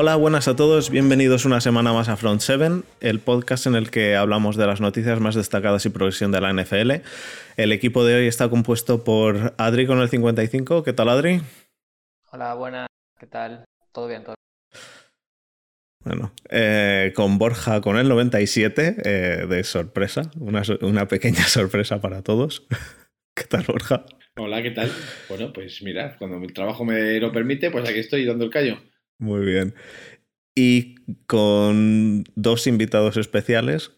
Hola, buenas a todos, bienvenidos una semana más a Front 7, el podcast en el que hablamos de las noticias más destacadas y progresión de la NFL. El equipo de hoy está compuesto por Adri con el 55. ¿Qué tal, Adri? Hola, buenas, ¿qué tal? ¿Todo bien? ¿Todo Bueno, eh, con Borja con el 97, eh, de sorpresa, una, una pequeña sorpresa para todos. ¿Qué tal, Borja? Hola, ¿qué tal? Bueno, pues mira, cuando mi trabajo me lo permite, pues aquí estoy dando el callo. Muy bien. Y con dos invitados especiales,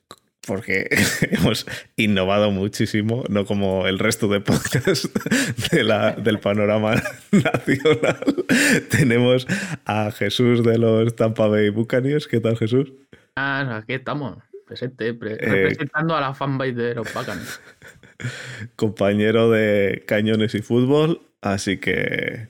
porque hemos innovado muchísimo, no como el resto de podcasts de la, del panorama nacional. Tenemos a Jesús de los Tampa Bay Buccaneers. ¿Qué tal, Jesús? Ah, aquí estamos, presente, pre eh, representando a la fanbase de los Buccaneers. Compañero de Cañones y Fútbol, así que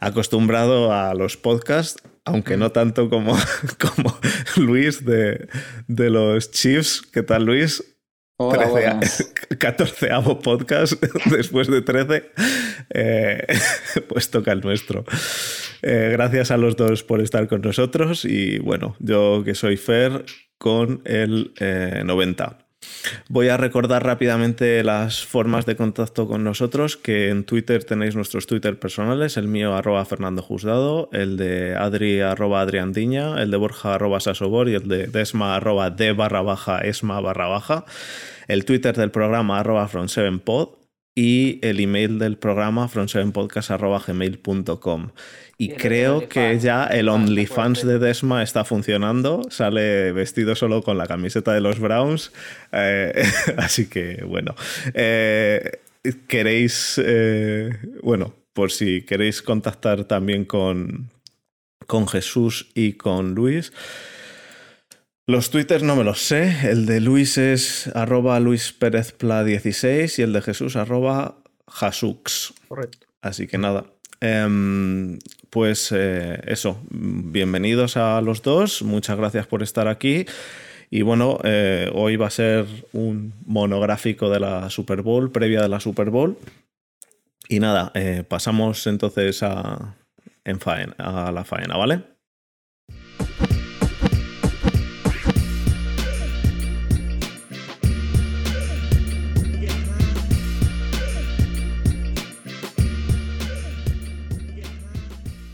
acostumbrado a los podcasts, aunque no tanto como, como Luis de, de los Chiefs. ¿Qué tal, Luis? Hola, 14 podcast después de 13, eh, pues toca el nuestro. Eh, gracias a los dos por estar con nosotros y bueno, yo que soy Fer con el 90. Voy a recordar rápidamente las formas de contacto con nosotros, que en Twitter tenéis nuestros Twitter personales, el mío arroba Fernando el de Adri arroba Adriandiña, el de Borja arroba Sasobor y el de Desma arroba D barra baja Esma barra baja, el Twitter del programa arroba Front7pod y el email del programa front7podcast.gmail.com. Y creo que ya el OnlyFans de Desma está funcionando. Sale vestido solo con la camiseta de los Browns. Eh, así que, bueno. Eh, queréis. Eh, bueno, por si queréis contactar también con, con Jesús y con Luis. Los twitters no me los sé. El de Luis es arroba luispérezpla16 y el de Jesús arroba jasux. Correcto. Así que nada. Em, pues eh, eso, bienvenidos a los dos, muchas gracias por estar aquí. Y bueno, eh, hoy va a ser un monográfico de la Super Bowl, previa de la Super Bowl. Y nada, eh, pasamos entonces a, a la faena, ¿vale?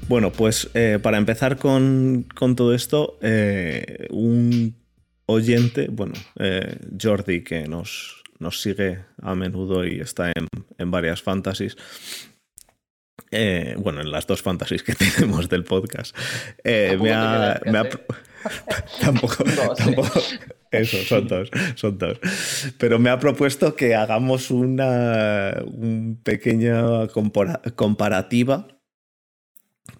Bueno, pues eh, para empezar con, todo esto, eh, un oyente, bueno, eh, Jordi, que nos, nos, sigue a menudo y está en, varias fantasies, bueno, en las dos fantasies que tenemos del podcast, me ha... tampoco, tampoco, eso, son dos, son dos. Pero me ha propuesto que hagamos una, pequeña comparativa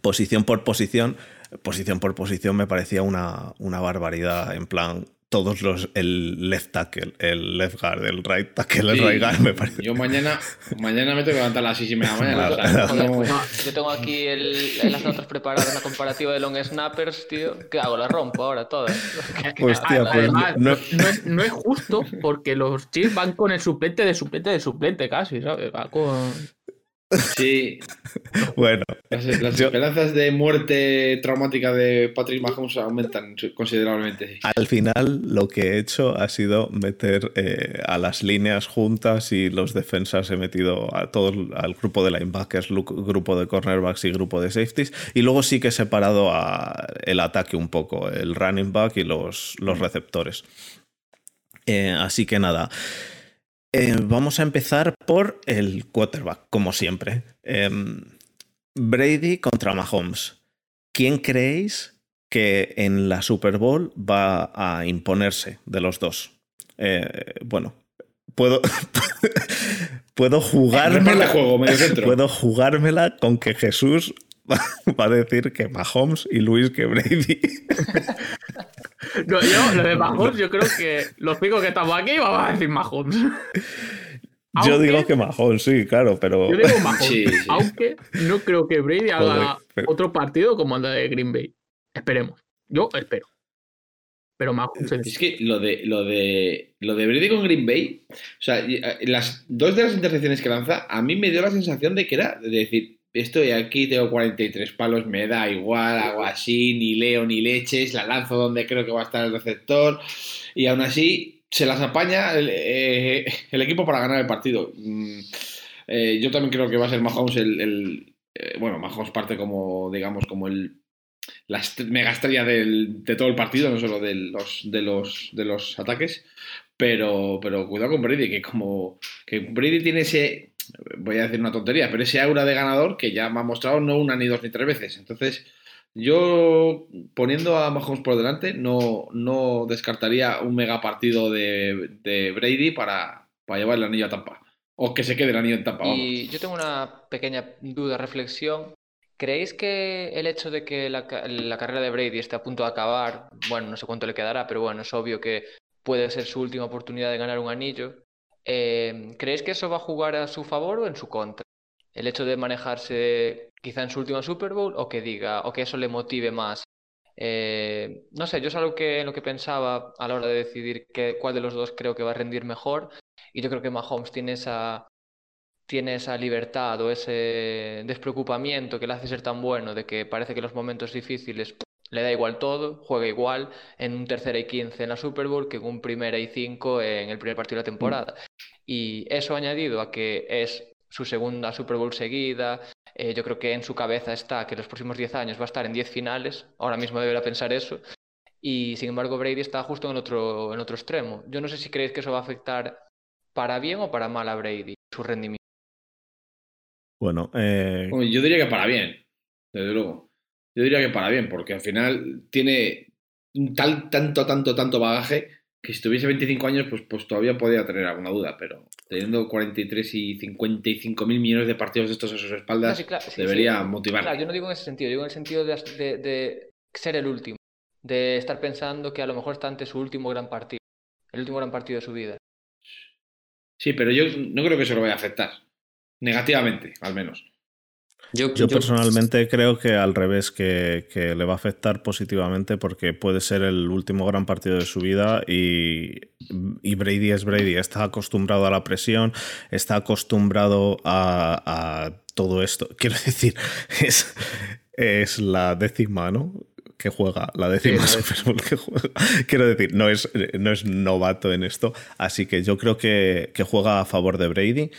posición por posición, posición por posición me parecía una, una barbaridad. En plan, todos los. El left tackle, el left guard, el right tackle, el right guard, me parece. Yo mañana, mañana me tengo que levantar a las 6 y media de la mañana. yo tengo aquí el, las notas preparadas, una comparativa de long snappers, tío. ¿Qué hago? La rompo ahora todas. Hostia, pues no, es, no, es, justo porque los Chiefs van con el suplente de suplente de suplente casi, ¿sabes? Va con. Sí. bueno. Las, esperanzas de muerte traumática de Patrick Mahomes aumentan considerablemente. Al final, lo que he hecho ha sido meter eh, a las líneas juntas y los defensas he metido a todo al grupo de linebackers, grupo de cornerbacks y grupo de safeties. Y luego sí que he separado a el ataque un poco, el running back y los, los receptores. Eh, así que nada. Eh, vamos a empezar por el quarterback, como siempre. Em, Brady contra Mahomes. ¿Quién creéis que en la Super Bowl va a imponerse de los dos? Eh, bueno, puedo, puedo jugármela. puedo jugármela con que Jesús va a decir que Mahomes y Luis que Brady. No, yo, lo de Mahomes, yo creo que los picos que estamos aquí vamos a decir Mahomes. Yo digo que Mahomes, sí, claro, pero. Yo digo Mahomes, aunque no creo que Brady haga otro partido como el de Green Bay. Esperemos. Yo espero. Pero Mahomes. Es que lo de, lo de, lo de Brady con Green Bay, o sea, las dos de las intercepciones que lanza, a mí me dio la sensación de que era de decir, estoy aquí, tengo 43 palos, me da igual, hago así, ni leo ni leches, la lanzo donde creo que va a estar el receptor y aún así se las apaña el, eh, equipo para ganar el partido. Mm, eh, yo también creo que va a ser Mahomes el, eh, bueno, Mahomes parte como, digamos, como el la mega estrella de todo el partido, no solo de los, de los, de los ataques. Pero, pero cuidado con Brady, que como que Brady tiene ese, voy a decir una tontería, pero ese aura de ganador que ya me ha mostrado no una, ni dos, ni tres veces. Entonces, yo poniendo a Mahomes por delante, no, no descartaría un mega partido de, de Brady para, para llevar el anillo a Tampa. O que se quede el anillo en Tampa. Y yo tengo una pequeña duda, reflexión. ¿Creéis que el hecho de que la, la, carrera de Brady esté a punto de acabar, bueno, no sé cuánto le quedará, pero bueno, es obvio que puede ser su última oportunidad de ganar un anillo. Eh, ¿Creéis que eso va a jugar a su favor o en su contra? El hecho de manejarse quizá en su última Super Bowl o que diga, o que eso le motive más. Eh, no sé, yo es algo que lo que pensaba a la hora de decidir cuál de los dos creo que va a rendir mejor. Y yo creo que Mahomes tiene esa, tiene esa libertad o ese despreocupamiento que le hace ser tan bueno, de que parece que los momentos difíciles le da igual todo, juega igual en un tercera y quince en la Super Bowl que en un primera y cinco en el primer partido de la temporada. Y eso añadido a que es su segunda Super Bowl seguida, eh, yo creo que en su cabeza está que los próximos 10 años va a estar en 10 finales, ahora mismo deberá pensar eso, y sin embargo Brady está justo en otro, en otro extremo. Yo no sé si creéis que eso va a afectar para bien o para mal a Brady, su rendimiento. Bueno, eh... yo diría que para bien, desde luego. Yo diría que para bien, porque al final tiene tal, tanto, tanto, tanto bagaje que si tuviese 25 años, pues, pues todavía podría tener alguna duda, pero teniendo 43 y 55 mil millones de partidos de estos a sus espaldas, debería motivar. Claro, yo no digo en ese sentido, digo en el sentido de, de, ser el último, de estar pensando que a lo mejor está ante su último gran partido, el último gran partido de su vida. Sí, pero yo no creo que eso lo vaya a afectar, negativamente, al menos. Yo, personalmente creo que al revés, que, le va a afectar positivamente porque puede ser el último gran partido de su vida y, Brady es Brady, está acostumbrado a la presión, está acostumbrado a, todo esto. Quiero decir, es, es la décima, ¿no? que juega, la décima Super Bowl que juega. Quiero decir, no es, no es novato en esto. Así que yo creo que, que juega a favor de Brady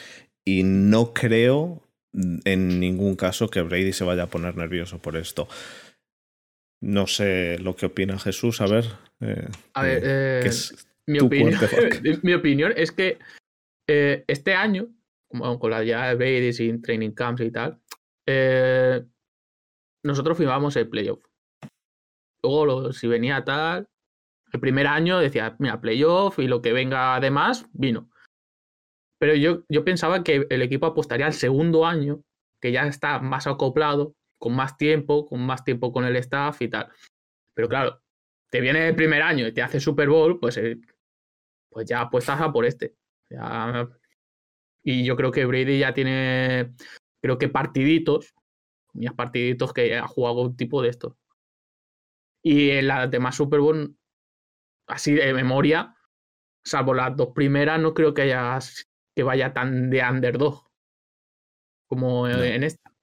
y no creo en ningún caso que Brady se vaya a poner nervioso por esto. No sé lo que opina Jesús, a ver. Eh, a ver, eh, mi, opinión, mi, opinión, es que eh, este año, con la ya de Brady sin training camps y tal, nosotros firmamos el playoff. Luego, si venía tal, el primer año decía, mira, playoff y lo que venga además, vino. Pero yo, yo pensaba que el equipo apostaría al segundo año, que ya está más acoplado, con más tiempo, con más tiempo con el staff y tal. Pero claro, te viene el primer año y te hace Super Bowl, pues, eh, pues ya apuestas a por este. Y yo creo que Brady ya tiene, creo que partiditos, mis partiditos que ha jugado un tipo de estos. Y en las demás Super Bowl, así de memoria, salvo las dos primeras, no creo que haya que vaya tan de underdog como en esta.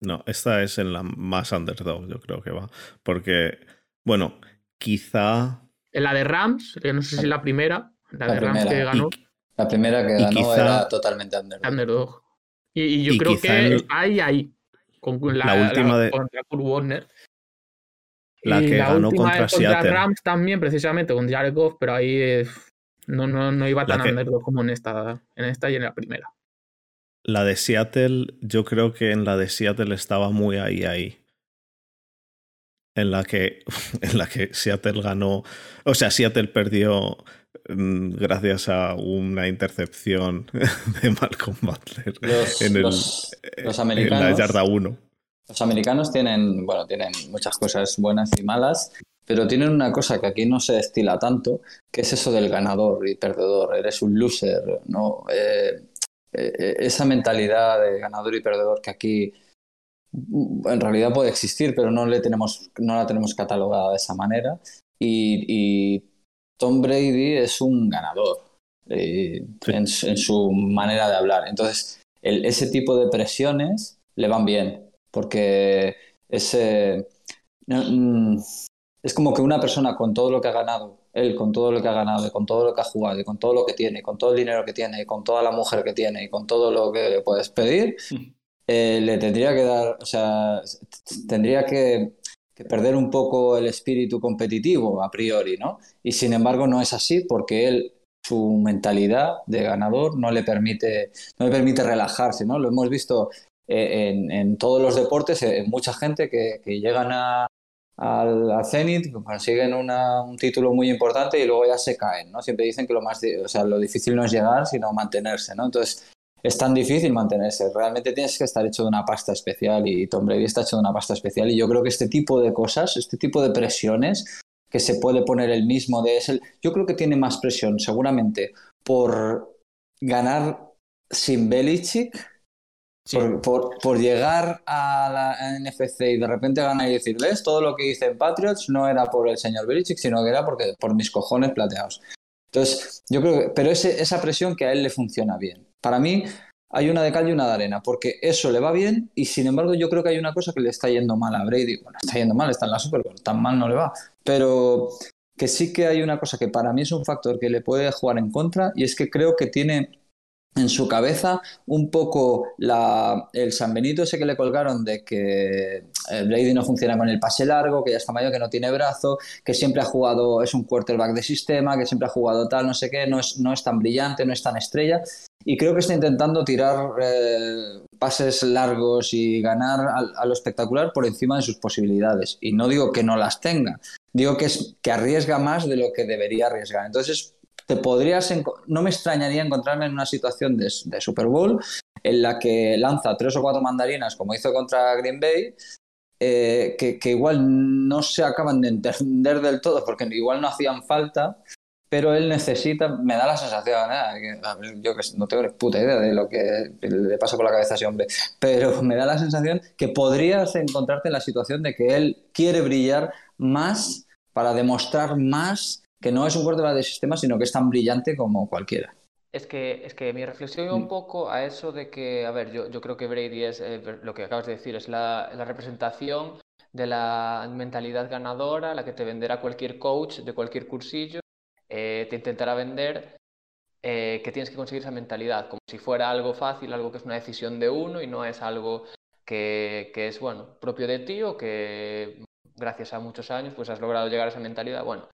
No, esta es en la más underdog, yo creo que va. Porque, bueno, quizá. En la de Rams, que no sé si la primera, la, de Rams que ganó. la primera que ganó era totalmente underdog. Y, yo creo que hay ahí. Con la, última de. Contra Kurt Warner. La que ganó contra, contra Rams también, precisamente, con Jared Goff, pero ahí no, no, no iba tan underdog como en esta, en esta y en la primera. La de Seattle, yo creo que en la de Seattle estaba muy ahí, ahí. En la que, en la que Seattle ganó, o sea, Seattle perdió mm, gracias a una intercepción de Malcolm Butler en, el, los americanos, en la yarda 1. Los americanos tienen, bueno, tienen muchas cosas buenas y malas, pero tienen una cosa que aquí no se destila tanto, que es eso del ganador y perdedor. Eres un loser, ¿no? Eh, eh, esa mentalidad de ganador y perdedor que aquí mm, en realidad puede existir, pero no, le tenemos, no la tenemos catalogada de esa manera. Y, Tom Brady es un ganador eh, en, su manera de hablar. Entonces, ese tipo de presiones le van bien, porque es, eh, mm, es como que una persona con todo lo que ha ganado, él con todo lo que ha ganado, y con todo lo que ha jugado, y con todo lo que tiene, y con todo el dinero que tiene, y con toda la mujer que tiene, y con todo lo que le puedes pedir, eh, le tendría que dar, o sea, tendría que, que perder un poco el espíritu competitivo a priori, ¿no? Y sin embargo no es así porque él su mentalidad de ganador no le permite, no le permite relajarse, ¿no? Lo hemos visto eh, en, todos los deportes, eh, mucha gente que, llegan a, al, Zenit, consiguen un título muy importante y luego ya se caen, ¿no? Siempre dicen que lo más, o sea, lo difícil no es llegar, sino mantenerse, ¿no? Entonces, es tan difícil mantenerse. Realmente tienes que estar hecho de una pasta especial y Tom Brady está hecho de una pasta especial. Y yo creo que este tipo de cosas, este tipo de presiones que se puede poner el mismo de ese, yo creo que tiene más presión seguramente por ganar sin Belichick, por, llegar a la NFC y de repente ganar y decirles todo lo que hice en Patriots no era por el señor Belichick, sino que era porque, por mis cojones plateados. Entonces, yo creo que, pero esa presión que a él le funciona bien. Para mí hay una de cal y una de arena, porque eso le va bien y sin embargo yo creo que hay una cosa que le está yendo mal a Brady. Bueno, está yendo mal, está en la Super Bowl, tan mal no le va, pero que sí que hay una cosa que para mí es un factor que le puede jugar en contra y es que creo que tiene en su cabeza un poco la, el San Benito ese que le colgaron de que Brady no funciona con el pase largo, que ya está mayor, que no tiene brazo, que siempre ha jugado, es un quarterback de sistema, que siempre ha jugado tal, no sé qué, no es, no es tan brillante, no es tan estrella. Y creo que está intentando tirar eh, pases largos y ganar a, a, lo espectacular por encima de sus posibilidades. Y no digo que no las tenga, digo que, es, que arriesga más de lo que debería arriesgar. Entonces, te podrías no me extrañaría encontrarme en una situación de, Super Bowl en la que lanza tres o cuatro mandarinas como hizo contra Green Bay eh, que, igual no se acaban de entender del todo porque igual no hacían falta pero él necesita, me da la sensación, ¿eh? yo que no tengo puta idea de lo que le pasa por la cabeza a ese hombre, pero me da la sensación que podrías encontrarte en la situación de que él quiere brillar más para demostrar más que no es un quarterback de sistema, sino que es tan brillante como cualquiera. Es que, es que mi reflexión un mm. poco a eso de que, a ver, yo, yo creo que Brady es, eh, lo que acabas de decir, es la, la, representación de la mentalidad ganadora, la que te venderá cualquier coach de cualquier cursillo, eh, te intentará vender eh, que tienes que conseguir esa mentalidad, como si fuera algo fácil, algo que es una decisión de uno y no es algo que, que es, bueno, propio de ti o que gracias a muchos años pues has logrado llegar a esa mentalidad. Bueno,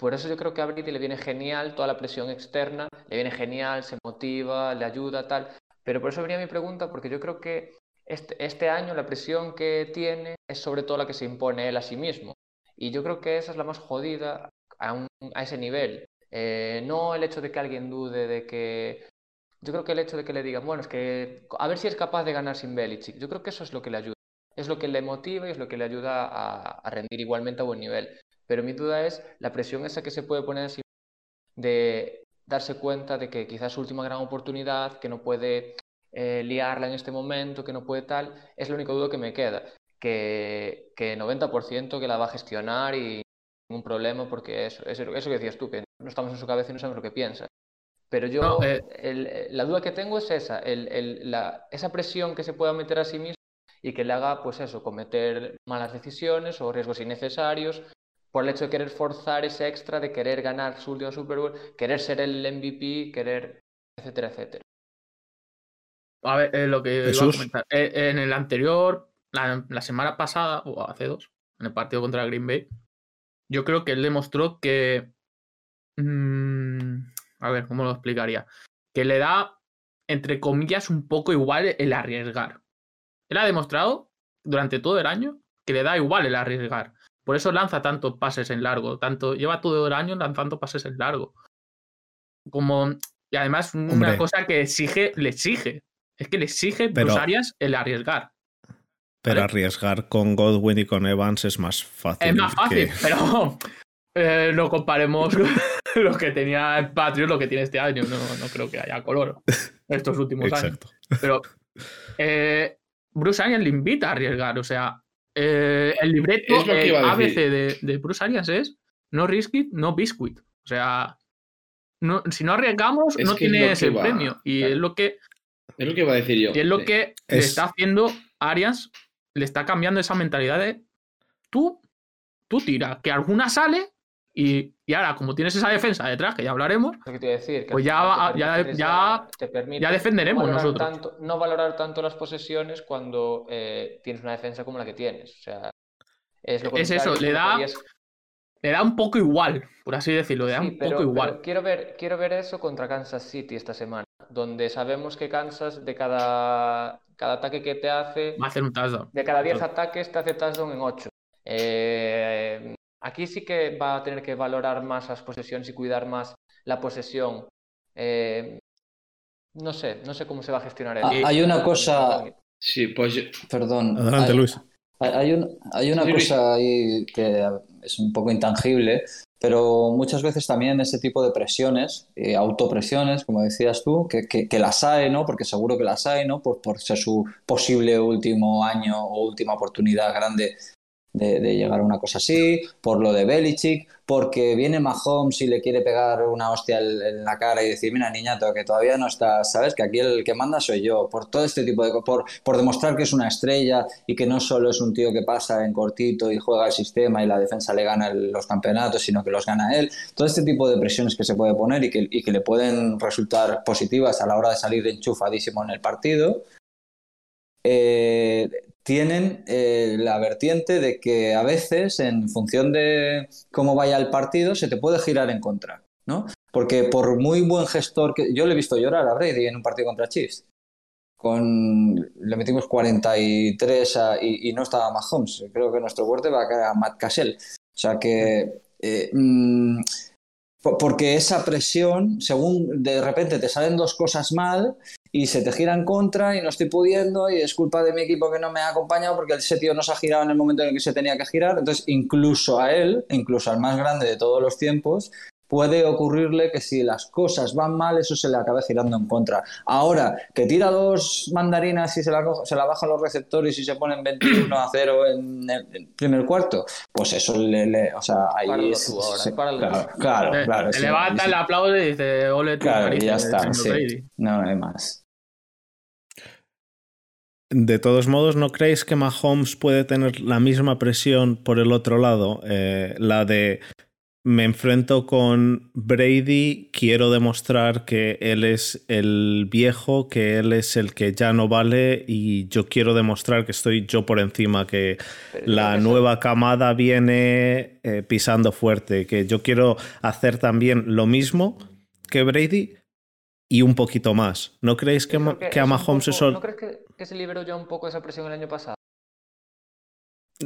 por eso yo creo que a Brady le viene genial toda la presión externa, le viene genial, se motiva, le ayuda, tal. Pero por eso venía mi pregunta, porque yo creo que este, este año la presión que tiene es sobre todo la que se impone él a sí mismo. Y yo creo que esa es la más jodida a, a ese nivel. Eh, no el hecho de que alguien dude de que... Yo creo que el hecho de que le digan, bueno, es que a ver si es capaz de ganar sin Belichick. Yo creo que eso es lo que le ayuda. Es lo que le motiva y es lo que le ayuda a, a rendir igualmente a buen nivel. Pero mi duda es la presión esa que se puede poner así de darse cuenta de que quizás su última gran oportunidad, que no puede eh, liarla en este momento, que no puede tal, es la única duda que me queda. Que, que 90% que la va a gestionar y ningún problema, porque eso, eso, eso que decías tú, que no estamos en su cabeza y no sabemos lo que piensa. Pero yo, eh, la duda que tengo es esa, el, la, esa presión que se pueda meter a sí mismo y que le haga, pues eso, cometer malas decisiones o riesgos innecesarios por el hecho de querer forzar ese extra, de querer ganar su último Super Bowl, querer ser el MVP, querer, etcétera, etcétera. A ver, eh, lo que iba a comentar. Eh, en el anterior, la, semana pasada, o hace dos, en el partido contra Green Bay, yo creo que él demostró que. Mm, a ver, ¿cómo lo explicaría? Que le da, entre comillas, un poco igual el arriesgar. Él ha demostrado durante todo el año que le da igual el arriesgar. Por eso lanza tantos pases en largo, tanto lleva todo el año lanzando pases en largo. Como y además una cosa que exige, le exige, es que le exige pero, Arias el arriesgar. Pero arriesgar con Godwin y con Evans es más fácil. Es más fácil, pero eh, no comparemos lo que tenía el Patriot, lo que tiene este año. No, no creo que haya color estos últimos años. Pero eh, Bruce Arians le invita a arriesgar, o sea, eh, el libreto el ABC de, de, Bruce Arias es no risk it, no biscuit. O sea, no, si no arriesgamos, no tiene ese premio. Y es lo que. Es lo que iba a decir yo. Y es lo que le está haciendo Arians le está cambiando esa mentalidad de tú, tú tira, que alguna sale y, y ahora, como tienes esa defensa detrás, que ya hablaremos, Lo que te iba a decir, que Pues ya te permite defenderemos no nosotros. Tanto, no valorar tanto las posesiones cuando eh, tienes una defensa como la que tienes. O sea, es lo Es eso, le da- podías- le da un poco igual, por así decirlo, le da Sí, un pero, poco igual. pero quiero ver, quiero ver eso contra Kansas City esta semana, donde sabemos que Kansas de cada, cada ataque que te hace, Va a hacer un touchdown. de cada 10 ataques te hace touchdown en 8. Eh, aquí sí que va a tener que valorar más las posesiones y cuidar más la posesión. Eh, no sé, no sé cómo se va a gestionar eso. Ah, hay una cosa- Sí, pues Perdón. Adelante, hay, Luis. Hay, un- hay una Sí, cosa ahí que es un poco intangible, pero muchas veces también ese tipo de presiones, eh, autopresiones, como decías tú, que, que- que las hay, ¿no? Porque seguro que las hay, ¿no? Por, por ser su posible último año o última oportunidad grande de, llegar a una cosa así, por lo de Belichick, porque viene Mahomes y le quiere pegar una hostia en, la cara y decir, mira, niñato, que todavía no estás, ¿sabes? Que aquí el que manda soy yo, por todo este tipo de por, por demostrar que es una estrella y que no solo es un tío que pasa en cortito y juega el sistema y la defensa le gana los campeonatos, sino que los gana él. Todo este tipo de presiones que se puede poner y que, y que le pueden resultar positivas a la hora de salir enchufadísimo en el partido, eh, tienen eh, la vertiente de que a veces, en función de cómo vaya el partido, se te puede girar en contra, ¿no? Porque por muy buen gestor que... Yo le he visto llorar a Brady en un partido contra Chiefs. Con... Le metimos 43 a- y, y no estaba Mahomes. Creo que nuestro quarterback era Matt Cassell. O sea que... eh, mm, po- porque esa presión, según de repente te salen dos cosas mal, y se te gira en contra y no estoy pudiendo y es culpa de mi equipo que no me ha acompañado porque ese tío no se ha girado en el momento en el que se tenía que girar. Entonces, incluso a él, incluso al más grande de todos los tiempos, puede ocurrirle que si las cosas van mal, eso se le acabe girando en contra. Ahora, que tira dos mandarinas y se la, se la bajan los receptores y se ponen 21 a 0 en el primer cuarto, pues eso le... le- o sea, ahí Páralo es- tú ahora, páralo claro, tú. claro, Eh, claro, se sí, levanta, sí. le aplaude y dice, ole tu Claro, ya está, sí. Brady". No hay más. De todos modos, ¿no creéis que Mahomes puede tener la misma presión por el otro lado? Eh, la de me enfrento con Brady, quiero demostrar que él es el viejo, que él es el que ya no vale y yo quiero demostrar que estoy yo por encima, que Pero la que nueva camada viene eh, pisando fuerte, que yo quiero hacer también lo mismo que Brady y un poquito más. ¿No creéis que, Ma- que a Mahomes poco- eso... ¿No crees que, que se liberó ya un poco esa presión el año pasado?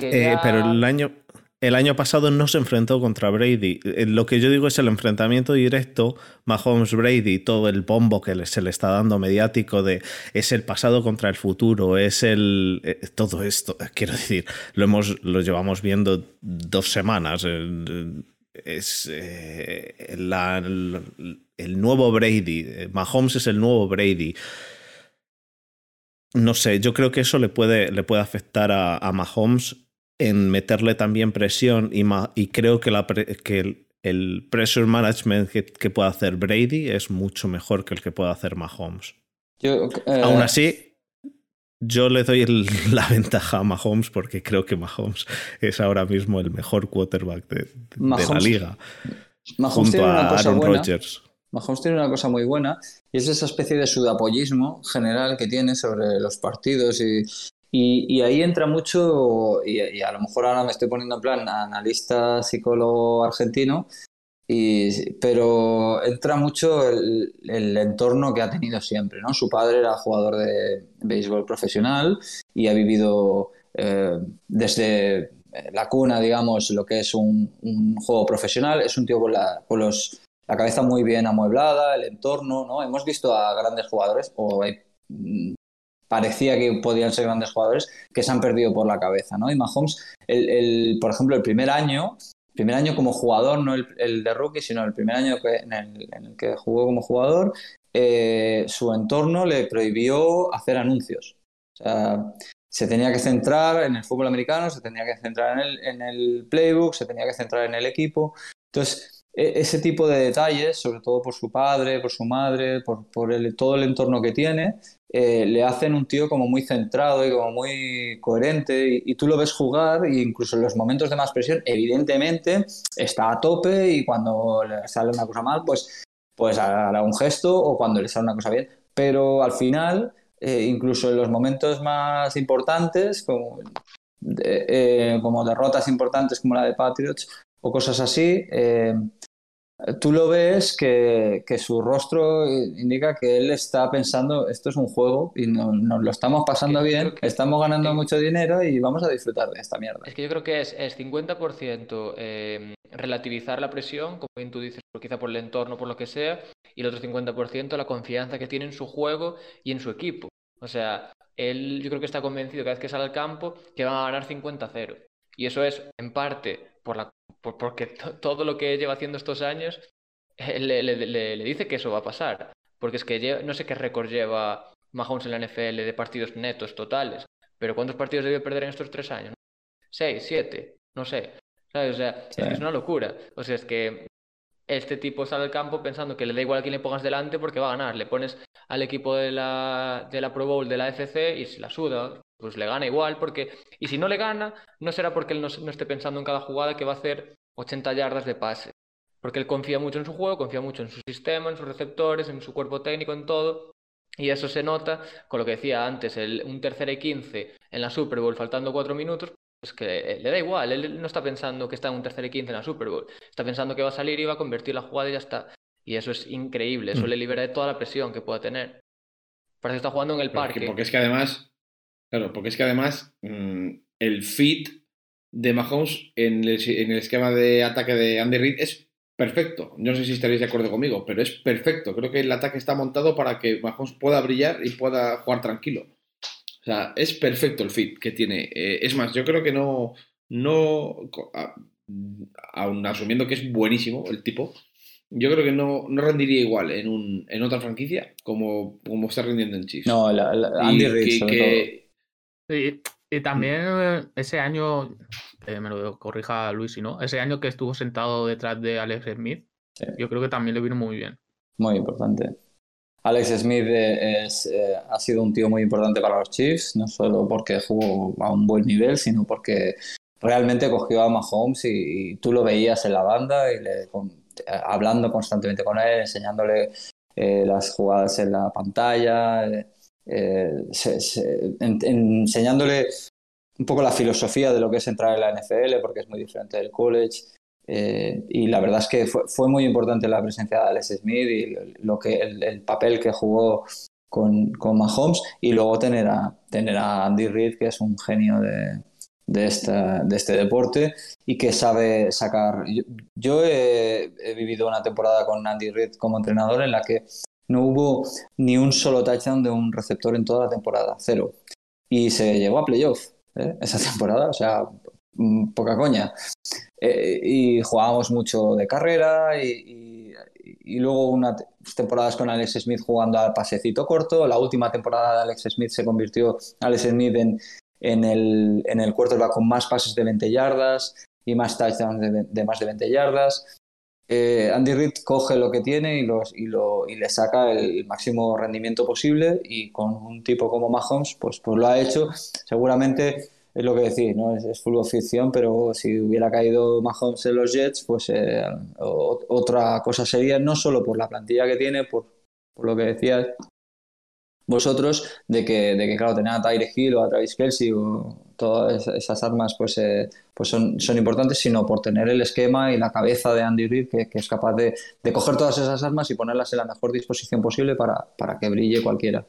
Eh, ya- Pero el año, el año pasado no se enfrentó contra Brady. Eh, Lo que yo digo es el enfrentamiento directo, Mahomes-Brady, todo el bombo que se le está dando mediático de es el pasado contra el futuro, es el... eh, todo esto, quiero decir, lo, hemos, lo llevamos viendo dos semanas. eh, Es eh, la- el, el nuevo Brady. eh, Mahomes es el nuevo Brady. No sé, yo creo que eso le puede, le puede afectar a, a Mahomes en meterle también presión y, ma- y creo que, la que el, el pressure management que, que puede hacer Brady es mucho mejor que el que puede hacer Mahomes. Yo, eh, Aún así, yo le doy el- la ventaja a Mahomes porque creo que Mahomes es ahora mismo el mejor quarterback de, de- de la liga, Mahomes junto tiene una a cosa Aaron buena. Rodgers. Mahomes tiene una cosa muy buena y es esa especie de sudapollismo general que tiene sobre los partidos y, y, y ahí entra mucho, y, y a lo mejor ahora me estoy poniendo en plan analista psicólogo argentino, y, pero entra mucho el, el entorno que ha tenido siempre, ¿no? Su padre era jugador de béisbol profesional y ha vivido eh, desde la cuna, digamos, lo que es un, un juego profesional. Es un tío con, la, con los la cabeza muy bien amueblada, el entorno, ¿no? Hemos visto a grandes jugadores, o hay- mm, parecía que podían ser grandes jugadores, que se han perdido por la cabeza, ¿no? Y Mahomes, el, el- por ejemplo, el primer año, primer año como jugador, no el, el de rookie, sino el primer año que, en, el, que jugó como jugador, eh, su entorno le prohibió hacer anuncios. Se tenía que centrar en el fútbol americano, se tenía que centrar en el, en el playbook, se tenía que centrar en el equipo. Entonces, e- ese tipo de detalles, sobre todo por su padre, por su madre, por, por todo el entorno que tiene, eh, le hacen un tío como muy centrado y como muy coherente y, y tú lo ves jugar e incluso en los momentos de más presión, evidentemente está a tope y cuando le sale una cosa mal, pues, pues hará un gesto o cuando le sale una cosa bien, pero al final, eh, incluso en los momentos más importantes, como, eh, como derrotas importantes como la de Patriots o cosas así, eh, tú lo ves que, que su rostro indica que él está pensando, esto es un juego y no- nos lo estamos pasando Que- bien, que- estamos ganando mucho dinero y vamos a disfrutar de esta mierda. Es que yo creo que es, es 50% eh, relativizar la presión, como bien tú dices, por- quizá por el entorno, por lo que sea, y el otro 50% la confianza que tiene en su juego y en su equipo. O sea, él yo creo que está convencido cada vez que sale al campo que van a ganar 50-0. Y eso es, en parte, por la, por- porque to- todo lo que lleva haciendo estos años eh, le, le- le- le dice que eso va a pasar. Porque es que no sé qué récord lleva Mahomes en la NFL de partidos netos totales, pero ¿cuántos partidos debió perder en estos tres años? ¿Seis? ¿Siete? No sé. ¿Sabes? O sea, Sí. es una locura. O sea, es que este tipo sale al campo pensando que le da igual a quién le pongas delante porque va a ganar. Le pones al equipo de la, de la Pro Bowl de la FC y se la suda, pues le gana igual porque... Y si no le gana, no será porque él no, esté pensando en cada jugada que va a hacer 80 yardas de pase. Porque él confía mucho en su juego, confía mucho en su sistema, en sus receptores, en su cuerpo técnico, en todo. Y eso se nota con lo que decía antes, el, un tercer y 15 en la Super Bowl faltando cuatro minutos, pues que le da igual, él no está pensando que está en un tercer y 15 en la Super Bowl, está pensando que va a salir y va a convertir la jugada y ya está. Y eso es increíble, eso Mm. le libera de toda la presión que pueda tener. Parece que está jugando en el Pero es parque. porque es que además, claro, porque es que además mm, el fit de Mahomes en el, en el esquema de ataque de Andy Reid es perfecto. Yo no sé si estaréis de acuerdo conmigo, pero es perfecto. Creo que el ataque está montado para que Mahomes pueda brillar y pueda jugar tranquilo. O sea, es perfecto el fit que tiene. Eh, es más, yo creo que no, no, aun asumiendo que es buenísimo el tipo, yo creo que no, no rendiría igual en, un, en otra franquicia como, como está rindiendo en Chiefs. No, la- la- Andy Y Reid, que- sobre que- Y, y también eh, ese año, eh, me lo corrija Luis si no, ese año que estuvo sentado detrás de Alex Smith, Sí. yo creo que también le vino muy bien. Muy importante. Alex Smith es, eh, ha sido un tío muy importante para los Chiefs, no solo porque jugó a un buen nivel, sino porque realmente cogió a Mahomes y, tú lo veías en la banda y hablando constantemente con él, enseñándole eh, las jugadas en la pantalla, eh, se- se- en- enseñándole un poco la filosofía de lo que es entrar en la NFL, porque es muy diferente del college. Eh, y la verdad es que fue, fue muy importante la presencia de Alex Smith y lo que, el, el papel que jugó con, con Mahomes y luego tener a, tener a Andy Reid, que es un genio de, de, esta, de este deporte y que sabe sacar... Yo, yo he, he vivido una temporada con Andy Reid como entrenador en la que no hubo ni un solo touchdown de un receptor en toda la temporada, cero. Y se llegó a playoff ¿eh? esa temporada, o sea, poca coña. Eh, y jugábamos mucho de carrera y, y- y luego unas temporadas con Alex Smith jugando al pasecito corto. La última temporada de Alex Smith se convirtió Alex Smith en, en el, en el quarterback con más pases de 20 yardas y más touchdowns de, de más de 20 yardas. Eh, Andy Reid coge lo que tiene y, los, y, lo, y le saca el máximo rendimiento posible y con un tipo como Mahomes pues, pues lo ha hecho. Seguramente es lo que decís, ¿no? Es, es fútbol ficción, pero si hubiera caído Mahomes en los Jets, pues eh, otra cosa sería, no solo por la plantilla que tiene, por, por lo que decías vosotros, de que, de que claro, tener a Tyreek Hill o a Travis Kelsey o todas esas armas pues, eh, pues son, son importantes, sino por tener el esquema y la cabeza de Andy Reid, que, que es capaz de, de coger todas esas armas y ponerlas en la mejor disposición posible para, para que brille cualquiera.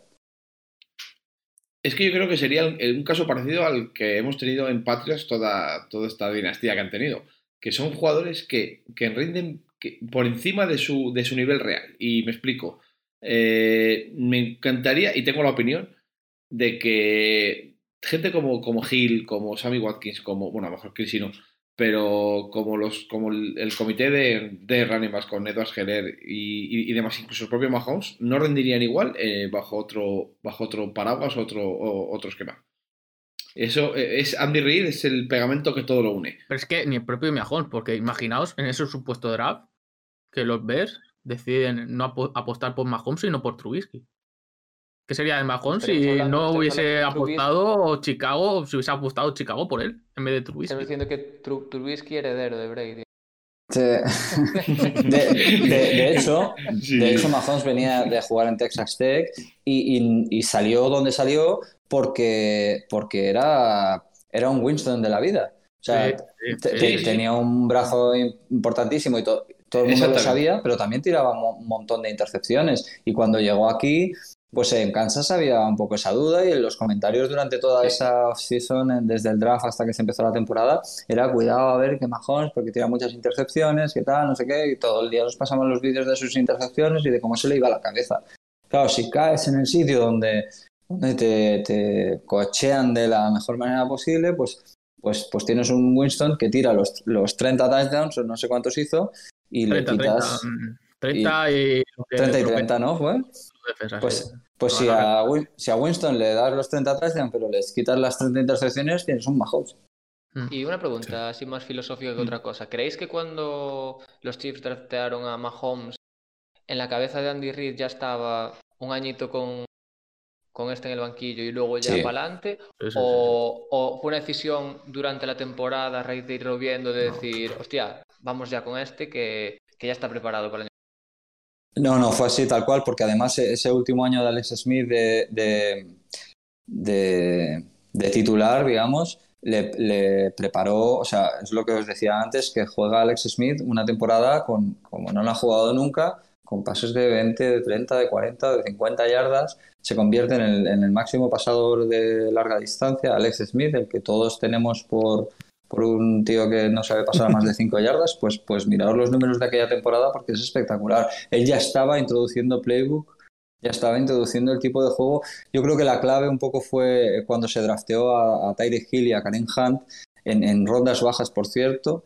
Es que yo creo que sería un caso parecido al que hemos tenido en Patriots toda, toda esta dinastía que han tenido. Que son jugadores que, que rinden por encima de su, de su nivel real. Y me explico. Eh, me encantaría, y tengo la opinión, de que gente como, como como Sammy Watkins, como, bueno, a lo mejor Chris no, pero como los como el, comité de, de running backs con Edwards Heller y, y- demás, incluso el propio Mahomes, no rendirían igual eh, bajo otro bajo otro paraguas, otro, o- otro esquema. Eso eh, es Andy Reid, es el pegamento que todo lo une. Pero es que ni el propio Mahomes, porque imaginaos en ese supuesto draft, que los Bears deciden no apostar por Mahomes sino por Trubisky. ¿Qué sería de Mahomes si no hubiese apostado Chicago, si hubiese apostado Chicago por él en vez de Trubisky? Estamos diciendo que Trubisky heredero de Brady. De, de, hecho, de hecho, Mahomes venía de jugar en Texas Tech y, y, salió donde salió porque, porque era, era un Winston de la vida. O sea, tenía un brazo importantísimo y todo, todo el mundo lo sabía, pero también tiraba un montón de intercepciones. Y cuando llegó aquí, pues en Kansas había un poco esa duda y en los comentarios durante toda esa off-season, desde el draft hasta que se empezó la temporada, era cuidado a ver que Mahomes, porque tira muchas intercepciones, que tal, no sé qué, y todo el día nos pasamos los vídeos de sus intercepciones y de cómo se le iba la cabeza. Claro, si caes en el sitio donde, donde te, te cochean de la mejor manera posible, pues, pues, pues tienes un Winston que tira los, los 30 touchdowns, o no sé cuántos hizo, y le quitas... 30 y, 30 y 30, ¿no? Fue? Pues, pues si, a, si, a, Winston le das los 30 touchdowns, pero les quitas las 30 intercepciones, tienes un Mahomes. Mm. Y una pregunta así más filosófica que otra cosa. ¿Creéis que cuando los Chiefs draftearon a Mahomes, en la cabeza de Andy Reid ya estaba un añito con, con este en el banquillo y luego ya para adelante? o, o, fue una decisión durante la temporada, a raíz de irlo viendo, de decir, hostia, vamos ya con este que, que ya está preparado para el año no, no, fue así tal cual, porque además e-, ese último año de Alex Smith de, de, titular, digamos, le, preparó, o sea, es lo que os decía antes, que juega Alex Smith una temporada con, como no lo ha jugado nunca, con pases de 20, de 30, de 40, de 50 yardas, se convierte en el máximo pasador de larga distancia, Alex Smith, el que todos tenemos por, por un tío que no sabe pasar a más de 5 yardas, pues, pues miraos los números de aquella temporada porque es espectacular. Él ya estaba introduciendo playbook, ya estaba introduciendo el tipo de juego. Yo creo que la clave un poco fue cuando se drafteó a, a Hill y a Karen Hunt, en, rondas bajas, por cierto.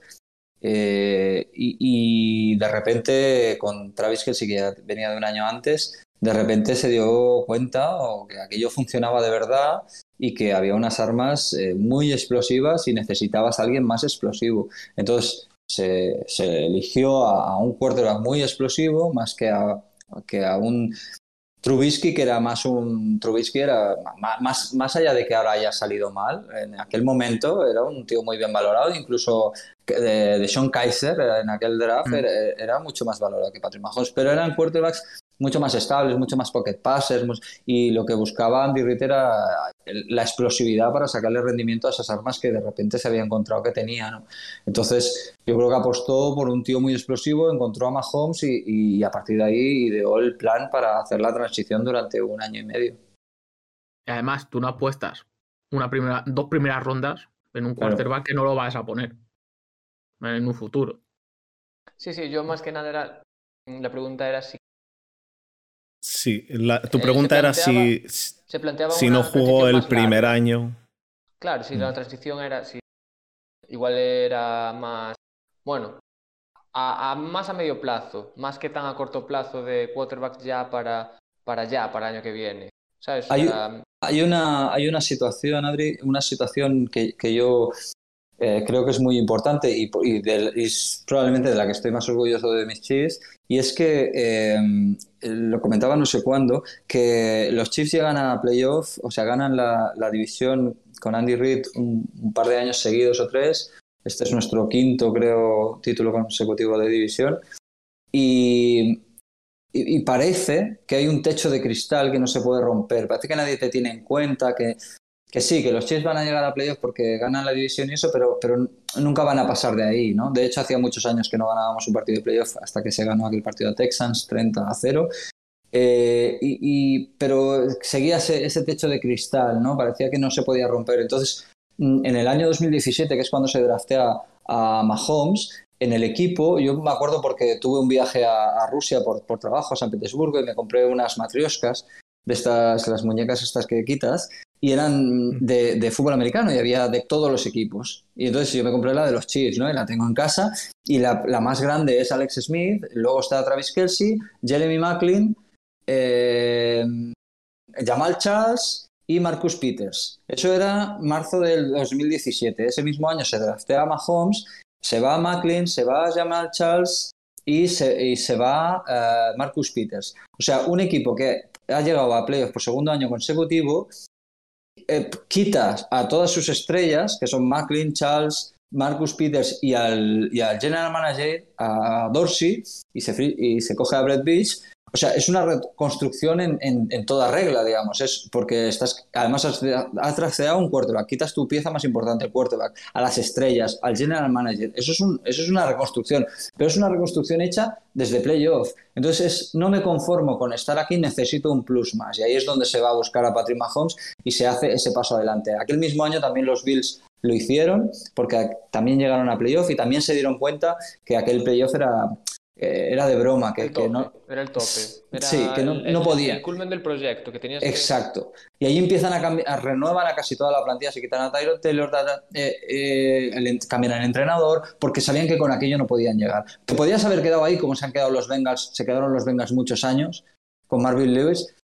Eh, y, de repente con Travis que que venía de un año antes, de repente se dio cuenta o que aquello funcionaba de verdad y que había unas armas eh, muy explosivas y necesitabas a alguien más explosivo. Entonces se, eligió a, un quarterback muy explosivo más que a, que a un Trubisky, que era más un. Trubisky era más, más allá de que ahora haya salido mal, en aquel momento era un tío muy bien valorado, incluso de, de Sean Kaiser en aquel draft mm. era, era, mucho más valorado que Patrick Mahomes, pero eran quarterbacks mucho más estables, mucho más pocket passers, y lo que buscaba Andy Reid era la explosividad para sacarle rendimiento a esas armas que de repente se había encontrado que tenía. ¿no? Entonces, yo creo que apostó por un tío muy explosivo, encontró a Mahomes y, y a partir de ahí ideó el plan para hacer la transición durante un año y medio. Y además, tú no apuestas una primera, dos primeras rondas en un quarterback que no lo vas a poner en un futuro. Sí, sí, yo más que nada era. La pregunta era si Sí, tu eh, pregunta era si, si no jugó el primer año. Claro, si la mm. transición era, si igual era más, bueno, a, más a medio plazo, más que tan a corto plazo de quarterbacks ya para, para ya, para el año que viene. Hay, hay, una, hay una situación, Adri, una situación que, que yo eh, creo que es muy importante y, probablemente de la que estoy más orgulloso de mis Chiefs, y es que em, lo comentaba no sé cuándo, que los Chiefs llegan a playoff, o sea, ganan la, división con Andy Reid un, par de años seguidos o tres. Este es nuestro quinto, creo, título consecutivo de división. Y, y, parece que hay un techo de cristal que no se puede romper. Parece que nadie te tiene en cuenta, que que sí, que los Chiefs van a llegar a playoffs porque ganan la división y eso, pero, pero nunca van a pasar de ahí, ¿no? De hecho, hacía muchos años que no ganábamos un partido de playoff hasta que se ganó aquel partido de Texans 30 a 0. Eh, y, pero seguía ese, techo de cristal, ¿no? Parecía que no se podía romper. Entonces, mm, en el año 2017, que es cuando se draftea a Mahomes, en el equipo, yo me acuerdo porque tuve un viaje a, Rusia por, por, trabajo, a San Petersburgo, y me compré unas matrioscas de estas, las muñecas estas que quitas, y eran de, fútbol americano y había de todos los equipos. Y entonces yo me compré la de los Chiefs, ¿no? Y la tengo en casa. Y la, más grande es Alex Smith, luego está Travis Kelsey, Jeremy Macklin, eh, Jamal Charles y Marcus Peters. Eso era marzo del 2017. Ese mismo año se draftea a Mahomes, se va a Macklin, se va a Jamal Charles y se, y se va eh, Marcus Peters. O sea, un equipo que ha llegado a playoffs por segundo año consecutivo, eh, quitas a todas sus estrellas, que son Macklin, Charles, Marcus Peters y al, y al general manager, a Dorsey, y se, y se coge a Brett Beach. O sea, es una reconstrucción en, en- toda regla, digamos. Es porque estás, además has, has un quarterback, quitas tu pieza más importante, el quarterback, a las estrellas, al general manager. Eso es, un, eso es una reconstrucción, pero es una reconstrucción hecha desde playoff. Entonces, es- no me conformo con estar aquí, necesito un plus más. Y ahí es donde se va a buscar a Patrick Mahomes y se hace ese paso adelante. Aquel mismo año también los Bills lo hicieron porque también llegaron a playoff y también se dieron cuenta que aquel playoff era, era de broma, que, El que tope, no, Era el tope. Era Sí, que no- el- no podía. El culmen del proyecto, que tenías que- Exacto. Y ahí empiezan a cambiar, renuevan a casi toda la plantilla, se quitan a Tyler Taylor, eh, eh, el cambian el entrenador, porque sabían que con aquello no podían llegar. Podías haber quedado ahí como se han quedado los Bengals, se quedaron los Bengals muchos años con Marvin Lewis,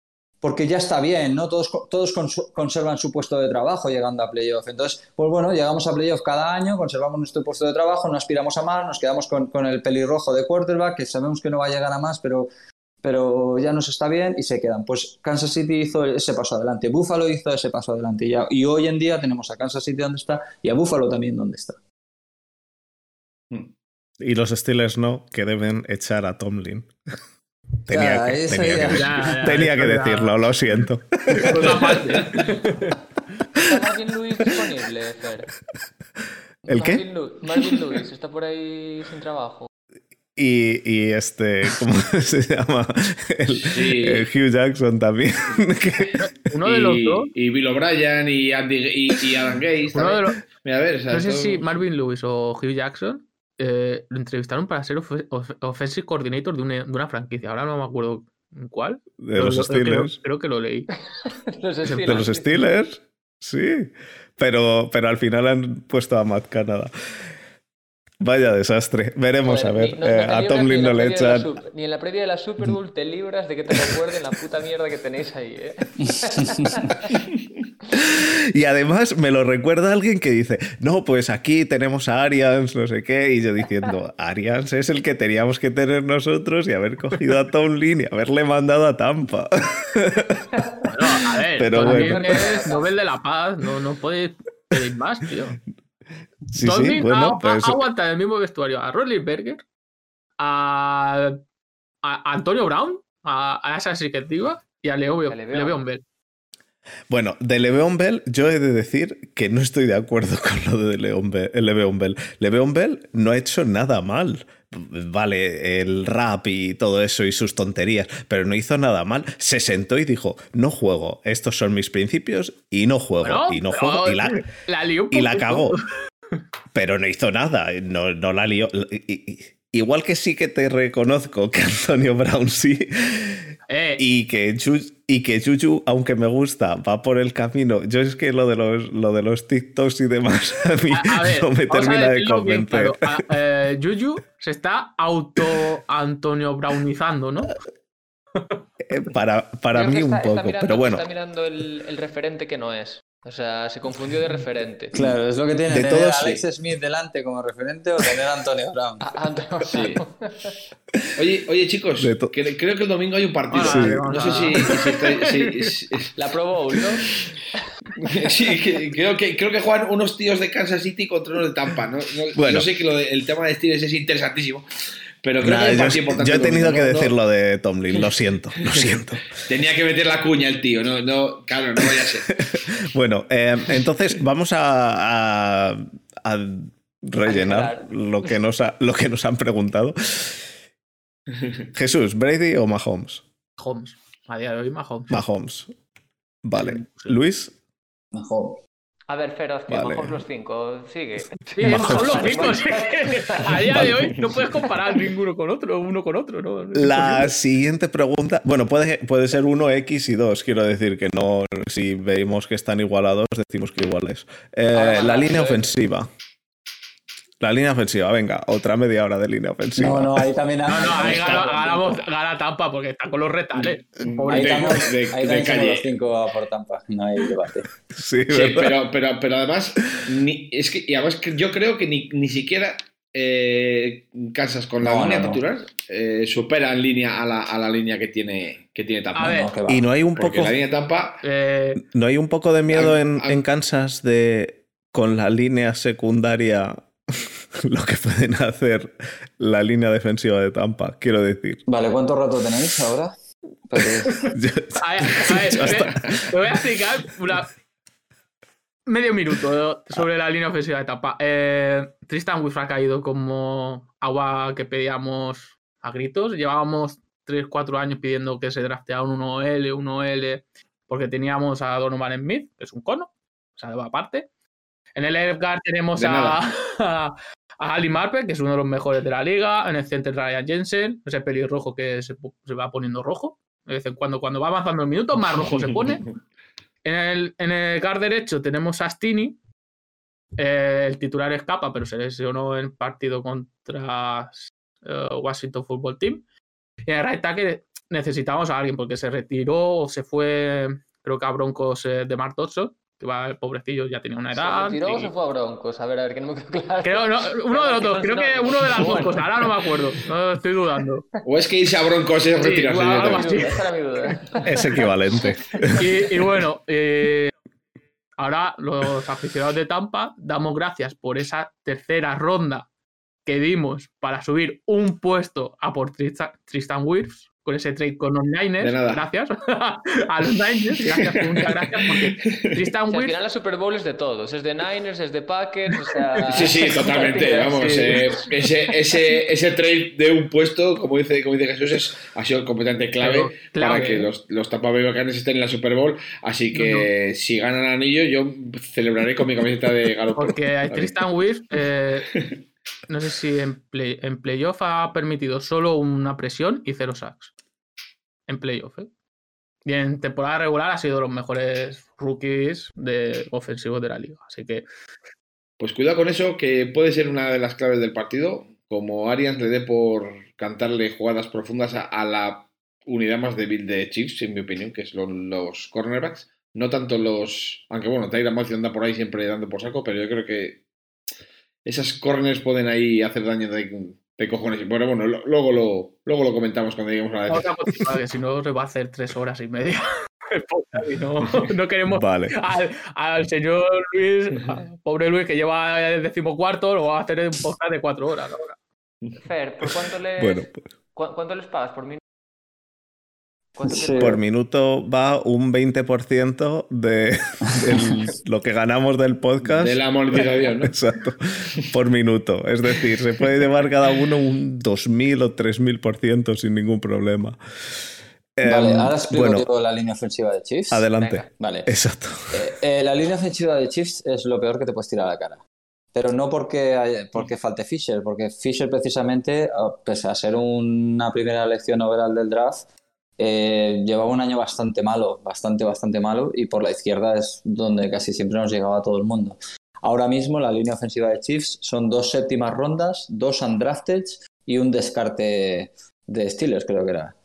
porque ya está bien, ¿no? Todos, todos cons- conservan su puesto de trabajo llegando a playoff. Entonces, pues bueno, llegamos a playoff cada año, conservamos nuestro puesto de trabajo, no aspiramos a más, nos quedamos con, con el pelirrojo de quarterback, que sabemos que no va a llegar a más, pero pero ya nos está bien y se quedan. Pues Kansas City hizo ese paso adelante, Buffalo hizo ese paso adelante y, ya- y hoy en día tenemos a Kansas City donde está y a Buffalo también donde está. Y los Steelers no, que deben echar a Tomlin. tenía Ya, que, tenía ya- que- Ya, ya, tenía que decirlo, lo siento. Cosa aparte. ¿Está Marvin Lewis disponible, Fer? ¿El qué? Marvin Lu- Marvin Lewis está por ahí sin trabajo. Y, y este, ¿cómo se llama? El, Sí. el Hugh Jackson también. Uno de los y, dos. y Bill O'Brien y, Andy, y, y Adam Gates. Uno de los, Mira, a ver, o sea, no sé todo- si Marvin Lewis o Hugh Jackson eh, lo entrevistaron para ser offensive coordinator de una, de una franquicia. Ahora no me acuerdo cuál. de los creo- Steelers. Creo, que lo leí. Los De Steelers. los Steelers, sí. Pero, pero al final han puesto a Matt Canada. Vaya desastre. Veremos Joder, a ver. no- Eh, a Tomlin no le echan. Super- Ni en la previa de la Super Bowl te libras de que te recuerden la puta mierda que tenéis ahí, ¿eh? Y además me lo recuerda alguien que dice, no, pues aquí tenemos a Arians, no sé qué, y yo diciendo, Arians es el que teníamos que tener nosotros y haber cogido a Tomlin y haberle mandado a Tampa. Bueno, a ver, Pero Tomlin bueno. es Nobel de la Paz, no, no puedes pedir más, tío. Sí, Tomlin sí, bueno, ha, pues ha aguantado en el mismo vestuario a Berger, a, a Antonio Brown, a, a esa ejecutiva y a Leo. Le'Veon Bell. Bueno, de Le'Veon Bell, yo he de decir que no estoy de acuerdo con lo de Le'Veon Bell. Le'Veon Bell. Le'Veon Bell no ha hecho nada mal. Vale, el rap y todo eso y sus tonterías, pero no hizo nada mal. Se sentó y dijo, no juego, estos son mis principios y no juego. Bueno, y no juego. Y la, la lió y la cagó. Pero no hizo nada, no, no la lió. Igual que sí que te reconozco que Antonio Brown sí, Eh, y que, Ju- y que Juju, aunque me gusta, va por el camino. Yo es que lo de los, lo de los TikToks y demás a mí a, a ver, no me termina de convencer. claro. Eh, Juju se está auto Antonio Brownizando, ¿no? Eh, Para, para mí un está- poco, mirando- pero bueno. Está mirando el, el referente que no es. O sea, se confundió de referente. Claro, es lo que tiene De tener todos, a Alex sí. Smith delante como referente o tener a Antonio Brown. A- Antonio Sí. Brown. Oye, oye, chicos, que- creo que el domingo hay un partido. Ah, Sí. No sé si. si estáis- si- si- La Pro Bowl, ¿no? sí, que- creo, que, creo que juegan unos tíos de Kansas City contra unos de Tampa. No, No- Bueno. yo sé que lo de- el tema de Steelers es interesantísimo, pero creo que yo, partido importante. yo he tenido que ¿no? No- decir lo de Tomlin, lo siento, lo siento. Tenía que meter la cuña el tío, no, no, claro, no vaya a ser. Bueno, eh, entonces vamos a, a- a rellenar lo que, nos ha- lo que nos han preguntado. Jesús, ¿Brady o Mahomes? Mahomes. A día de hoy, Mahomes. Mahomes. Vale. Sí. Luis, Mejor. A ver, Fer, hostia, Vale. Mahomes los cinco. Sigue. Sí, Mahomes los cinco. sí. A día Vale. de hoy no puedes comparar ninguno con otro, uno con otro, ¿no? La siguiente pregunta, bueno, puede, puede ser uno X y dos, quiero decir que no, si vemos que están igualados, decimos que iguales. Eh, la línea ofensiva. La línea ofensiva, venga, otra media hora de línea ofensiva. No, no, ahí también No, no, ahí gana- ganamos, gana Tampa porque está con los retales. Pobre Ahí de- estamos, de- ahí de también los cinco por Tampa. No hay debate. Sí, pero, pero, pero además, ni- es que, y además yo creo que ni, ni siquiera eh, Kansas con la No, línea no, no. titular eh, supera en línea a la, a la línea que tiene, que tiene Tampa. A ver, No, que va. Y no hay un Porque poco, la línea de Tampa Eh, no hay un poco de miedo en, en Kansas de con la línea secundaria lo que pueden hacer la línea defensiva de Tampa, quiero decir. Vale, ¿cuánto rato tenéis ahora? Yo- a ver, a ver, te, voy a explicar una- medio minuto sobre la línea ofensiva de Tampa. Eh, Tristan Wirfs ha caído como agua que pedíamos a gritos. Llevábamos 3-4 años pidiendo que se drafteara un 1L, 1L, porque teníamos a Donovan Smith, que es un cono, o sea, va aparte. En el left guard tenemos De a, a Ali Marpe, que es uno de los mejores de la liga. En el center Ryan Jensen, ese pelirrojo que se, se va poniendo rojo. De vez en cuando, cuando va avanzando el minuto, más rojo se pone. En el, en el guard derecho tenemos a Stini. Eh, el titular escapa, pero se lesionó en partido contra eh, Washington Football Team. Y en el right tackle necesitamos a alguien porque se retiró o se fue, creo que a Broncos eh, de Mark Dodson, que va el pobrecillo, ya tenía una edad. ¿Se retiró o se fue a Broncos? A ver, a ver, que no me quedó claro. Creo, no, uno de los dos, creo que uno de las dos cosas, ahora no me acuerdo, no estoy dudando. O es que irse a Broncos es Sí, retirarse. algo directamente. así. Esa era mi duda. es equivalente. Y, y bueno, eh, ahora los aficionados de Tampa damos gracias por esa tercera ronda que dimos para subir un puesto a por Tristan, Tristan Wirfs con ese trade con los Niners. De nada. Gracias a los Niners, gracias, muchas gracias porque Tristan O sea, al final la Super Bowl es de todos. Es de Niners, es de Packers, o sea... Sí, sí, totalmente. Vamos, Sí. eh, ese, ese, ese trade de un puesto, como dice, como dice Jesús, es, ha sido completamente clave, clave, para que los, los Tampa Bay Buccaneers estén en la Super Bowl. Así que si ganan el anillo, yo celebraré con mi camiseta de Garoppolo. Porque Tristan Wirfs, eh, no sé si en, play- en playoff ha permitido solo una presión y cero sacks. En playoff, ¿eh? Y en temporada regular ha sido de los mejores rookies de ofensivos de la liga. Así que Pues cuidado con eso, que puede ser una de las claves del partido. Como Arians le dé por cantarle jugadas profundas a, la unidad más débil de Chiefs, en mi opinión, que son los cornerbacks. No tanto los. Aunque bueno, Tyra Matthew anda por ahí siempre dando por saco, pero yo creo que esas corners pueden ahí hacer daño de, de cojones. Bueno, lo- luego, lo, luego lo comentamos cuando lleguemos a la que si no se va a hacer tres horas y media. el podcast, y no, no queremos Vale. al, al señor Luis, al pobre Luis que lleva el decimocuarto, lo va a hacer en un podcast de cuatro horas ahora. Fer, ¿por cuánto les, Bueno, pues, cu- ¿cuánto les pagas por minuto? ¿Cuánto Sí. por minuto va un 20% de el- lo que ganamos del podcast. De la monetización, ¿no? Exacto, por minuto. Es decir, se puede llevar cada uno un 2.000 o 3.000% sin ningún problema. Vale, Em, ahora explico bueno, la línea ofensiva de Chiefs. adelante. Venga. Vale. Exacto. Eh, eh, la línea ofensiva de Chiefs es lo peor que te puedes tirar a la cara. Pero no porque, hay- porque falte Fisher, porque Fisher precisamente, a- pese a ser una primera elección overall del draft, eh, llevaba un año bastante malo, bastante, bastante malo, y por la izquierda es donde casi siempre nos llegaba todo el mundo. Ahora mismo la línea ofensiva de Chiefs son dos séptimas rondas, dos undrafted y un descarte de Steelers, creo que era.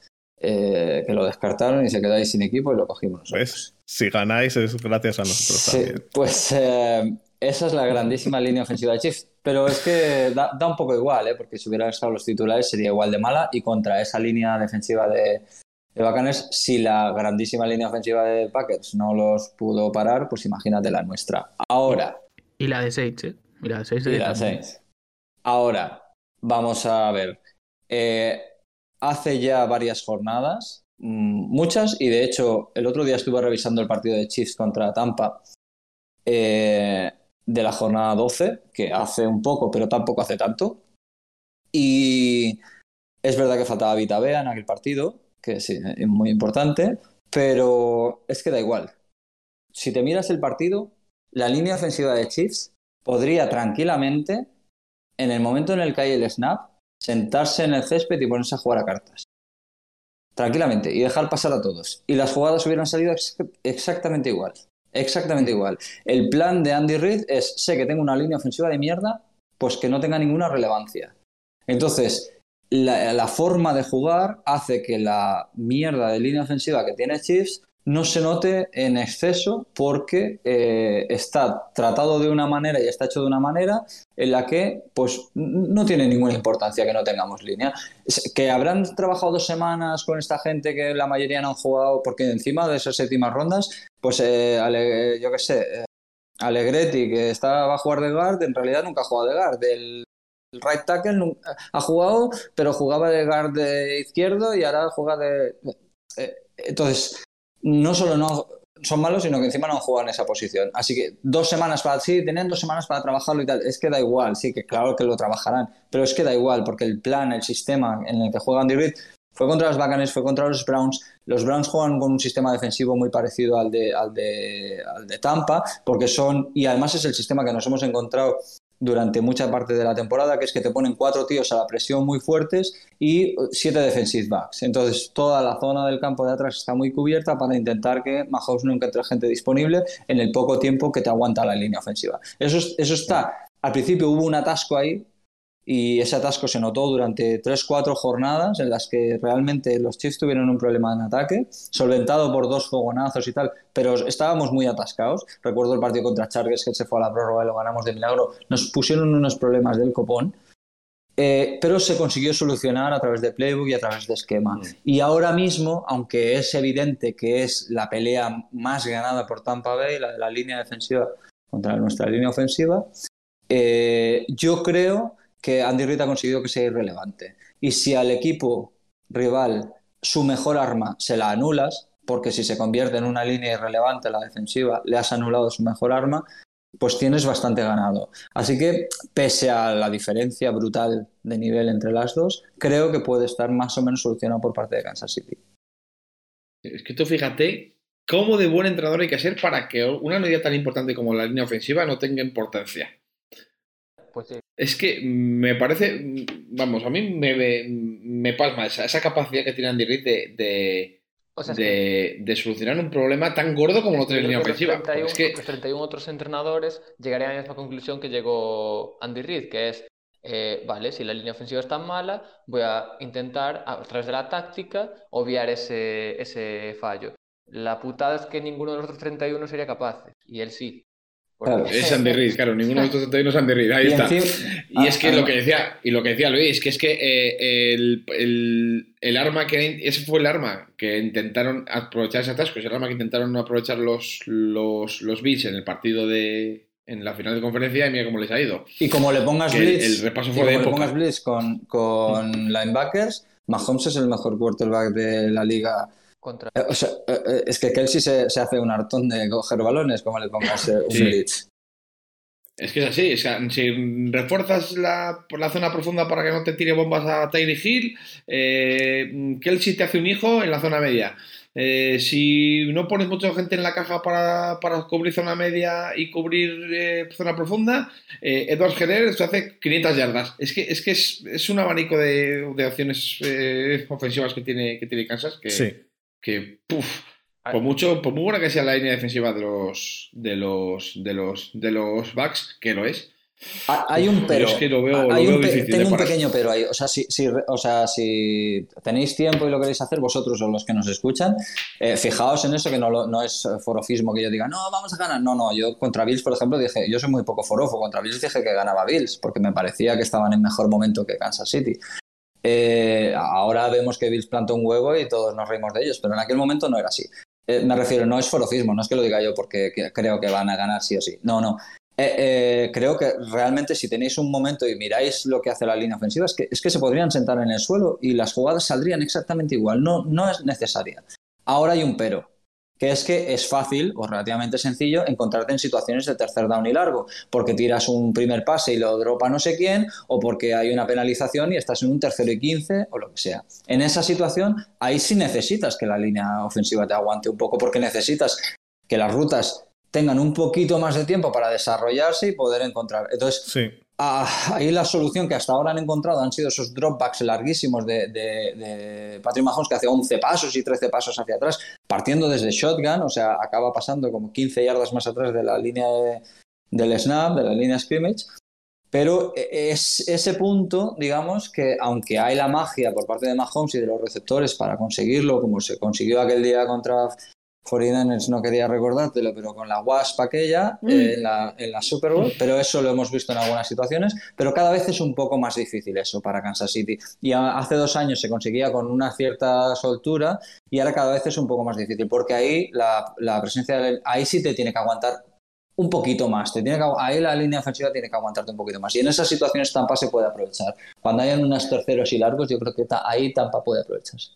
Eh, que lo descartaron y se quedó ahí sin equipo y lo cogimos nosotros. ¿Ves? Si ganáis es gracias a nosotros Sí, también. pues eh, esa es la grandísima línea ofensiva de Chiefs. Pero es que da, da un poco igual, ¿eh? porque si hubieran estado los titulares sería igual de mala y contra esa línea defensiva de, de Buccaneers, si la grandísima línea ofensiva de Packers no los pudo parar, pues imagínate la nuestra. Ahora, Y la de Saints, ¿eh? Y la de Saints. y de la. Saints. Ahora, vamos a ver. Eh, hace ya varias jornadas, mm, muchas, y de hecho el otro día estuve revisando el partido de Chiefs contra Tampa eh, de la jornada 12, que hace un poco, pero tampoco hace tanto. Y es verdad que faltaba Vita Bea en aquel partido, que sí, es muy importante, pero es que da igual. Si te miras el partido, la línea ofensiva de Chiefs podría tranquilamente, en el momento en el que hay el snap, sentarse en el césped y ponerse a jugar a cartas. Tranquilamente, y dejar pasar a todos. Y las jugadas hubieran salido ex- exactamente igual. Exactamente igual. El plan de Andy Reid es, sé que tengo una línea ofensiva de mierda, pues que no tenga ninguna relevancia. Entonces, la, forma de jugar hace que la mierda de línea ofensiva que tiene Chiefs no se note en exceso porque eh, está tratado de una manera y está hecho de una manera en la que pues no tiene ninguna importancia que no tengamos línea. Que habrán trabajado dos semanas con esta gente que la mayoría no han jugado porque encima de esas séptimas rondas, pues eh, yo qué sé, eh, Alegretti que estaba a jugar de guard, en realidad nunca ha jugado de guard. Right tackle ha jugado, pero jugaba de guard izquierdo y ahora juega de... entonces, no solo no son malos, sino que encima no han jugado en esa posición. Así que dos semanas para, sí, tienen dos semanas para trabajarlo y tal. Es que da igual, sí, que claro que lo trabajarán, pero es que da igual, porque el plan, el sistema en el que juegan Andy fue contra los Bacanes, fue contra los Browns. Los Browns juegan con un sistema defensivo muy parecido al de, al de, al de Tampa, porque son, y además es el sistema que nos hemos encontrado durante mucha parte de la temporada, que es que te ponen cuatro tíos a la presión muy fuertes y siete defensive backs. Entonces, toda la zona del campo de atrás está muy cubierta para intentar que Mahomes no encuentre gente disponible en el poco tiempo que te aguanta la línea ofensiva. Eso, eso está. Al principio hubo un atasco ahí, y ese atasco se notó durante 3-4 jornadas en las que realmente los Chiefs tuvieron un problema en ataque, solventado por dos fogonazos y tal, pero estábamos muy atascados. Recuerdo el partido contra Chargers que se fue a la prórroga y lo ganamos de milagro. Nos pusieron unos problemas del copón. Eh, pero se consiguió solucionar a través de playbook y a través de esquema. Mm. Y ahora mismo, aunque es evidente que es la pelea más ganada por Tampa Bay, la de la línea defensiva contra nuestra línea ofensiva, eh, yo creo que Andy Reid ha conseguido que sea irrelevante. Y si al equipo rival su mejor arma se la anulas, porque si se convierte en una línea irrelevante la defensiva, le has anulado su mejor arma, pues tienes bastante ganado. Así que, pese a la diferencia brutal de nivel entre las dos, creo que puede estar más o menos solucionado por parte de Kansas City. Es que tú fíjate cómo de buen entrenador hay que ser para que una medida tan importante como la línea ofensiva no tenga importancia. Pues es que me parece, vamos, a mí me, me, pasma esa, esa, capacidad que tiene Andy Reid de, de, solucionar un problema tan gordo como lo tiene la línea ofensiva. es que... Los 31 otros entrenadores llegarían a la misma conclusión que llegó Andy Reid, que es, eh, vale, si la línea ofensiva es tan mala, voy a intentar, a través de la táctica, obviar ese, ese fallo. La putada es que ninguno de los otros 31 sería capaz, y él sí. Es Andy Reid, claro, ninguno de estos no es Andy Reid, ahí está. y es que lo que decía, y lo que decía Luis, que es que eh, el, el, arma que ese fue el arma que intentaron aprovechar ese atasco, es el arma que intentaron aprovechar los, los, los Bills en el partido de en la final de conferencia y mira cómo les ha ido. Y como le pongas Blitz, el, repaso fue de le pongas Blitz con, con linebackers, Mahomes es el mejor quarterback de la liga eh, o sea, eh, eh, es que Kelsey se, se, hace un hartón de coger balones, como le pongas un blitz. Es que es así, si refuerzas la, la, zona profunda para que no te tire bombas a Tyree Hill, eh, Kelsey te hace un hijo en la zona media. si no pones mucha gente en la caja para, para cubrir zona media y cubrir zona profunda, Edward Jenner se hace 500 yardas. Es que es, que es, es un abanico de, de opciones ofensivas que tiene, que tiene Kansas que, sí que, puf, por mucho, por muy buena que sea la línea defensiva de los de los de los de los backs, que lo es. Hay un pero. Es que lo veo, tengo un pequeño pero ahí. O sea, si, o sea, si tenéis tiempo y lo queréis hacer, vosotros o los que nos escuchan, eh, fijaos en eso que no, no es forofismo que yo diga, no, vamos a ganar. No, no, yo contra Bills, por ejemplo, dije, yo soy muy poco forofo. Contra Bills dije que ganaba Bills, porque me parecía que estaban en mejor momento que Kansas City. Eh, ahora vemos que Bills plantó un huevo y todos nos reímos de ellos, pero en aquel momento no era así. Eh, me refiero, no es forocismo, no es que lo diga yo porque creo que van a ganar sí o sí. No, no. Eh, creo que realmente si tenéis un momento y miráis lo que hace la línea ofensiva, es que, es que se podrían sentar en el suelo y las jugadas saldrían exactamente igual. No, no es necesaria. Ahora hay un pero que es que es fácil o relativamente sencillo encontrarte en situaciones de tercer down y largo, porque tiras un primer pase y lo dropa no sé quién, o porque hay una penalización y estás en un tercero y quince, o lo que sea. En esa situación, ahí sí necesitas que la línea ofensiva te aguante un poco, porque necesitas que las rutas tengan un poquito más de tiempo para desarrollarse y poder encontrar. Entonces, sí. Ah, ahí la solución que hasta ahora han encontrado han sido esos dropbacks larguísimos de, de, Patrick Mahomes que hace 11 pasos y 13 pasos hacia atrás, partiendo desde shotgun, o sea, acaba pasando como 15 yardas más atrás de la línea del snap, de la línea scrimmage. Pero es ese punto, digamos, que aunque hay la magia por parte de Mahomes y de los receptores para conseguirlo, como se consiguió aquel día contra 49ers no quería recordártelo, pero con la Wasp aquella eh, en, la, en la Super Bowl, pero eso lo hemos visto en algunas situaciones, pero cada vez es un poco más difícil eso para Kansas City. Y a- hace dos años se conseguía con una cierta soltura y ahora cada vez es un poco más difícil, porque ahí la, la presencia del... Ahí sí te tiene que aguantar un poquito más, te tiene que, ahí la línea ofensiva tiene que aguantarte un poquito más. Y en esas situaciones Tampa se puede aprovechar. Cuando hayan unos terceros y largos, yo creo que ta- ahí Tampa puede aprovecharse.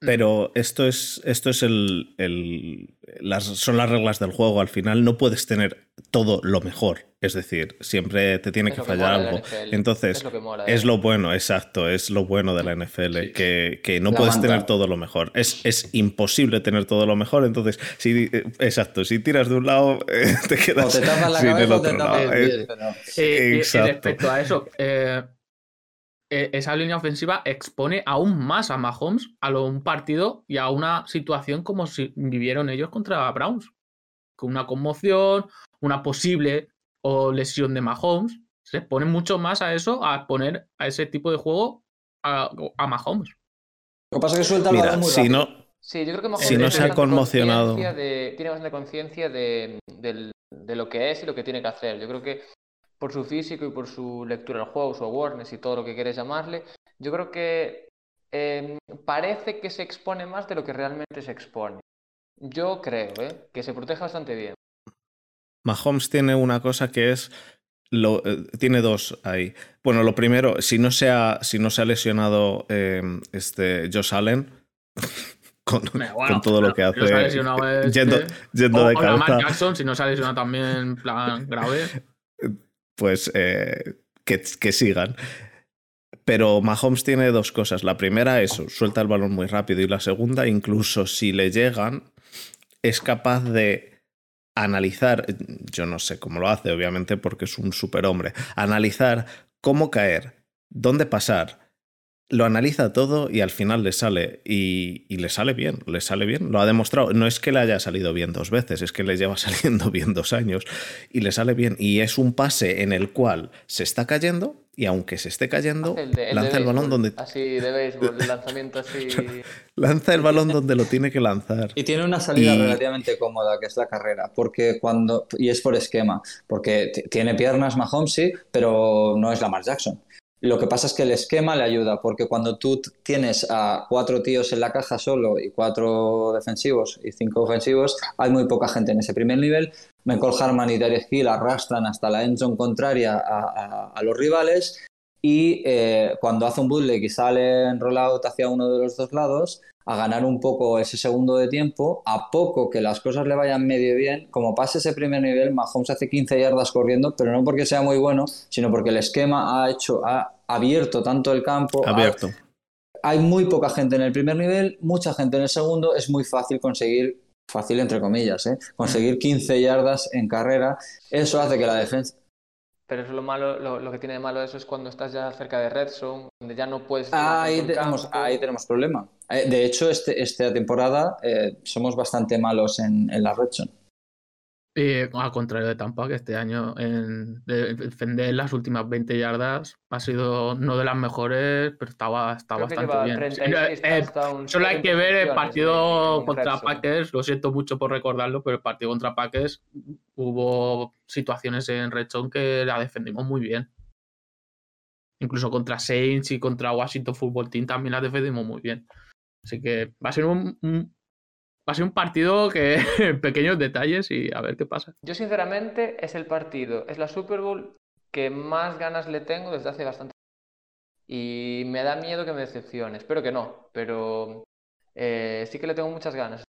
Pero esto es, esto es el, el- las, son las reglas del juego. Al final no puedes tener todo lo mejor. Es decir, siempre te tiene Es que fallar algo. Entonces, es lo que mola. de Es la lo bueno, exacto, es lo bueno de la NFL, Sí. que, que no La puedes manta. tener todo lo mejor. Es, es imposible tener todo lo mejor, entonces, si, eh, exacto, si tiras de un lado, eh, te O quedas te tapas la sin cabeza el o te otro tapas lado. el Eh, Eh, y- y Exacto. respecto a eso, eh, esa línea ofensiva expone aún más a Mahomes a lo- un partido y a una situación como si vivieron ellos contra Browns. Con una conmoción, una posible o lesión de Mahomes. Se expone mucho más a eso, a poner a ese tipo de juego a, a Mahomes. Lo que pasa es que suelta el Mira, muy si rápido. no, Sí, yo creo que Mahomes Si no tiene se ha bastante conmocionado. De, tiene bastante conciencia de lo que es y lo que tiene que hacer. Yo creo que por su físico y por su lectura del juego, su awareness y todo lo que quieres llamarle, yo creo que eh, parece que se expone más de lo que realmente se expone. Yo creo, ¿eh? Que se protege bastante bien. Mahomes tiene una cosa que es. Lo, eh, tiene dos ahí. Bueno, lo primero, si no se ha, si no se ha lesionado eh, este Josh Allen con, Bueno, con todo lo que se ha hace. lesionado este, Yendo, yendo o, de o Lamar. Jackson, si no se ha lesionado también en plan grave. pues eh, que, que sigan. Pero Mahomes tiene dos cosas. La primera es suelta el balón muy rápido y la segunda, incluso si le llegan, es capaz de analizar, yo no sé cómo lo hace, obviamente, porque es un superhombre, analizar cómo caer, dónde pasar. Lo analiza todo y al final le sale. Y, y le sale bien, le sale bien. Lo ha demostrado. No es que le haya salido bien dos veces, es que le lleva saliendo bien dos años. Y le sale bien. Y es un pase en el cual se está cayendo y aunque se esté cayendo, Hace el de- el de lanza el balón donde... Así de béisbol, el lanzamiento así. Lanza el balón donde lo tiene que lanzar. Y tiene una salida Y- relativamente cómoda, que es la carrera, porque cuando y es por esquema, porque tiene piernas Mahomes, sí, pero no es Lamar Jackson. Lo que pasa es que el esquema le ayuda, porque cuando tú tienes a cuatro tíos en la caja solo y cuatro defensivos y cinco ofensivos, hay muy poca gente en ese primer nivel. Michael Harman y Derek Hill arrastran hasta la end zone contraria a, a- a los rivales y eh, cuando hace un bootleg y sale en rollout hacia uno de los dos lados, a ganar un poco ese segundo de tiempo, a poco que las cosas le vayan medio bien, como pase ese primer nivel, Mahomes hace 15 yardas corriendo, pero no porque sea muy bueno, sino porque el esquema ha hecho, ha abierto tanto el campo, ha- Abierto. hay muy poca gente en el primer nivel, mucha gente en el segundo, es muy fácil conseguir, fácil entre comillas, ¿eh? conseguir 15 yardas en carrera, eso hace que la defensa... Pero eso lo malo, lo, lo que tiene de malo eso es cuando estás ya cerca de Red Zone, donde ya no puedes. Ahí tenemos, campo. ahí tenemos problema. Eh, De hecho, este, esta temporada eh, somos bastante malos en, en la red zone. Y al contrario de Tampa, que este año en de- defender las últimas 20 yardas ha sido no de las mejores, pero estaba, está Creo que bastante bien. 36 Eh, Solo hay que ver el partido contra. Packers, lo siento mucho por recordarlo, pero el partido contra Packers hubo situaciones en Red Zone que la defendimos muy bien. Incluso contra Saints y contra Washington Football Team también la defendimos muy bien. Así que va a ser un, un- va a ser un partido que pequeños detalles y a ver qué pasa. Yo, sinceramente, es el partido, es la Super Bowl que más ganas le tengo desde hace bastante Y me da miedo que me decepcione. Espero que no, pero eh, sí que le tengo muchas ganas.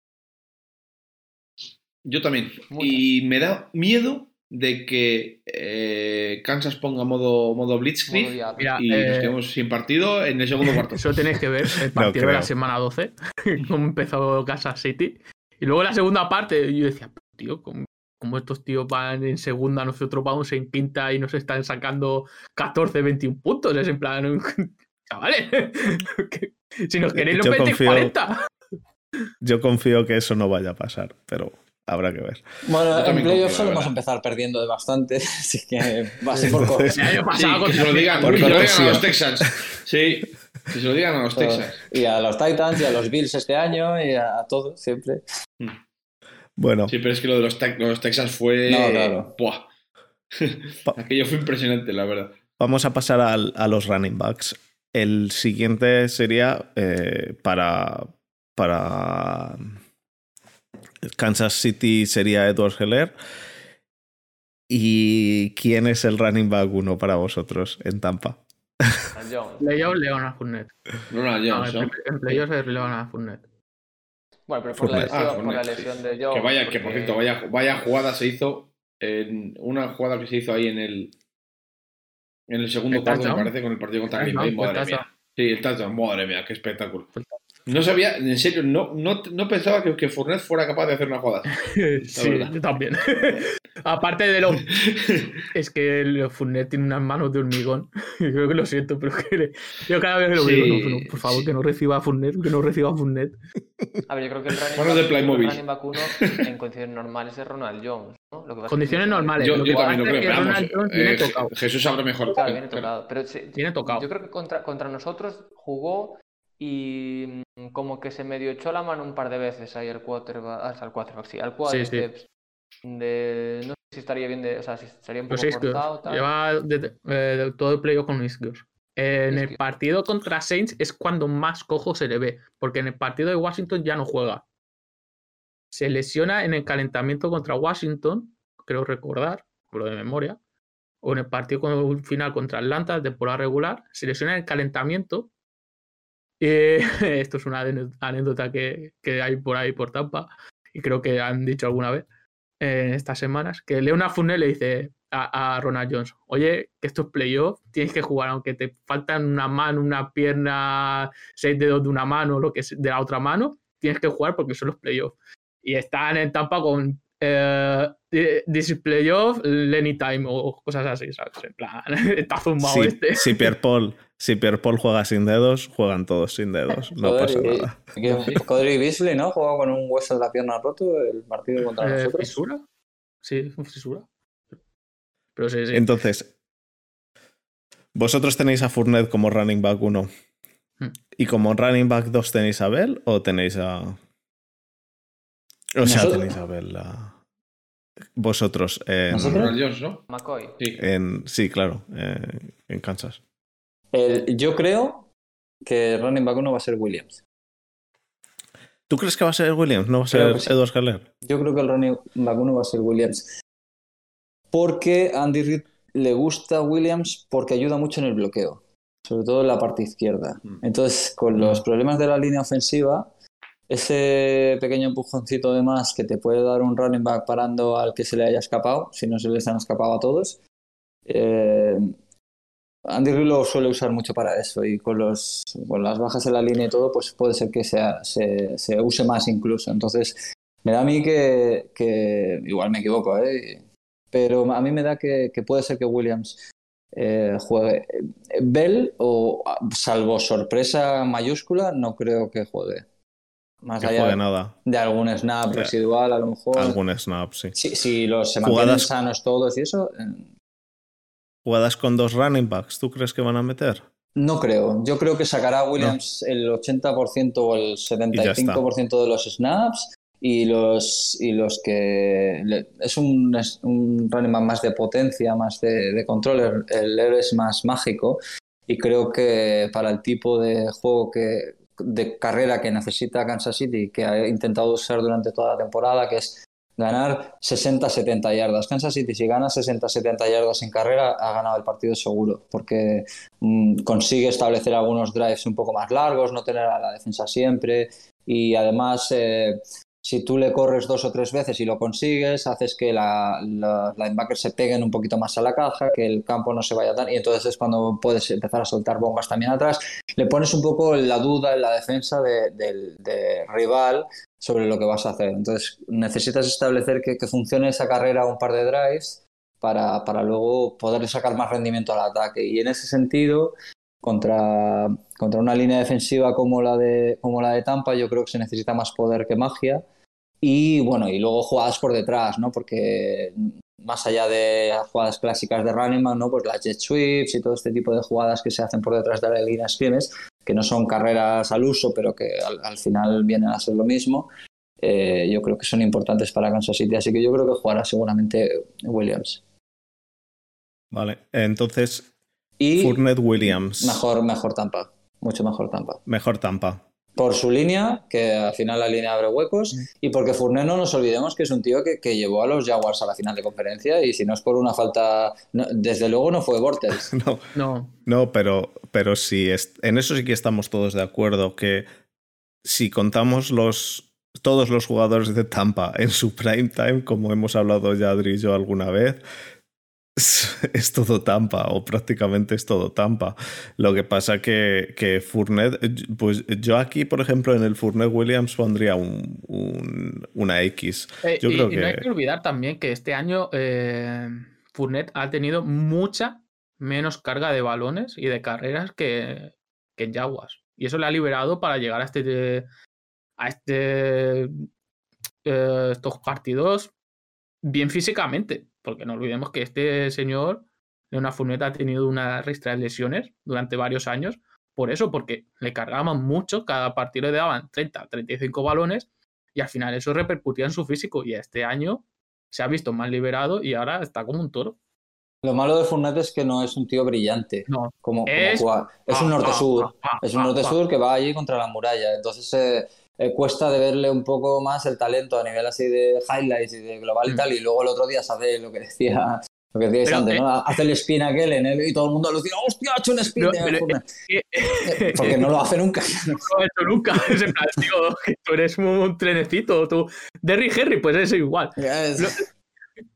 Yo también. Muchas. Y me da miedo de que eh, Kansas ponga modo, modo Blitzkrieg Modo. Mira, y eh, nos quedemos sin partido en el segundo cuarto. Eso tenéis que ver, el partido de la semana 12, cómo empezó Kansas City. Y luego la segunda parte, yo decía, tío, ¿cómo, cómo estos tíos van en segunda, nosotros vamos en quinta y nos están sacando 14, 21 puntos? Es en plan, chavales, si nos queréis lo Yo metéis confío- 40. Yo confío que eso no vaya a pasar, pero habrá que ver. Bueno, en playoffs solemos empezar perdiendo de bastante, así que va a ser por El año Sí, pasado que se lo digan, Por que se lo digan a los Texans. Sí. Que se lo digan a los Texas. Y a los Titans y a los Bills este año y a, a todos, siempre. Bueno, Sí, pero es que lo de los, Tex- los Texas fue. No, claro. Buah. Aquello fue impresionante, la verdad. vamos a pasar al- a los running backs. El siguiente sería eh, para, para Kansas City sería Edward Heller. ¿Y quién es el running back uno para vosotros en Tampa? Playoff, Leona Fournette. Ronald No, Jones, en, ¿no? en playoff es Leona Fournette. Bueno, pero por la lesión, Ah, por la Fournette, lesión sí. de Jones. Que vaya, que por cierto, vaya, vaya jugada se hizo. En una jugada que se hizo ahí en el. En el segundo ¿El cuarto, me parece, con el partido contra El Green Bay. Madre mía. Sí, el touchdown, madre mía, qué espectáculo. No sabía, en serio, no, no, no pensaba que, que Fournette fuera capaz de hacer una jugada. sí, verdad. yo también. Aparte de lo. Es que el Fournette tiene unas manos de hormigón. Yo creo que lo siento, pero que le- yo cada vez que lo Sí, digo, no, no, por favor, sí. que no reciba a Fournette, que no reciba a Fournette. A ver, yo creo que el running Manos de el running back uno en condiciones normales es Ronald Jones. ¿no? Lo que que Condiciones sé- normales. Yo, lo yo que también lo creo, es que Ronald Jones eh, tocado. Jesús sabrá mejor. Claro, viene tocado. Pero sí, Viene tocado. Yo creo que contra, contra nosotros jugó y mm, como que se medio echó la mano un par de veces ahí al quarterback, ah, al quarterback, sí, al cuádriceps. De, no sé si estaría bien de, o sea, si estaría un Los poco cortado. Tal. Lleva de- eh, de todo el playoff con isquios. En el partido contra Saints es cuando más cojo se le ve, porque en el partido de Washington ya no juega. Se lesiona en el calentamiento contra Washington, creo recordar, por lo de memoria, o en el partido con- final contra Atlanta, de temporada regular, se lesiona en el calentamiento. Eh, esto es una anécdota que, que hay por ahí por Tampa, y creo que han dicho alguna vez en estas semanas, que Leona Fournette le dice a, a Ronald Jones, oye, que esto es playoff, tienes que jugar, aunque te faltan una mano, una pierna, seis dedos de una mano, lo que es de la otra mano, tienes que jugar porque son los playoffs. Y están en Tampa con eh, This is playoff, Lenny time o cosas así, ¿sabes? En plan, está zumbado este. si Pierre Paul, si Pierre Paul juega sin dedos, juegan todos sin dedos. No Joder, pasa nada. que Codry Beasley, ¿no? Jugó con un hueso de la pierna roto el partido contra Eh, nosotros. ¿Fisura? Sí, fisura. Pero sí, sí. Entonces, ¿vosotros tenéis a Fournette como running back 1? Hmm. ¿Y como running back 2 tenéis a Bell o tenéis a. O sea, tenéis a Bell. a- Vosotros. En, ¿Nosotros? ¿no? McCoy. Sí. en- sí, claro, eh, en Kansas. El- yo creo que running back uno va a ser Williams. ¿Tú crees que va a ser Williams? ¿No va a ser sí. Edward? Yo creo que el running back uno va a ser Williams. Porque Andy Reid le gusta Williams porque ayuda mucho en el bloqueo, sobre todo en la parte izquierda. Mm. Entonces, con los problemas de la línea ofensiva, ese pequeño empujoncito de más que te puede dar un running back parando al que se le haya escapado, si no se les han escapado a todos, eh, Andy lo suele usar mucho para eso y con, los, con las bajas en la línea y todo, pues puede ser que sea, se, se use más incluso. Entonces, me da a mí que, que- igual me equivoco, ¿eh? pero a mí me da que, que puede ser que Williams eh, juegue. Bell, o salvo sorpresa mayúscula, no creo que juegue. Más Que allá juegue nada. de algún snap Ya. residual, a lo mejor. Algún snap, sí. Si, si los se mantienen Jugadas- sanos todos y eso, eh, Jugadas con dos running backs, ¿tú crees que van a meter? no creo. Yo creo que sacará Williams el 80% o el 75% de los snaps y los, y los que... le- es un, es un running back más de potencia, más de, de control. El, el es más mágico y creo que para el tipo de juego que de carrera que necesita Kansas City, que ha intentado usar durante toda la temporada, que es ganar 60-70 yardas. Kansas City, si gana 60-70 yardas en carrera, ha ganado el partido seguro, porque mm, consigue establecer algunos drives un poco más largos, no tener a la defensa siempre, y además, eh, si tú le corres dos o tres veces y lo consigues, haces que la- linebackers se peguen un poquito más a la caja, que el campo no se vaya tan, y entonces es cuando puedes empezar a soltar bombas también atrás. Le pones un poco la duda en la defensa de- del de rival sobre lo que vas a hacer. Entonces, necesitas establecer que, que funcione esa carrera un par de drives para, para luego poder sacar más rendimiento al ataque. Y en ese sentido, contra, contra una línea defensiva como la, de, como la de Tampa, yo creo que se necesita más poder que magia. Y bueno, y luego jugadas por detrás, ¿no? Porque más allá de las jugadas clásicas de running back, ¿no? Pues las jet sweeps y todo este tipo de jugadas que se hacen por detrás de la línea scrimmage, que no son carreras al uso, pero que al, al final vienen a ser lo mismo. eh, yo creo que son importantes para Kansas City, así que yo creo que jugará seguramente Williams. Vale, entonces Y Fournette Williams. mejor, mejor Tampa, mucho mejor Tampa. Mejor Tampa. Por su línea, que al final la línea abre huecos, y porque Fournette no nos olvidemos que es un tío que, que llevó a los Jaguars a la final de conferencia, y si no es por una falta, no- desde luego no fue Bortles. No, No, no pero, pero sí, es- en eso sí que estamos todos de acuerdo, que si contamos los, todos los jugadores de Tampa en su prime time, como hemos hablado ya Adri y yo alguna vez, es, es todo Tampa, o prácticamente es todo Tampa. Lo que pasa que, que Fournette, pues yo aquí, por ejemplo, en el Fournette Williams pondría un, un- una X. Eh, Yo y, creo y no hay que- que olvidar también que este año eh, Fournette ha tenido mucha menos carga de balones y de carreras que, que en Jaguars. Y eso le ha liberado para llegar a este a este eh, estos partidos bien físicamente. Porque no olvidemos que este señor, Leonard Fournette, ha tenido una ristra de lesiones durante varios años. Por eso, porque le cargaban mucho, cada partido le daban 30, 35 balones y al final eso repercutía en su físico y este año se ha visto más liberado y ahora está como un toro. Lo malo de Fournette es que no es un tío brillante, No, como, Es- un norte-sur. Es un norte-sur que va allí contra la muralla. Entonces eh, eh, cuesta de verle un poco más el talento a nivel así de highlights y de global y Mm. tal. Y luego el otro día se hace lo que decía, lo que decíais antes, eh, ¿no? Hace el spin aquel en él y todo el mundo alucina, ¡hostia, ha hecho un spin! Pero- de pero, Fournette". Eh, Eh, Porque no lo hace nunca. no lo he hecho nunca. Es en plan, tío, tú eres un trenecito. Tú. Derry Henry, pues es igual.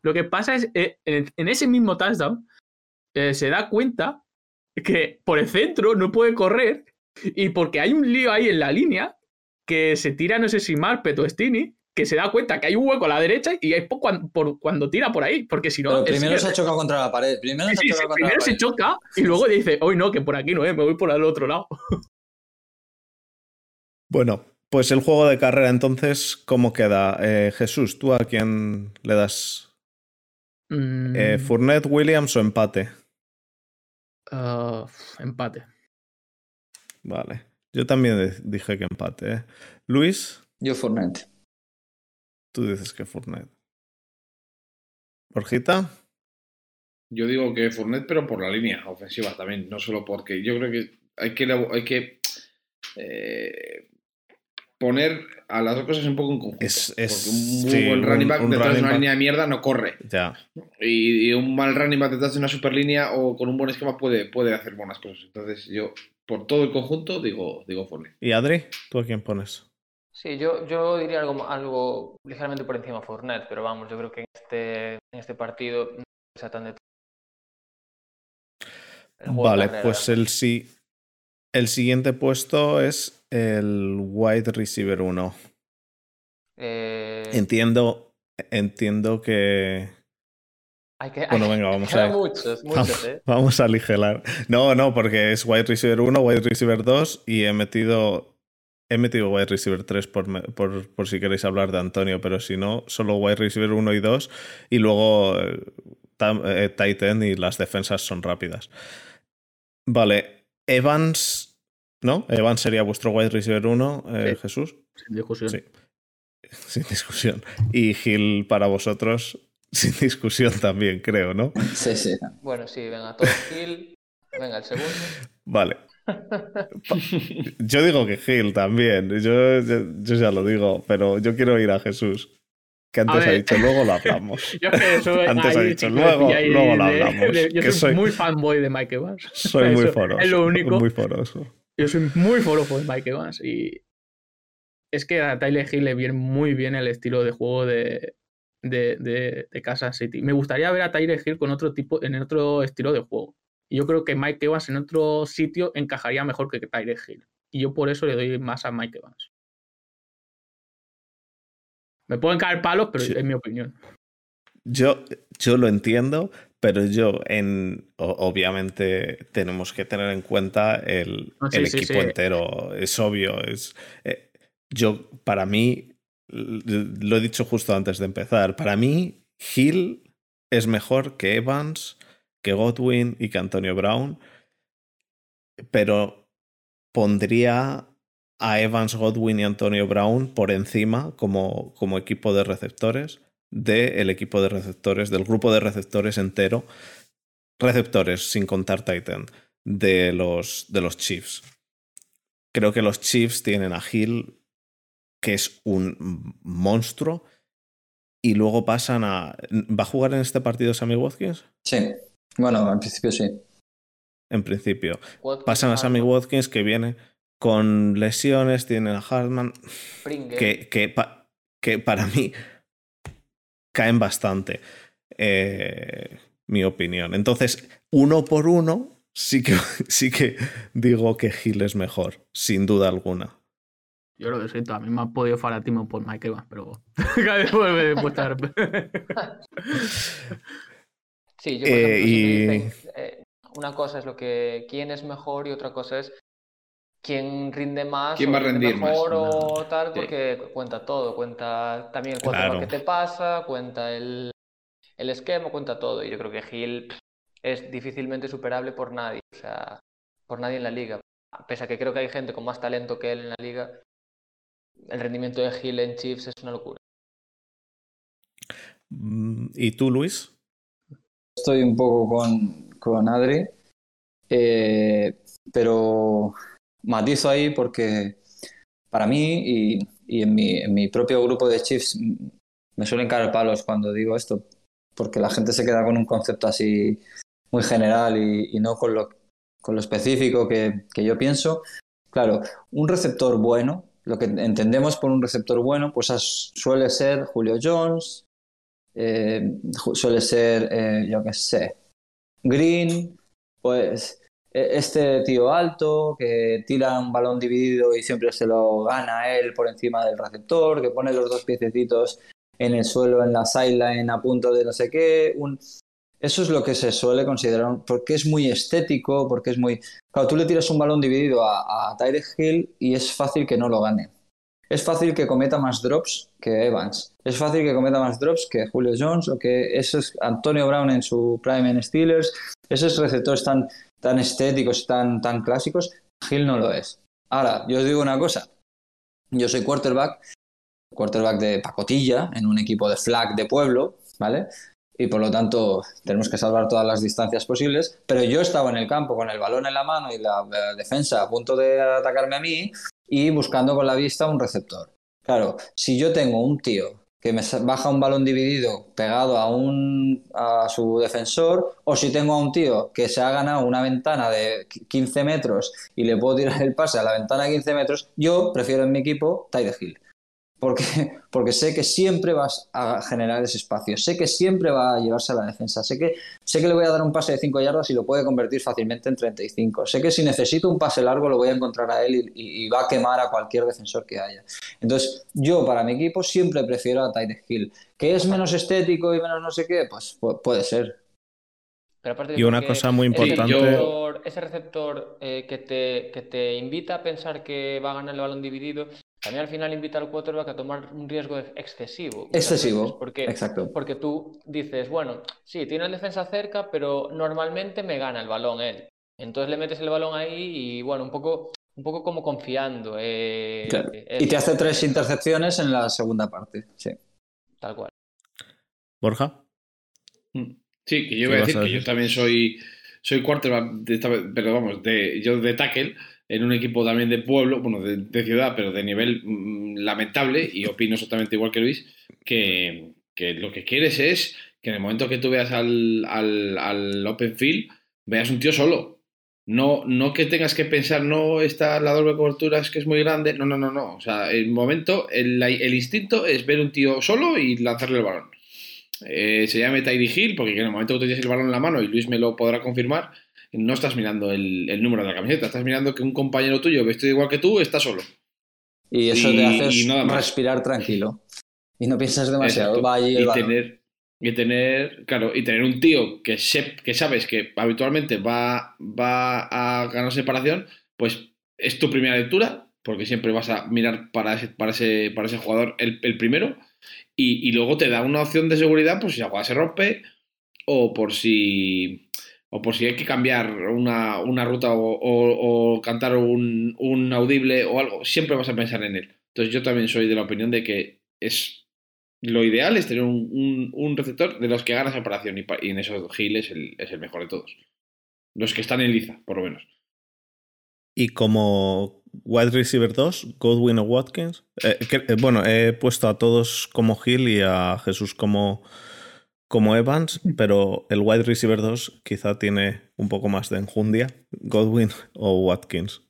Lo que pasa es, eh, en, en ese mismo touchdown, eh, se da cuenta que por el centro no puede correr y porque hay un lío ahí en la línea que se tira, no sé si Marpet o Stini, que se da cuenta que hay un hueco a la derecha y es por cuando, por cuando tira por ahí, porque si no... Pero es primero se ha chocado contra la pared. Primero Sí, se sí, ha sí, chocado contra primero la se pared. choca y luego dice, hoy no, que por aquí no, eh, me voy por el otro lado. Bueno, pues el juego de carrera entonces, ¿cómo queda? Eh, Jesús, ¿tú a quién le das? Mm, Eh, ¿Fournette, Williams o empate? ah, empate. Vale. Yo también dije que empate. ¿eh? Luis, Yo Fournette. tú dices que Fournette. Borjita, Yo digo que Fournette, pero por la línea ofensiva también, no solo porque yo creo que hay que, hay que eh, poner a las dos cosas un poco en conjunto. Es- es- porque un muy sí, buen running un- back un detrás de una back- línea de mierda no corre. ya. Y, y un mal running back detrás de una super línea o con un buen esquema puede, puede hacer buenas cosas. Entonces yo, por todo el conjunto, digo, digo Fournette. ¿Y Adri? ¿Tú a quién pones? Sí, yo, yo diría algo, algo ligeramente por encima de Fournette, pero vamos, yo creo que en este, en este partido no sea tan de... Vale, pues el, sí, el siguiente puesto es el wide receiver 1. Eh, Entiendo, entiendo que... hay que, Bueno, hay- venga, vamos a muchos, muchos, ¿eh? Vamos a aligerar. No, no, porque es wide receiver 1, wide receiver 2 y he metido he metido wide receiver 3 por, por, por si queréis hablar de Antonio, pero si no, solo wide receiver 1 y 2 y luego eh, eh, tight end y las defensas son rápidas. Vale, Evans, ¿no? Evans sería vuestro wide receiver 1, eh, Sí. Jesús, Sin discusión. Sí. sin discusión. Y Gil para vosotros, sin discusión también, creo, ¿no? Sí, sí. Bueno, sí, venga, todo Hill, venga, el segundo. Vale. Yo digo que Gil también. Yo, yo, yo ya lo digo, pero yo quiero ir a Jesús. Que antes ha dicho, luego lo hablamos. Yo es que soy Antes ha dicho, luego- ahí luego lo hablamos, de- yo que soy, soy- muy fanboy de Mike Evans. Soy muy foroso. Es lo único. Muy foroso. Yo soy muy forofo de Mike Evans y es que a Tyler Hill le viene muy bien el estilo de juego de, de, de, de Kansas City. Me gustaría ver a Tyler Hill con otro tipo, en otro estilo de juego. Y yo creo que Mike Evans en otro sitio encajaría mejor que Tyler Hill. Y yo por eso le doy más a Mike Evans. Me pueden caer palos, pero Sí. es mi opinión. Yo, yo lo entiendo, pero yo, en, obviamente, tenemos que tener en cuenta el, No, sí, el sí, equipo sí. entero. Es obvio. Es, eh, yo, para mí, lo he dicho justo antes de empezar, para mí, Hill es mejor que Evans, que Godwin y que Antonio Brown, pero pondría a Evans, Godwin y Antonio Brown por encima como, como equipo de receptores del equipo de receptores, del grupo de receptores entero, receptores sin contar Titan, de los, de los Chiefs. Creo que los Chiefs tienen a Hill, que es un monstruo, y luego pasan a... ¿Va a jugar en este partido Sammy Watkins? Sí, bueno, en principio sí. En principio. Watkins, Pasan a Sammy Watkins que viene con lesiones, tienen a Hartman, que, que, pa- que para mí caen bastante, eh, mi opinión. Entonces, uno por uno, sí que, sí que digo que Hill es mejor, sin duda alguna. Yo lo siento, a mí me ha podido fanatismo por Mike Evans, pero cada vez vuelve a. Sí, yo por Eh, ejemplo, si y- me dicen, eh, una cosa es lo que quién es mejor y otra cosa es quién rinde más ¿Quién o va a rinde rendir más? mejor o tal, Sí. porque cuenta todo, cuenta también el Claro. que te pasa, cuenta el, el esquema, cuenta todo. Y yo creo que Hill pff, es difícilmente superable por nadie, o sea, por nadie en la liga. Pese a que creo que hay gente con más talento que él en la liga, el rendimiento de Hill en Chiefs es una locura. Mm, ¿Y tú, Luis? Estoy un poco con, con Adri, eh, pero matizo ahí porque para mí y, y en, mi, en mi propio grupo de Chiefs me suelen caer palos cuando digo esto, porque la gente se queda con un concepto así muy general y, y no con lo, con lo específico que, que yo pienso. Claro, un receptor bueno, lo que entendemos por un receptor bueno, pues suele ser Julio Jones, eh, suele ser, eh, yo qué sé, Green, pues e- este tío alto que tira un balón dividido y siempre se lo gana él por encima del receptor, que pone los dos piececitos en el suelo, en la sideline, a punto de no sé qué. Un... Eso es lo que se suele considerar, porque es muy estético, porque es muy... Claro, tú le tiras un balón dividido a, a Hill y es fácil que no lo gane. Es fácil que cometa más drops que Evans. Es fácil que cometa más drops que Julio Jones o que esos Antonio Brown en su prime en Steelers. Esos receptores tan, tan estéticos, tan, tan clásicos. Hill no lo es. Ahora, yo os digo una cosa. Yo soy quarterback, quarterback de pacotilla en un equipo de flag de pueblo, ¿vale? Y por lo tanto tenemos que salvar todas las distancias posibles. Pero yo estaba en el campo con el balón en la mano y la defensa a punto de atacarme a mí y buscando con la vista un receptor. Claro, si yo tengo un tío que me baja un balón dividido pegado a, un, a su defensor, o si tengo a un tío que se ha ganado una ventana de 15 metros y le puedo tirar el pase a la ventana de 15 metros, yo prefiero en mi equipo Tyler Hill. Porque, porque sé que siempre vas a generar ese espacio, sé que siempre va a llevarse a la defensa, sé que, sé que le voy a dar un pase de 5 yardas y lo puede convertir fácilmente en 35. Sé que si necesito un pase largo lo voy a encontrar a él y, y- y va a quemar a cualquier defensor que haya. Entonces, yo para mi equipo siempre prefiero a Tyreek Hill. ¿Que es menos estético y menos no sé qué? Pues pu- puede ser. Pero aparte Y una que cosa muy ese importante- receptor, ese receptor eh, que, te, que te invita a pensar que va a ganar el balón dividido, también al final invita al quarterback a tomar un riesgo excesivo. Excesivo, porque, exacto. porque tú dices, bueno, sí, tiene el defensa cerca, pero normalmente me gana el balón él. Entonces le metes el balón ahí y bueno, un poco, un poco como confiando. eh, Claro. eh, Y te hace tres intercepciones en la segunda parte. Sí. Tal cual. Borja. Sí, que yo ¿Qué iba a decir a que yo también soy, soy quarterback, de esta vez- pero vamos, de, yo de tackle, en un equipo también de pueblo, bueno, de, ciudad, pero de nivel mm, lamentable, y opino exactamente igual que Luis, que, que lo que quieres es que en el momento que tú veas al, al, al open field, veas un tío solo. No, no que tengas que pensar, no, está la doble cobertura es que es muy grande. No, no, no, no. O sea, el momento, el, el instinto es ver un tío solo y lanzarle el balón. Eh, se llama Tyree Hill, porque en el momento que tú tienes el balón en la mano, y Luis me lo podrá confirmar, no estás mirando el, el número de la camiseta, estás mirando que un compañero tuyo vestido igual que tú está solo. Y eso Y- te hace respirar tranquilo. Y no piensas demasiado. Va allí el y tener y tener claro y tener un tío que sep- que sabes que habitualmente va va a ganar separación pues es tu primera lectura porque siempre vas a mirar para ese para ese para ese jugador el, el primero y, y luego te da una opción de seguridad pues si la jugada se rompe o por si o por si hay que cambiar una, una ruta o, cantar un, un audible o algo, siempre vas a pensar en él. Entonces yo también soy de la opinión de que es lo ideal es tener un, un- receptor de los que gana separación y, en eso Gil es el, mejor de todos. Los que están en liza, por lo menos. Y como wide receiver 2, Godwin o Watkins. Eh, eh, bueno, he puesto a todos como Hill y a Jesús como, como Evans, pero el wide receiver 2 quizá tiene un poco más de enjundia. Godwin o Watkins.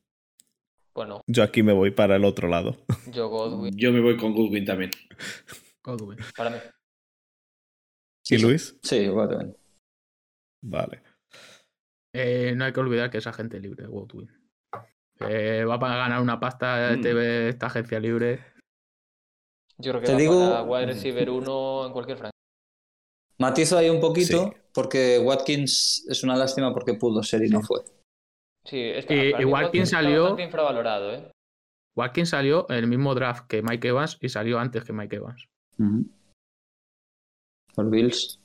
Bueno, Yo aquí me voy para el otro lado. yo Godwin, Yo me voy con Goodwin también. Godwin. para mí. ¿Y Luis? Sí, Godwin. Vale. Eh, no hay que olvidar que es agente libre, Godwin. Eh, va para ganar una pasta Mm. esta agencia libre. Yo creo que Te va digo- para wide receiver 1 en cualquier franquicia. Matizo ahí un poquito, Sí. porque Watkins es una lástima porque pudo ser y no fue. Sí, y mí Watkins está salió- infravalorado, ¿eh? Watkins salió en el mismo draft que Mike Evans y salió antes que Mike Evans. Por Bills.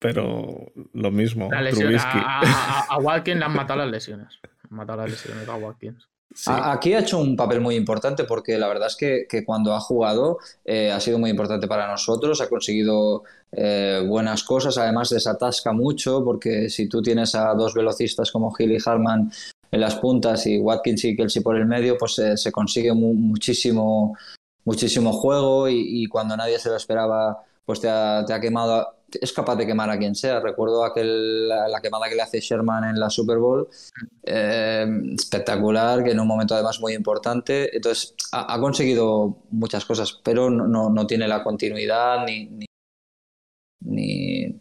Pero lo mismo, a, a- a- a Watkins le han matado las lesiones. Han matado las lesiones a Watkins. Aquí ha hecho un papel muy importante porque la verdad es que, que cuando ha jugado eh, ha sido muy importante para nosotros, ha conseguido eh, buenas cosas, además desatasca mucho porque si tú tienes a dos velocistas como Hill y Harman en las puntas y Watkins y Kelsey por el medio, pues eh, se consigue mu- muchísimo, muchísimo juego y, cuando nadie se lo esperaba, pues te ha, quemado, es capaz de quemar a quien sea. Recuerdo aquel, la, quemada que le hace Sherman en la Super Bowl, eh, espectacular, que en un momento además muy importante. Entonces, ha, ha conseguido muchas cosas, pero no, no, no tiene la continuidad ni, ni, ni,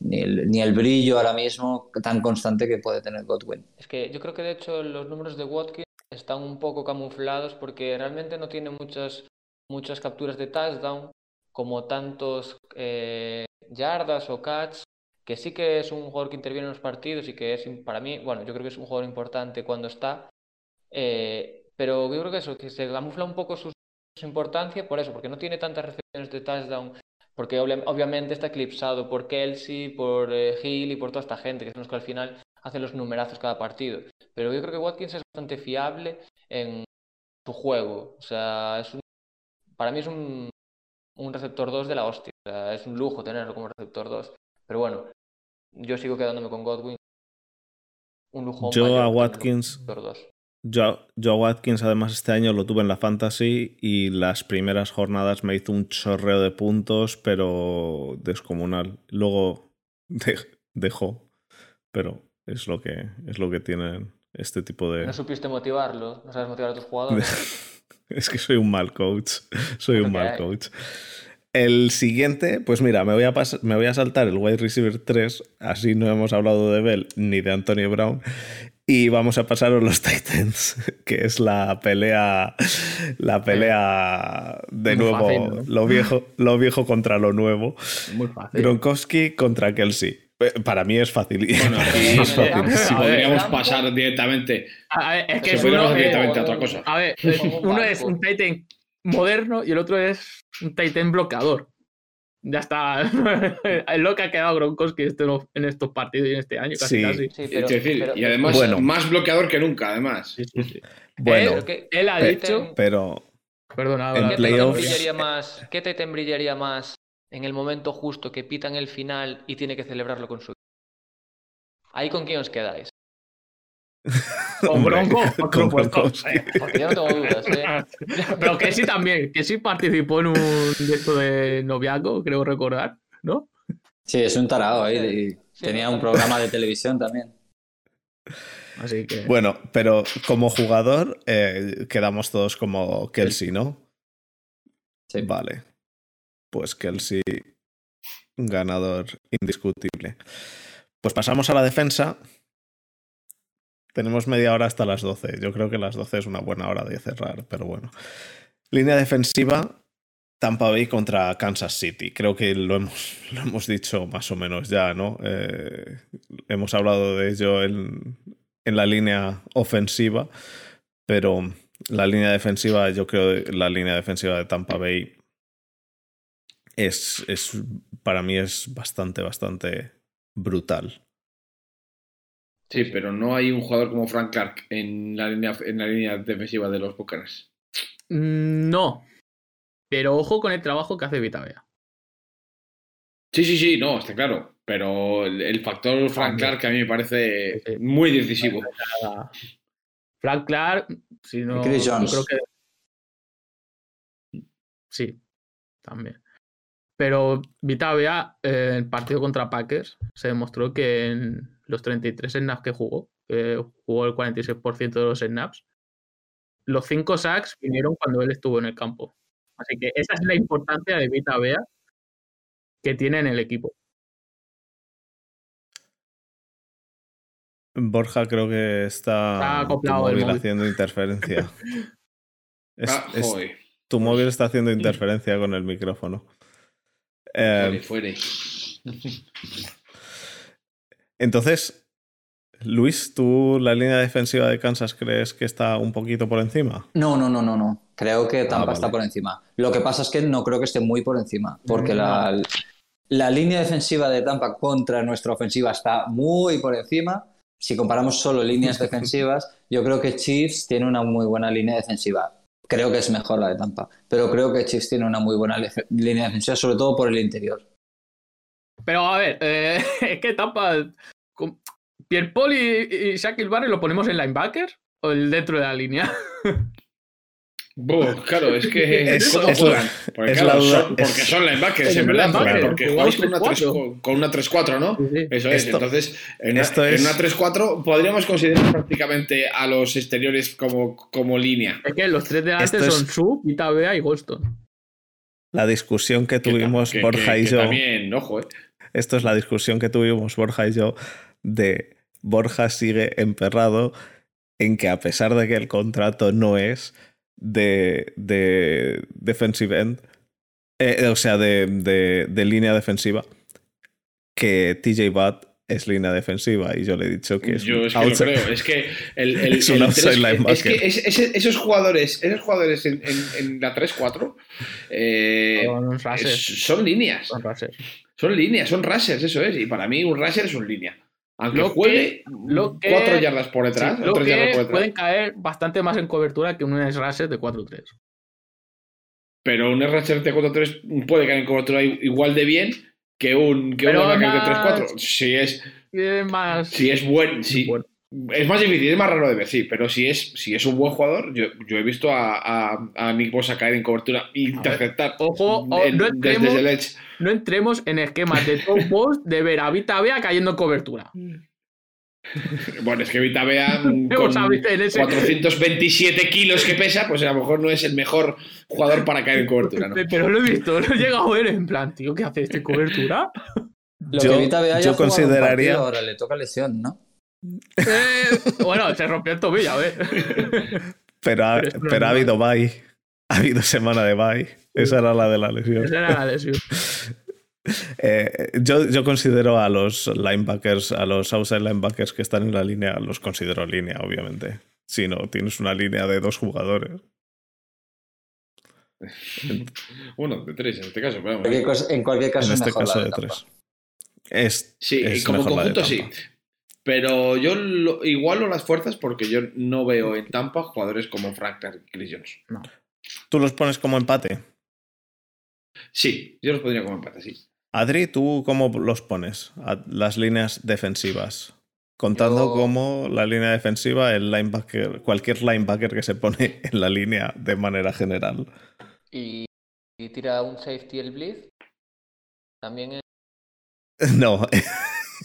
ni el, ni el brillo ahora mismo tan constante que puede tener Godwin. Es que yo creo que de hecho los números de Watkins están un poco camuflados porque realmente no tiene muchas, muchas capturas de touchdown como tantos eh, yardas o catch, que sí que es un jugador que interviene en los partidos y que es para mí, bueno, yo creo que es un jugador importante cuando está, eh, pero yo creo que eso, que se camufla un poco su, importancia por eso, porque no tiene tantas recepciones de touchdown porque obvia- obviamente está eclipsado por Kelsey, por eh, Hill y por toda esta gente, que son los que al final hacen los numerazos cada partido. Pero yo creo que Watkins es bastante fiable en su juego. O sea, es para mí es un, un receptor 2 de la hostia. O sea, es un lujo tenerlo como receptor 2. Pero bueno, yo sigo quedándome con Godwin. Un lujo Yo a Watkins- receptor 2. Yo, yo a Watkins además este año lo tuve en la fantasy y las primeras jornadas me hizo un chorreo de puntos, pero descomunal. Luego de- dejó, pero es lo que es lo que tienen este tipo de... No supiste motivarlo, no sabes motivar a tus jugadores. es que soy un mal coach, soy un mal coach. El siguiente, pues mira, me voy, a me voy a saltar el wide receiver 3, así no hemos hablado de Bell ni de Antonio Brown, y vamos a pasar a los Titans, que es la pelea, la pelea de Muy nuevo, fácil, ¿no? lo, viejo, lo viejo contra lo nuevo, Muy fácil. Gronkowski contra Kelsey. Eh, Para mí es fácil. Bueno, es podríamos pasar directamente. A ver, es que es uno, eh, directamente a otra cosa. a ver, uno es un Titan moderno y el otro es un Titan bloqueador. Ya está. es lo que ha quedado Gronkowski este- en estos partidos y en este año, casi Sí. casi. Sí, Es pero, decir, pero- y además Bueno. más bloqueador que nunca, además. Bueno, Él ha Pe- dicho. pero Perdona, ¿Qué playoffs-? ¿Qué Titan brillaría más en el momento justo que pitan el final y tiene que celebrarlo con su Ahí con quién os quedáis. Con Bronco, con por supuesto. Porque yo no tengo dudas, ¿eh? Pero que sí también, que sí participó en un de esto de noviazgo, creo recordar, ¿no? Sí, es un tarado ahí. Sí, tenía un programa de televisión también. Así que. Bueno, pero como jugador eh, quedamos todos como Kelsey, ¿no? Sí. Vale. Pues Kelsey, ganador indiscutible. Pues pasamos a la defensa. Tenemos media hora hasta las 12. Yo creo que las 12 es una buena hora de cerrar, pero bueno. Línea defensiva, Tampa Bay contra Kansas City. Creo que lo hemos, lo hemos dicho más o menos ya, ¿no? Eh, hemos hablado de ello en, en la línea ofensiva, pero la línea defensiva, yo creo la línea defensiva de Tampa Bay es, es para mí es bastante, bastante brutal. Sí, pero no hay un jugador como Frank Clark en la línea, en la línea defensiva de los Buccaneers. Mm, No. Pero ojo con el trabajo que hace Vitavea. Sí, sí, sí, no, está claro. Pero el, el factor Frank. Clark a mí me parece Sí, sí. muy decisivo. Frank Clark, si no. Chris Jones. creo que. Sí, también. Pero Vitavea, eh, el partido contra Packers, se demostró que en los 33 snaps que jugó, jugó el 46% de los snaps, los 5 sacks vinieron cuando él estuvo en el campo. Así que esa es la importancia de Vitavea que tiene en el equipo. Borja creo que está, Está tu acoplado el móvil móvil. haciendo interferencia. Es- Ah, es- joder, tu móvil está haciendo interferencia con el micrófono. Eh, fuere, fuere. entonces, Luis, ¿tú la línea defensiva de Kansas crees que está un poquito por encima? No, no, no, no, no. Creo que Tampa vale. está por encima. Lo que pasa es que no creo que esté muy por encima, porque la, la línea defensiva de Tampa contra nuestra ofensiva está muy por encima. Si comparamos solo líneas defensivas, yo creo que Chiefs tiene una muy buena línea defensiva. Creo que es mejor la de Tampa, pero creo que Chiefs tiene una muy buena línea defensiva, sobre todo por el interior. Pero a ver, eh, es que Tampa. con- Pierre Paul y, y Shaquille Barrett lo ponemos en linebacker o el dentro de la línea. Claro, es que Es- ¿cómo es juegan? la- Porque, es claro, la duda- son, porque es- son linebackers, es en verdad, linebacker, porque, jugáis con una 3 3-4. con una 3-4, ¿no? Sí, sí. Eso es, Esto- entonces en una, esto en es- una 3-4 podríamos considerar prácticamente a los exteriores como, como línea. Es que los tres de Esto delante es- son Sub, Vitavea y Golston. La discusión que tuvimos que- Borja que- y que yo. También, ojo, eh. Esto es la discusión que tuvimos Borja y yo de Borja sigue emperrado en que a pesar de que el contrato no es de, de defensive end, eh, o sea, de, de- de línea defensiva, que TJ Watt es línea defensiva y yo le he dicho que es Yo un es que lo creo. Es que el, el, Es un el outside tres- linebacker. es que es- es- esos jugadores, esos jugadores en, en- en la 3-4 eh, Son líneas. Son líneas, son rushers, eso es. Y para mí un rusher es un línea. Aunque Lo que- juegue lo que- cuatro yardas por detrás, Sí, lo yardas que por detrás. pueden caer bastante más en cobertura que un rusher de 4-3. Pero un rusher de 4-3 puede caer en cobertura igual de bien que un, que un linebacker de más- 3-4. Si es, más. si es buen, si, bueno. Es más difícil, es más raro de ver, sí, pero si es, si es un buen jugador, yo, yo he visto a, a, a Nick Bosa caer en cobertura e interceptar Ojo, o- en- no desde, entremos- el edge. No entremos en esquemas de top post de ver a Vitavea cayendo en cobertura. Bueno, es que Vita Bea con ver en ese- 427 kilos que pesa, pues a lo mejor no es el mejor jugador para caer en cobertura, ¿no? Pero lo he visto, lo he llegado a ver en plan, tío, ¿qué hace este en cobertura? Lo Yo- que Vita ya yo consideraría- partido, ahora le toca lesión, ¿no? Eh, bueno, se rompió el tobillo, a ver. Pero ha, Pero ha habido bye. Ha habido semana de bye. Esa era la de la lesión. Esa era la lesión. Eh, yo, yo considero a los linebackers, a los outside linebackers que están en la línea, los considero línea, obviamente. Si no, tienes una línea de dos jugadores. Uno de tres en este caso, pero En vamos. cualquier cosa- en cualquier caso En es este mejor la caso de tres. Es, Sí, es como conjunto sí. Pero yo lo- igualo las fuerzas porque yo no veo en Tampa jugadores como Frank Chris Jones. ¿Tú los pones como empate? Sí, yo los pondría como empate, sí. Adri, ¿tú cómo los pones? A las líneas defensivas. Contando Yo- como la línea defensiva, el linebacker, cualquier linebacker que se pone en la línea de manera general. Y, y tira un safety el blitz. También es No.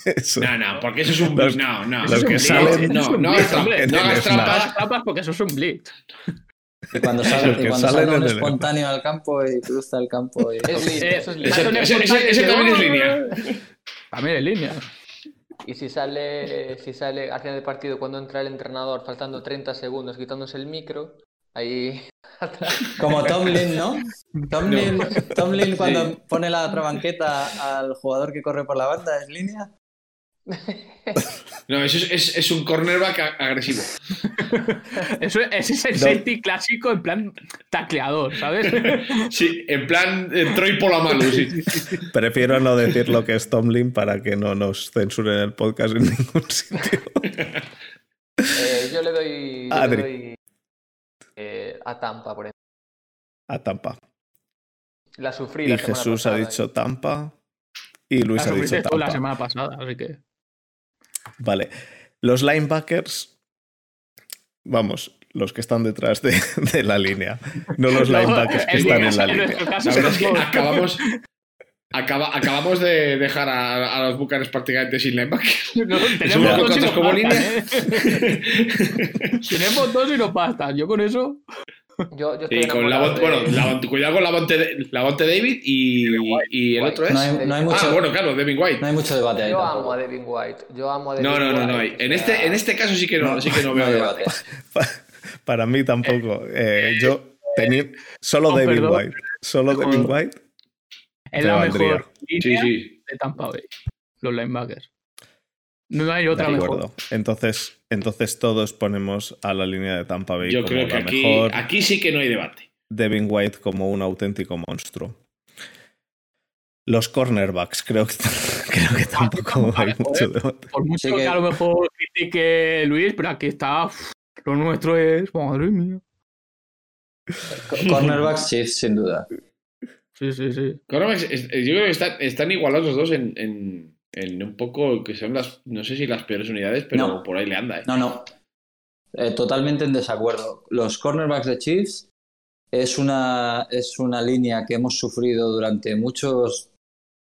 Eso- No, no, porque eso es un Los- No, no. los que un salen- blitz. No, no No hagas snap. trampa. Las trampas porque eso es un blitz. Y cuando sale, que y cuando sale un en el- espontáneo al campo y cruza el campo y... Es blitz, Eh, eso es blitz. ese- ese- también es línea. También es línea. Y si sale, si sale al final del partido cuando entra el entrenador faltando 30 segundos quitándose el micro, ahí Como Tomlin, ¿no? Tomlin, Tomlin cuando pone la otra banqueta al jugador que corre por la banda, ¿es línea? No, eso es, es- es un cornerback agresivo. Eso, ese es el safety clásico en plan tacleador, ¿sabes? Sí, en plan eh, Troy Polamalu, sí. Prefiero no decir lo que es Tomlin para que no nos censuren el podcast en ningún sitio. Eh, yo le doy, yo le Adri. doy eh, a Tampa por ejemplo. A Tampa. La sufrí Y la Jesús ha dicho Tampa. Y Luis La ha dicho tú la Tampa. semana pasada, así que. Vale. Los linebackers. Vamos, los que están detrás de, de la línea. No los No, linebackers que están en la línea. caso La verdad es que acabamos, acaba- acabamos de dejar a, a los Bucanes prácticamente sin linebacker. No, Somos tenemos dos y nos como bastan, línea. ¿eh? Tenemos dos y nos bastan. Yo con eso. Yo, yo estoy Y con Lavonte, de- bueno, Lavonte- cuidado con Lavonte, Lavonte David y, y el otro es. No hay, no hay mucho, Ah, bueno, claro, Devin White. no hay mucho debate ahí. Yo tampoco. amo a Devin White. Yo amo a Devin No, no, no, White, no hay. En este, en este caso sí que no, sí que no no veo debate. debate. Para mí tampoco. Eh, yo tenía solo Con Devin perdón. White. Solo Con- Devin White. Es la mejor Sí, línea sí. de Tampa Bay. Los linebackers. No hay De otra mejor. acuerdo. Entonces, entonces todos ponemos a la línea de Tampa Bay Yo como creo que la aquí, mejor. aquí sí que no hay debate. Devin White como un auténtico monstruo. Los cornerbacks, creo que, creo que tampoco hay parejo, mucho debate. Por mucho Sí que... que- a lo mejor critique Luis, pero aquí está. uf, lo nuestro es. Madre mía. Cornerbacks, Chiefs, sin duda. Sí, sí, sí. Cornerbacks, yo creo que están, están igualados los dos en, en, en un poco que son las, no sé si las peores unidades, pero No. por ahí le anda. ¿eh? No, no. Eh, totalmente en desacuerdo. Los cornerbacks de Chiefs es una, es una línea que hemos sufrido durante muchos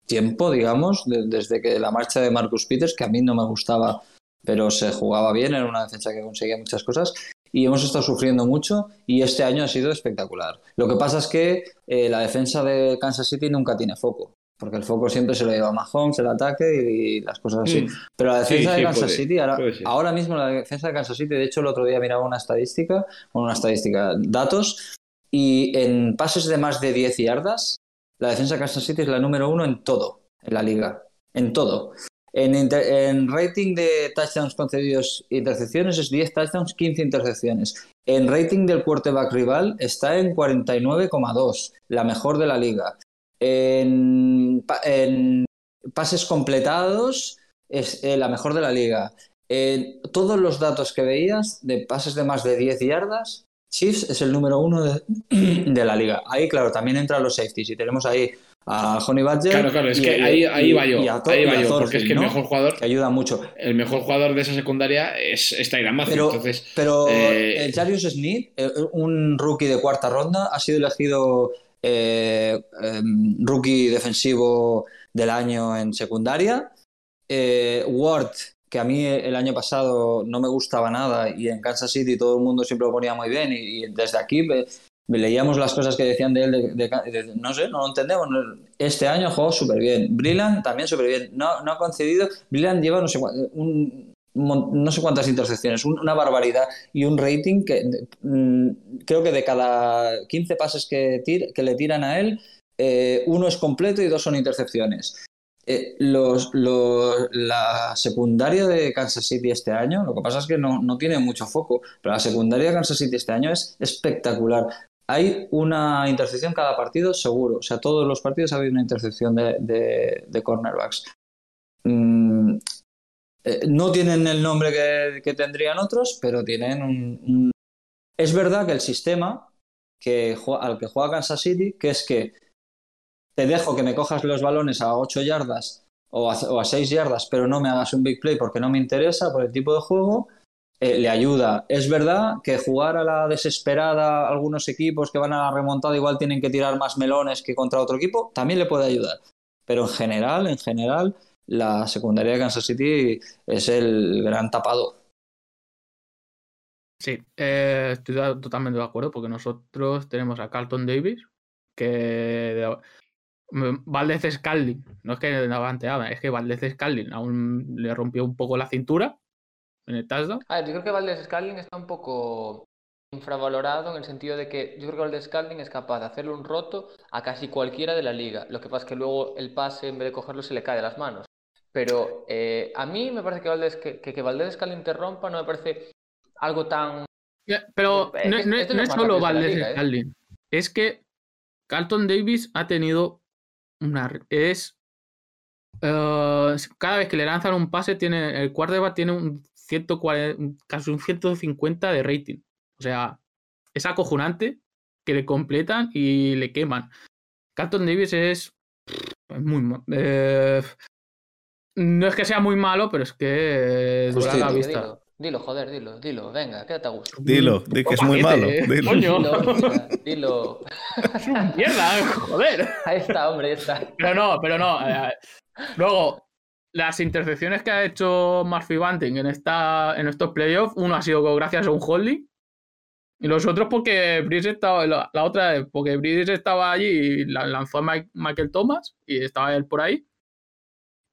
tiempo, digamos, de- desde que la marcha de Marcus Peters, que a mí no me gustaba, pero se jugaba bien, era una defensa que conseguía muchas cosas, y hemos estado sufriendo mucho y este año ha sido espectacular. Lo que pasa es que eh, la defensa de Kansas City nunca tiene foco, porque el foco siempre se lo lleva a Mahomes, el ataque y, las cosas así. Mm. Pero la defensa sí, de Kansas puede, City, ahora, ahora mismo la defensa de Kansas City, de hecho el otro día miraba una estadística, bueno, una estadística, datos, y en pases de más de 10 yardas, la defensa de Kansas City es la número uno en todo, en la liga, en todo. En, inter- en rating de touchdowns concedidos e intercepciones es 10 touchdowns, 15 intercepciones. En rating del quarterback rival está en 49,2, la mejor de la liga. En, pa- en pases completados es eh, la mejor de la liga. En todos los datos que veías de pases de más de 10 yardas, Chiefs es el número uno de, de la liga. Ahí, claro, también entran los safeties y tenemos ahí a Honey Badger. Claro, claro, es y- que ahí, ahí va yo. Thor- Ahí va yo, porque es que el mejor jugador, que ayuda mucho. el mejor jugador de esa secundaria es, es Matthew. Pero, Entonces, pero eh, eh, Jarius Smith, eh, un rookie de cuarta ronda, ha sido elegido eh, em, rookie defensivo del año en secundaria. Eh, Ward, que a mí el año pasado no me gustaba nada y en Kansas City todo el mundo siempre lo ponía muy bien y, desde aquí leíamos las cosas que decían de él, de- no sé, no lo entendemos. Este año jugó súper bien. Brilland también súper bien. No, ha concedido. Brilland lleva no sé, un, no sé cuántas intercepciones, un- una barbaridad y un rating que mm, creo que de cada 15 pases que, que le tiran a él, eh, uno es completo y dos son intercepciones. Eh, la secundaria de Kansas City este año, lo que pasa es que no, no tiene mucho foco, pero la secundaria de Kansas City este año es espectacular. Hay una intercepción cada partido, seguro. O sea, todos los partidos ha habido una intercepción de cornerbacks. Mm, eh, no tienen el nombre que, tendrían otros, pero tienen un, Es verdad que el sistema que, al que juega Kansas City, que es que te dejo que me cojas los balones a 8 yardas o a, o a 6 yardas, pero no me hagas un big play porque no me interesa por el tipo de juego, eh, le ayuda. Es verdad que jugar a la desesperada, algunos equipos que van a la remontada igual tienen que tirar más melones que contra otro equipo, también le puede ayudar. Pero en general, en general, la secundaria de Kansas City es el gran tapado. Sí, eh, estoy totalmente de acuerdo porque nosotros tenemos a Carlton Davis, que de- Valdez Scalding, no es que de avanteada, es que Valdez Scalding aún le rompió un poco la cintura en el touchdown. A ver, yo creo que Valdez Scalding está un poco infravalorado en el sentido de que yo creo que Valdez Scalding es capaz de hacerle un roto a casi cualquiera de la liga. Lo que pasa es que luego el pase, en vez de cogerlo, se le cae de las manos. Pero eh, a mí me parece que Valdés, que, que, que Valdés interrumpa no me parece algo tan... Pero no, no, no es solo Valdés ¿eh? Scalding. Es que Carlton Davis ha tenido una... Es... Uh, cada vez que le lanzan un pase, tiene el quarterback tiene un 140, casi un 150 de rating. O sea, es acojonante que le completan y le queman. Carlton Davis es muy eh, no es que sea muy malo, pero es que pues dura la vista. Dilo, dilo, joder, dilo, dilo, venga, quédate a gusto. Dilo, di que es muy malo. Dilo. Dilo, dilo. Mierda, joder. Ahí está, hombre, ahí está. Pero no, pero no. Eh, luego, las intercepciones que ha hecho Murphy Bunting en, esta, en estos playoffs, uno ha sido gracias a un holding y los otros porque Brice estaba, la, otra porque Brice estaba allí y la lanzó a Michael Thomas y estaba él por ahí.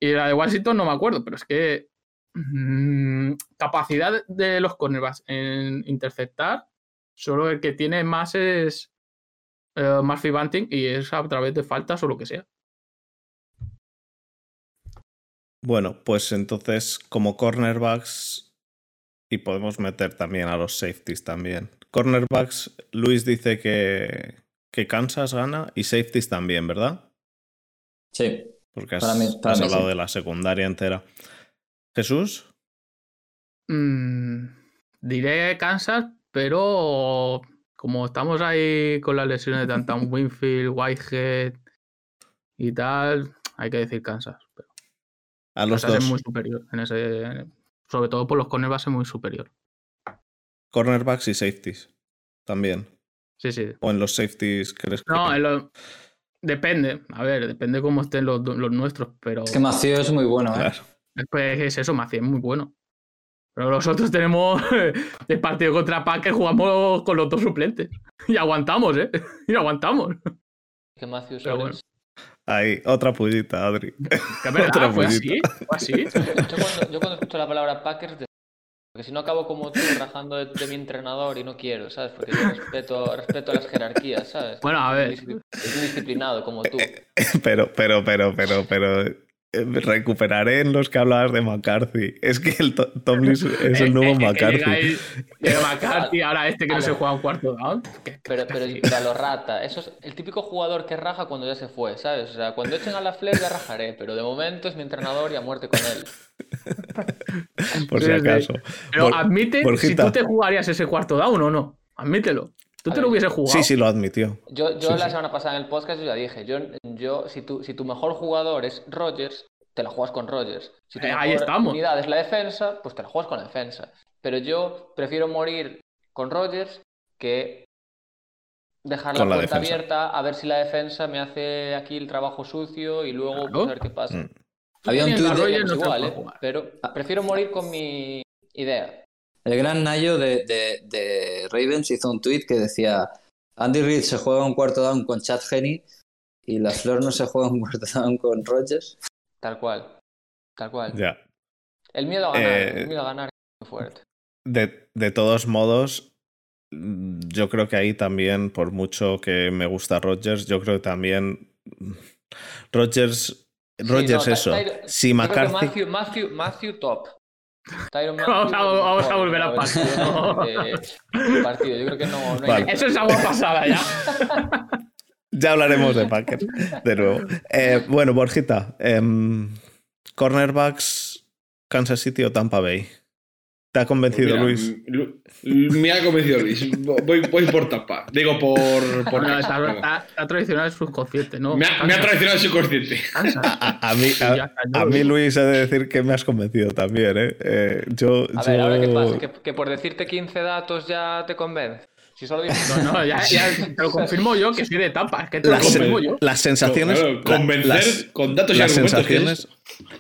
Y la de Washington no me acuerdo, pero es que mmm, capacidad de los cornerbacks en interceptar, solo el que tiene más es uh, Murphy Bunting y es a través de faltas o lo que sea. Bueno, pues entonces como cornerbacks y podemos meter también a los safeties también. Cornerbacks, Luis dice que, que Kansas gana y safeties también, ¿verdad? Sí. Porque has, has hablado de la secundaria entera. ¿Jesús? Mm, diré Kansas, pero como estamos ahí con las lesiones de Tantan Winfield, Whitehead y tal, hay que decir Kansas. Pero a los Kansas dos. es muy superior. En ese, sobre todo por los cornerbacks es muy superior. Cornerbacks y safeties. También. Sí, sí. O en los safeties crees que. No, en lo... depende. A ver, depende cómo estén los, los nuestros, pero. Es que Macio es muy bueno, ¿eh? Claro. Pues es eso, Maciel es muy bueno. Pero nosotros tenemos el partido contra Packers, jugamos con los dos suplentes. Y aguantamos, ¿eh? Y aguantamos. Que Matthews Pero eres- Ahí, otra pullita, Adri. Que verdad, Otra fue pullita. así. Fue así. Yo cuando, yo cuando escucho la palabra Packers, de- porque si no acabo como tú rajando de, de mi entrenador y no quiero, ¿sabes? Porque yo respeto, respeto las jerarquías, ¿sabes? Bueno, a ver. Soy disciplinado como tú. Pero, pero, pero, pero, pero. Eh, Recuperaré en los que hablabas de McCarthy. Es que el To- Tomlin es el nuevo McCarthy. llega McCarthy, ahora este que no se juega un cuarto down. Pero, pero, a lo rata, eso es el típico jugador que raja cuando ya se fue, ¿sabes? O sea, cuando echen a la Fleck ya rajaré, pero de momento es mi entrenador y a muerte con él. Por si acaso. Pero Bor- admite si tú te jugarías ese cuarto down o no. Admítelo. Tú A te lo hubieses jugado. Sí, sí, lo admitió. Yo, yo Sí, la sí. semana pasada en el podcast yo ya dije, yo, yo si, tu, si tu mejor jugador es Rogers, te la juegas con Rogers. Si tu Eh, mejor ahí estamos. unidad es la defensa, pues te la juegas con la defensa. Pero yo prefiero morir con Rogers que dejar la Con la puerta abierta a ver si la defensa me hace aquí el trabajo sucio y luego Claro. pues, a ver qué pasa. Mm. Había un tuit de- Rogers, no igual, ¿eh? Pero prefiero morir con mi idea. El gran Nayo de, de- de Ravens hizo un tweet que decía Andy Reid se juega un cuarto down con Chad Henney y la Flor no se juega un cuarto down con Rogers. Tal cual. Tal cual. Ya. El miedo a ganar, Eh, el miedo a ganar es muy fuerte. De, de todos modos, yo creo que ahí también, por mucho que me gusta Rogers, yo creo que también. Rogers. Rogers, no, eso. Si McCarthy. Matthew, Matthew, Matthew top. Tyron Vamos a- vamos a volver al partido. Yo creo que no, Vale. Eso es agua pasada ya. Ya hablaremos de Packers de nuevo. Eh, bueno, Borjita. em, cornerbacks, Kansas City o Tampa Bay. ¿Te ha convencido, Mira, Luis? Lu- me ha convencido Luis. Voy, voy por tapa. Digo, por. por No, está- está traicionado el subconsciente, ¿no? me, ha, me ha traicionado el subconsciente. A, a mí, a, lo mí, digo. Luis, he de decir que me has convencido también. ¿eh? Eh, yo, A ver, ahora qué pasa, que, que por decirte 15 datos ya te convence. Si solo dices. No, no, ya, ya te lo confirmo yo que soy de tapa. Que te lo las, confirmo yo. las sensaciones. Claro, la- convencer las- con datos y las argumentos. sensaciones,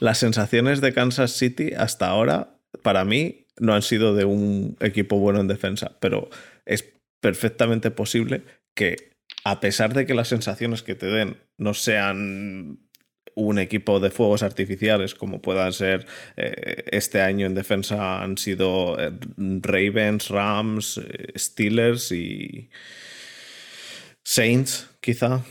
las sensaciones de Kansas City hasta ahora, para mí, no han sido de un equipo bueno en defensa, pero es perfectamente posible que, a pesar de que las sensaciones que te den no sean un equipo de fuegos artificiales como puedan ser eh, este año en defensa han sido eh, Ravens, Rams, eh, Steelers y Saints, quizá.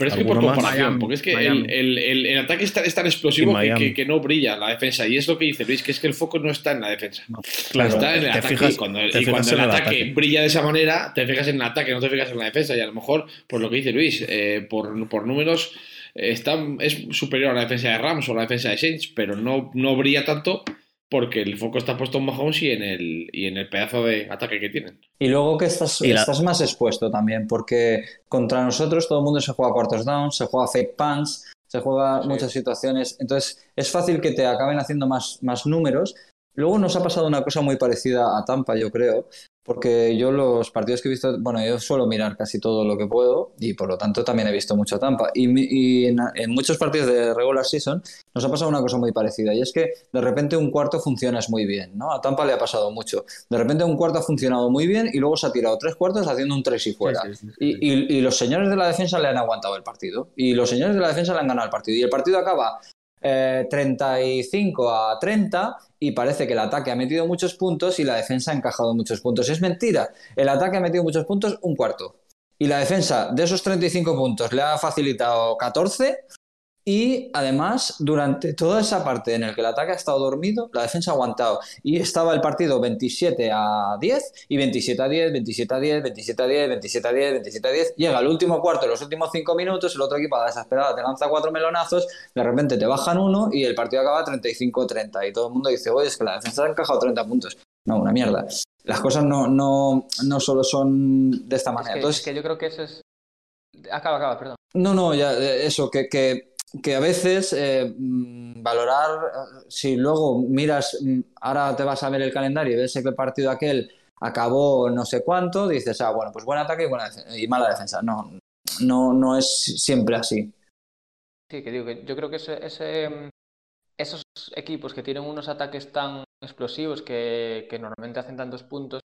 Pero es que por comparación, Miami, porque es que el, el- el- el ataque es tan, es tan explosivo que, que- que no brilla la defensa. Y es lo que dice Luis, que es que el foco no está en la defensa. Claro, está en el ataque. fijas- y cuando, y el el ataque, ataque. brilla de esa manera, te fijas en el ataque, no te fijas en la defensa. Y a lo mejor, por lo que dice Luis, eh, por, por números, eh, está, es superior a la defensa de Rams o a la defensa de Saints, pero no, no brilla tanto porque el foco está puesto en Mahomes y en el, y en el pedazo de ataque que tienen. Y luego que estás, Y la- estás más expuesto también, porque contra nosotros todo el mundo se juega cuartos down, se juega fake punts, se juega Sí. muchas situaciones. Entonces es fácil que te acaben haciendo más, más números. Luego nos ha pasado una cosa muy parecida a Tampa, yo creo, porque yo los partidos que he visto, bueno, yo suelo mirar casi todo lo que puedo y por lo tanto también he visto mucho a Tampa. Y, en, en muchos partidos de regular season nos ha pasado una cosa muy parecida y es que de repente un cuarto funciona muy bien, ¿no? A Tampa le ha pasado mucho. De repente un cuarto ha funcionado muy bien y luego se ha tirado tres cuartos haciendo un tres y fuera. Sí, sí, sí, sí. Y, y- y los señores de la defensa le han aguantado el partido. Y los señores de la defensa le han ganado el partido. Y el partido acaba eh, 35 a 30 y parece que el ataque ha metido muchos puntos y la defensa ha encajado muchos puntos. Es mentira. El ataque ha metido muchos puntos, un cuarto. Y la defensa de esos 35 puntos le ha facilitado 14 y además durante toda esa parte en el que el ataque ha estado dormido, la defensa ha aguantado. Y estaba el partido 27 a 10 y 27 a 10, 27 a 10, 27 a 10, 27 a 10, 27 a 10. Llega el último cuarto, los últimos 5 minutos, el otro equipo a la desesperada te lanza cuatro melonazos, de repente te bajan uno y el partido acaba 35-30. Y todo el mundo dice, oye, es que la defensa ha encajado 30 puntos. No, una mierda. Las cosas no, no, no solo son de esta Es manera. que, Entonces, es que yo creo que eso es. Acaba, acaba, perdón. no, no, ya, eh, eso, que, que, que a veces eh, mm, valorar, eh, si luego miras, mm, ahora te vas a ver el calendario y ves que el partido aquel acabó no sé cuánto, dices, ah, bueno, pues buen ataque y, buena y mala defensa. No, no, no es siempre así. Sí, que digo que yo creo que ese, ese, esos equipos que tienen unos ataques tan explosivos que, que normalmente hacen tantos puntos,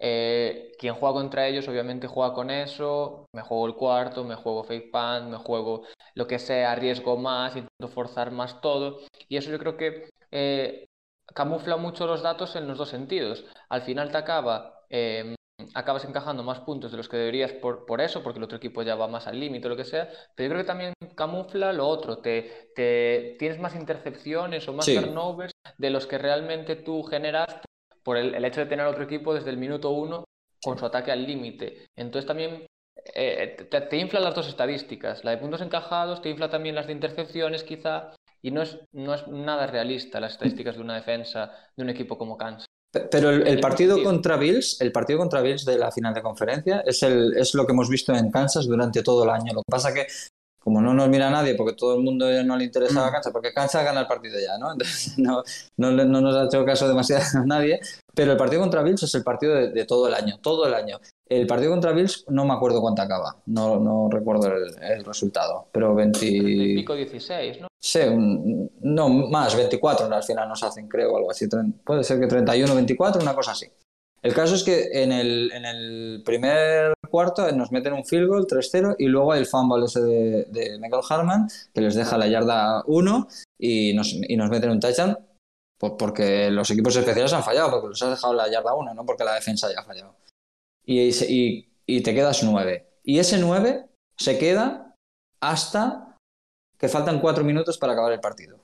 eh, quien juega contra ellos obviamente juega con eso, me juego el cuarto, me juego fake punt, me juego lo que sea, arriesgo más, intento forzar más todo, y eso yo creo que eh, camufla mucho los datos en los dos sentidos. Al final te acaba, eh, acabas encajando más puntos de los que deberías por, por eso, porque el otro equipo ya va más al límite o lo que sea, pero yo creo que también camufla lo otro, te, te tienes más intercepciones o más Sí. turnovers de los que realmente tú generaste por el, el hecho de tener otro equipo desde el minuto uno con su ataque al límite. Entonces también eh, te, te infla las dos estadísticas, la de puntos encajados, te infla también las de intercepciones quizá, y no es, no es nada realista las estadísticas de una defensa de un equipo como Kansas. Pe- Pero el, partido contra Bills, el partido contra Bills de la final de conferencia es, el, es lo que hemos visto en Kansas durante todo el año. Lo que pasa que, como no nos mira nadie, porque todo el mundo ya no le interesa a Kansas, porque Kansas gana el partido ya, ¿no? Entonces no, no, no nos ha hecho caso demasiado a nadie. Pero el partido contra Bills es el partido de, de todo el año, todo el año. El partido contra Bills no me acuerdo cuánto acaba, no, no recuerdo el, el resultado, pero 20... Y pico 16, ¿no? Sí, un- no, más, 24 al final nos hacen, creo, algo así. Puede ser que 31, 24, una cosa así. El caso es que en el, en el primer cuarto nos meten un field goal 3-0 y luego hay el fumble ese de, Michael Harman que les deja la yarda 1 y nos, y nos meten un touchdown pues porque los equipos especiales han fallado, porque los has dejado la yarda 1, no porque la defensa haya fallado. Y, y, te quedas 9. Y ese 9 se queda hasta que faltan 4 minutos para acabar el partido.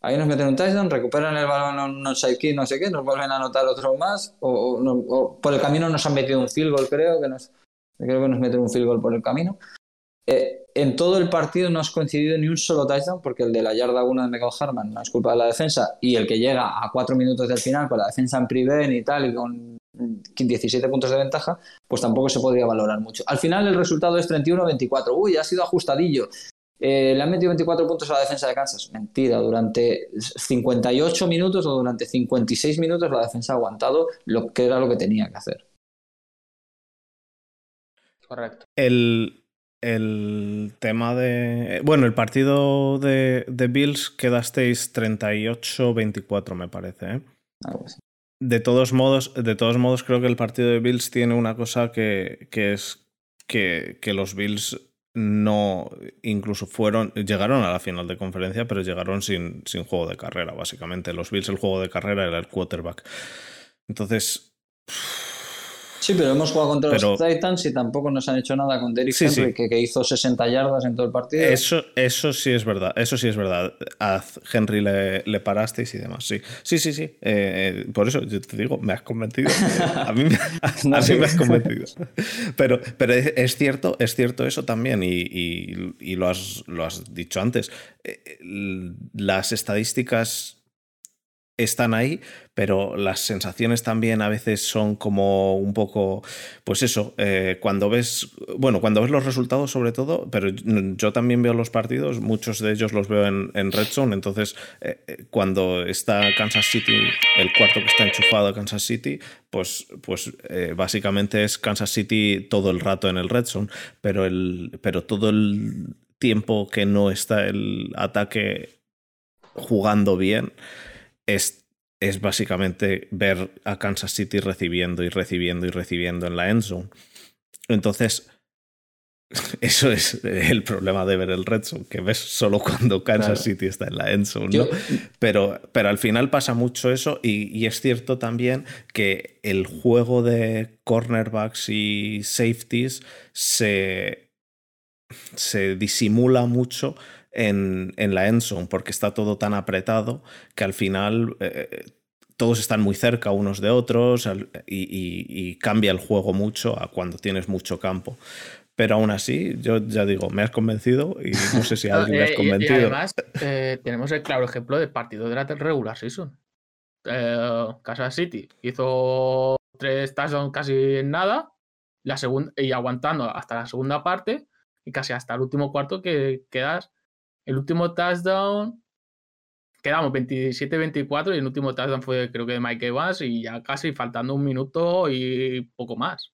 Ahí nos meten un touchdown, recuperan el balón, no, sé qué, no sé qué, nos vuelven a anotar otro más, o, o por el camino nos han metido un field goal, creo que nos, creo que nos meten un field goal por el camino. Eh, en todo el partido no has coincidido ni un solo touchdown, porque el de la yarda 1 de Michael Harman no es culpa de la defensa, y el que llega a 4 minutos del final con la defensa en prevent y tal, y con 17 puntos de ventaja, pues tampoco se podría valorar mucho. Al final el resultado es 31-24. Uy, ha sido ajustadillo. Eh, le han metido 24 puntos a la defensa de Kansas. Mentira, durante 58 minutos o durante 56 minutos la defensa ha aguantado lo que era lo que tenía que hacer. Correcto. El, el tema de. Bueno, el partido de, de Bills quedasteis 38-24, me parece. ¿eh? Algo así. De todos modos, de todos modos, creo que el partido de Bills tiene una cosa que, que es que, que los Bills no incluso fueron llegaron a la final de conferencia pero llegaron sin, sin juego de carrera básicamente los Bills el juego de carrera era el quarterback entonces Sí, pero hemos jugado contra Pero- los Titans y tampoco nos han hecho nada con Derrick Sí, sí. Henry, Que, que hizo 60 yardas en todo el partido. Eso, eso sí es verdad, eso sí es verdad. A Henry le, le parasteis y demás, sí. Sí, sí, sí. Eh, por eso yo te digo, me has convencido. A mí, me- a No, mí sí. me has convencido. Pero, pero es, cierto, es cierto eso también, y, y- y lo, has, lo has dicho antes. Eh, eh, Las estadísticas están ahí, pero las sensaciones también a veces son como un poco, pues eso, eh, cuando ves, bueno, cuando ves los resultados sobre todo, pero yo también veo los partidos, muchos de ellos los veo en, en entonces eh, eh, cuando está Kansas City, el cuarto que está enchufado a Kansas City, pues, pues básicamente es Kansas City todo el rato en el Red Zone, pero, el, pero todo el tiempo que no está el ataque jugando bien, es, es básicamente ver a Kansas City recibiendo y recibiendo y recibiendo en la end zone. Entonces, eso es el problema de ver el red zone, que ves solo cuando Kansas Claro. City está en la end zone, Yo- ¿no? Pero, pero al final pasa mucho eso y, y es cierto también que el juego de cornerbacks y safeties se, se disimula mucho en, en la end zone porque está todo tan apretado que al final eh, todos están muy cerca unos de otros y, y- y cambia el juego mucho a cuando tienes mucho campo. Pero aún así, yo ya digo, me has convencido y no sé si alguien le has Eh, y- y, convencido. además, eh, tenemos el claro ejemplo del partido de la regular season. Eh, Kansas City hizo tres touchdowns casi en nada la segunda, y aguantando hasta la segunda parte y casi hasta el último cuarto que quedas. El último touchdown quedamos 27-24 y el último touchdown fue creo que de Mike Evans y ya casi faltando un minuto y poco más.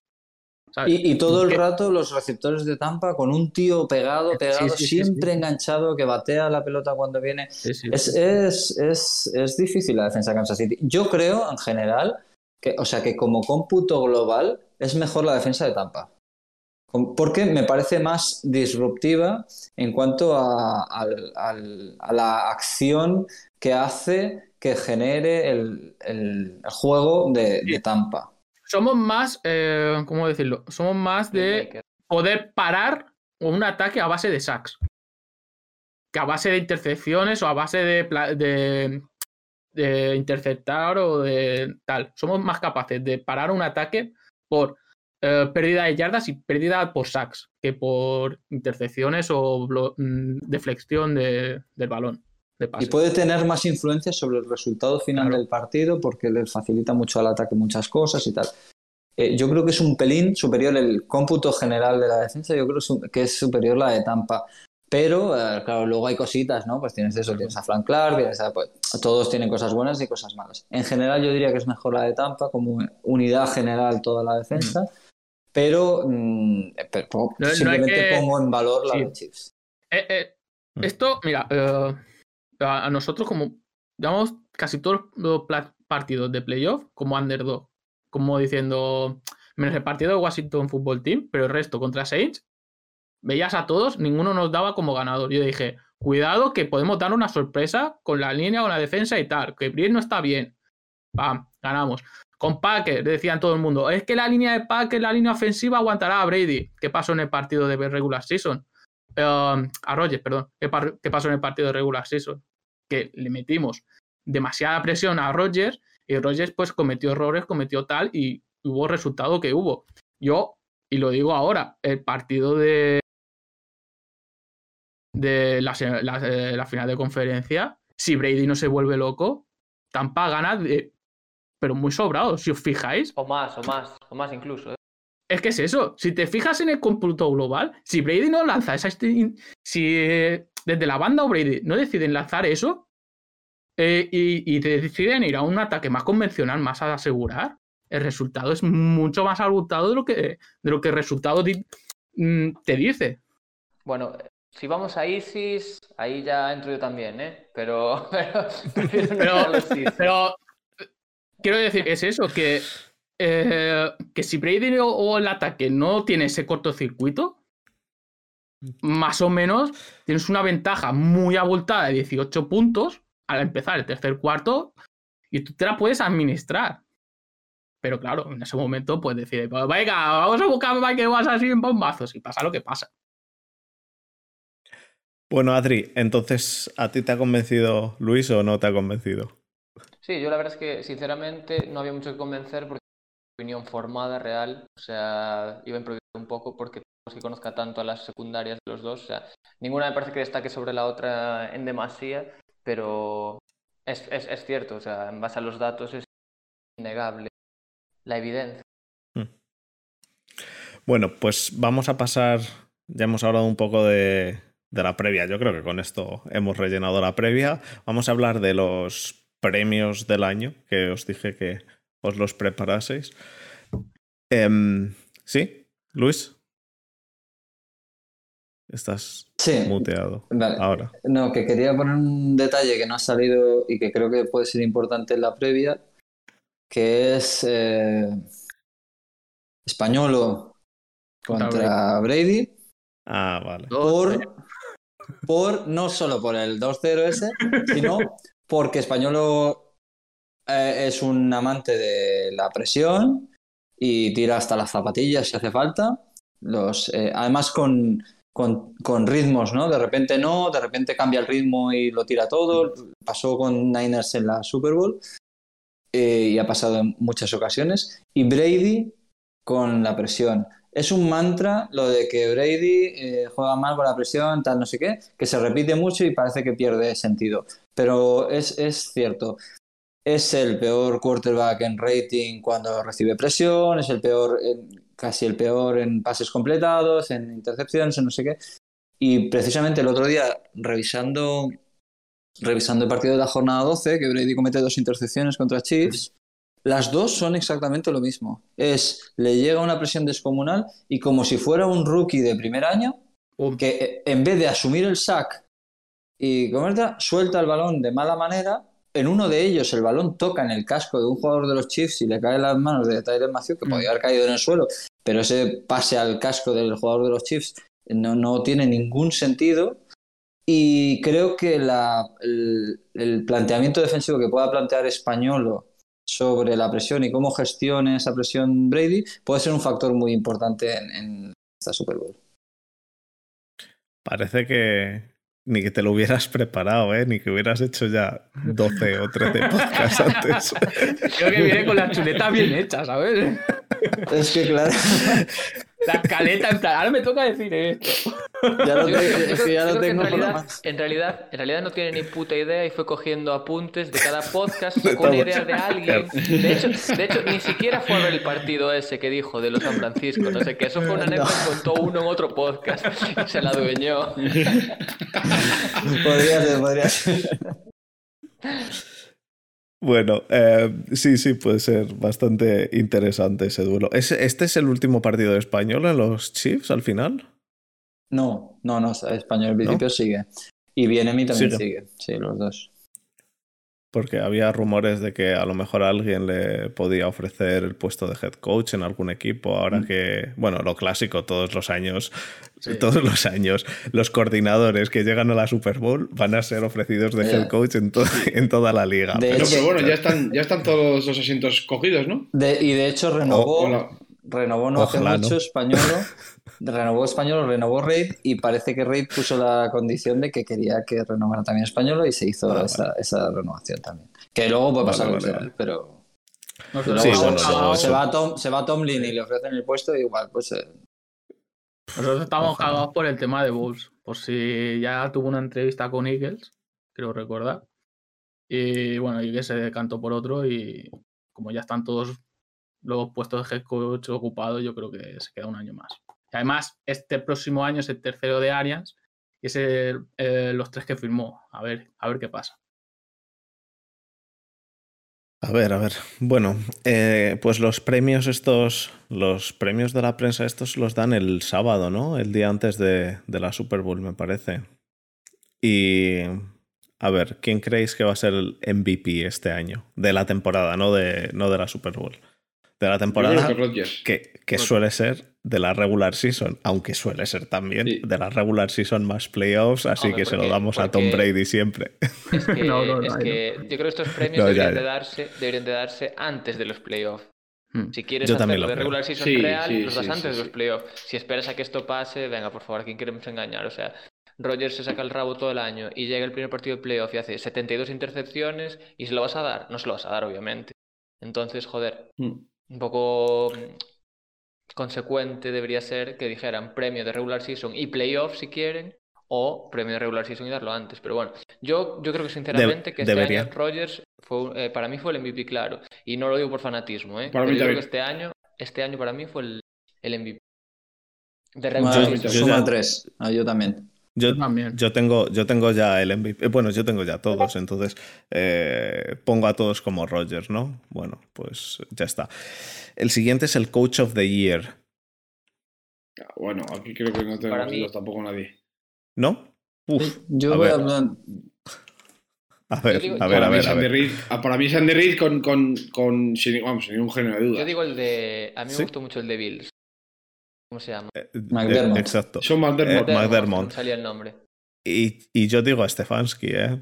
¿sabes? Y, y todo el rato los receptores de Tampa con un tío pegado, pegado, sí, sí, siempre sí. enganchado, que batea la pelota cuando viene. Es, es, es, es difícil la defensa de Kansas City. Yo creo, en general, que, o sea, que como cómputo global es mejor la defensa de Tampa. Porque me parece más disruptiva en cuanto a, la acción que hace que genere el, juego de, de Tampa. Somos más, eh, ¿cómo decirlo? Somos más de poder parar un ataque a base de sacks. Que a base de intercepciones o a base de, pla- de, de interceptar o de tal. Somos más capaces de parar un ataque por eh, pérdida de yardas y pérdida por sacks que por intercepciones o mm, deflexión de- del balón. De Y pase. puede tener más influencia sobre el resultado final Claro. del partido porque le facilita mucho al ataque muchas cosas y tal. Eh, yo creo que es un pelín superior el cómputo general de la defensa, yo creo que es superior la de Tampa. Pero, eh, claro, luego hay cositas, ¿no? Pues tienes eso, tienes a Frank Clark, tienes a- pues, todos tienen cosas buenas y cosas malas. En general yo diría que es mejor la de Tampa como unidad general toda la defensa, pero, mm, pero no hay simplemente que- pongo en valor la sí. de Chiefs. Eh, eh, Mm. esto, mira, eh, a, nosotros como llevamos casi todos los partidos de playoff como underdog, como diciendo, menos el partido de Washington Football Team, pero el resto contra Saints, veías a todos, ninguno nos daba como ganador. Yo dije, cuidado que podemos dar una sorpresa con la línea, con la defensa y tal, que Brice no está bien. Pam, ganamos. Con Packers, decían todo el mundo, es que la línea de Packers, la línea ofensiva aguantará a Brady. ¿Qué pasó en el partido de regular season? Eh, a Rogers, perdón. ¿Qué, pasó en el partido de regular season? Que le metimos demasiada presión a Rogers y Rogers pues cometió errores, cometió tal y hubo resultado que hubo. Yo, y lo digo ahora, el partido de de la- eh, la final de conferencia, si Brady no se vuelve loco, Tampa gana, de- pero muy sobrado, si os fijáis. O más, o más, o más incluso. ¿eh? Es que es eso. Si te fijas en el cómputo global, si Brady no lanza esa. esti- Si eh, desde la banda o Brady no deciden lanzar eso eh, y, y deciden ir a un ataque más convencional, más a asegurar, el resultado es mucho más abultado de lo que, de lo que el resultado mm, te dice. Bueno, si vamos a ISIS, ahí ya entro yo también, ¿eh? Pero, pero, no Pero- ir a los ISIS. Pero eh, quiero decir, es eso, que, eh, que si Brady o, el ataque no tiene ese cortocircuito, más o menos tienes una ventaja muy abultada de 18 puntos al empezar el tercer cuarto y tú te la puedes administrar. Pero claro, en ese momento pues decide, pues, venga, vamos a buscar a Michael Watts así en bombazos y pasa lo que pasa. Bueno, Adri, entonces, ¿a ti te ha convencido Luis o no te ha convencido? Sí, yo la verdad es que sinceramente no había mucho que convencer porque opinión formada, real, o sea, iba a improvisar un poco porque que conozca tanto a las secundarias de los dos, o sea, ninguna me parece que destaque sobre la otra en demasía, pero es, es, es cierto, o sea, en base a los datos es innegable la evidencia. Hmm. Bueno, pues vamos a pasar, ya hemos hablado un poco de, de la previa, yo creo que con esto hemos rellenado la previa, vamos a hablar de los premios del año, que os dije que os los preparaseis. Em, ¿Sí? Luis. Estás muteado ahora. No, que quería poner un detalle que no ha salido y que creo que puede ser importante en la previa, que es eh, Españolo contra Brady. Ah, vale. Por, por, no solo por el 2-0 ese, sino porque Españolo eh, es un amante de la presión y tira hasta las zapatillas si hace falta. Los, eh, además con, con, con, ritmos, ¿no? De repente no, de repente cambia el ritmo y lo tira todo. Pasó con Niners en la Super Bowl eh, y ha pasado en muchas ocasiones. Y Brady con la presión. Es un mantra lo de que Brady eh, juega mal con la presión, tal, no sé qué, que se repite mucho y parece que pierde sentido. Pero es, es cierto. Es el peor quarterback en rating cuando recibe presión, es el peor, casi el peor en pases completados, en intercepciones, en no sé qué. Y precisamente el otro día, revisando, revisando el partido de la jornada 12, que Brady comete dos intercepciones contra Chiefs, las dos son exactamente lo mismo. Es, le llega una presión descomunal y como si fuera un rookie de primer año, que eh, en vez de asumir el sack y comerta, suelta el balón de mala manera en uno de ellos el balón toca en el casco de un jugador de los Chiefs y le cae en las manos de Tyler Matthew, que podía haber caído en el suelo, pero ese pase al casco del jugador de los Chiefs no, no tiene ningún sentido. Y creo que la, el, planteamiento defensivo que pueda plantear Españolo sobre la presión y cómo gestione esa presión Brady puede ser un factor muy importante en, en esta Super Bowl. Parece que, ni que te lo hubieras preparado, ¿eh? Ni que hubieras hecho ya 12 o 13 podcasts antes. Creo que viene con la chuleta bien hecha, ¿sabes? Es que claro. La escaleta, en plan, ahora me toca decir esto. Ya lo, es que ya lo tengo en realidad, en realidad, en realidad no tiene ni puta idea y fue cogiendo apuntes de cada podcast, con idea de alguien. De hecho, de hecho, ni siquiera fue a ver el partido ese que dijo de los San Francisco, no sé qué. Eso fue una anécdota que contó uno en otro podcast y se la adueñó. podría ser, podría ser. Bueno, eh, sí, sí, puede ser bastante interesante ese duelo. ¿Este es el último partido de español en los Chiefs al final? No, no, no, español al principio sigue. Y viene mí también sigue, sí, los dos porque había rumores de que a lo mejor alguien le podía ofrecer el puesto de head coach en algún equipo, ahora mm. que, bueno, lo clásico todos los años, todos los años, los coordinadores que llegan a la Super Bowl van a ser ofrecidos de head coach en, en toda la liga. pero, bueno, ya están, ya están todos los asientos cogidos, ¿no? y de hecho renovó, renovó no hace mucho español renovó Español, renovó Raid y parece que Raid puso la condición de que quería que renovara también Español y se hizo ah, esa, renovación también. Que luego puede pasar vale, pero... se, va a Tom, se va Tomlin y le ofrecen el puesto y igual, pues... Eh, Nosotros estamos cagados por el tema de Bulls, por si ya tuvo una entrevista con Eagles, creo recordar. Y bueno, Eagles se decantó por otro y como ya están todos los puestos de head coach ocupados, yo creo que se queda un año más además, este próximo año es el tercero de Arians y es eh, los tres que firmó. A ver, a ver qué pasa. A ver, a ver. Bueno, eh, pues los premios estos, los premios de la prensa estos los dan el sábado, ¿no? El día antes de, de la Super Bowl, me parece. Y a ver, ¿quién creéis que va a ser el MVP este año? De la temporada, no de, no de la Super Bowl de la temporada que, que, suele ser de la regular season, aunque suele ser también de la regular season más playoffs, así que se lo damos a Tom Brady siempre. Es que, es que yo creo que estos premios deberían, de darse, deberían de darse antes de los playoffs. Hmm. Si quieres Yo hacerlo lo de regular season Sí, real, sí, los das sí, antes sí, de los playoffs. Si esperas a que esto pase, venga, por favor, ¿a quién queremos engañar? O sea, Rogers se saca el rabo todo el año y llega el primer partido de playoff y hace 72 intercepciones y se lo vas a dar. No se lo vas a dar, obviamente. Entonces, joder, Mm. un poco consecuente debería ser que dijeran premio de regular season y playoff si quieren, o premio de regular season y darlo antes. Pero bueno, yo, yo creo que sinceramente que este debería. año Rogers fue, un- eh, para mí fue el MVP claro. Y no lo digo por fanatismo, ¿eh? Para Pero mí yo creo también. que este año, este año para mí fue el, el MVP. De regular yo- season. yo suma tres. Ah, yo también. Yo, Yo también. yo tengo, yo tengo ya el MVP. eh, Bueno, yo tengo ya todos, entonces eh, pongo a todos como Rogers, ¿no? Bueno, pues ya está. El siguiente es el Coach of the Year, Bueno, aquí creo que no tenemos tampoco nadie. ¿no? Uf, Yo a voy ver. a hablar. a ver, digo- a ver, para, a mí ver, a ver. Reid, ah, para mí es Andy Reid con, con, con sin, vamos, sin ningún género de duda. Yo digo el de. A mí ¿Sí? me gustó mucho el de Bills. ¿Cómo se llama? Eh, McDermott. Exacto. Son McDermott. Eh, McDermott. no Salía el nombre. Y, y yo digo a Stefanski, ¿eh?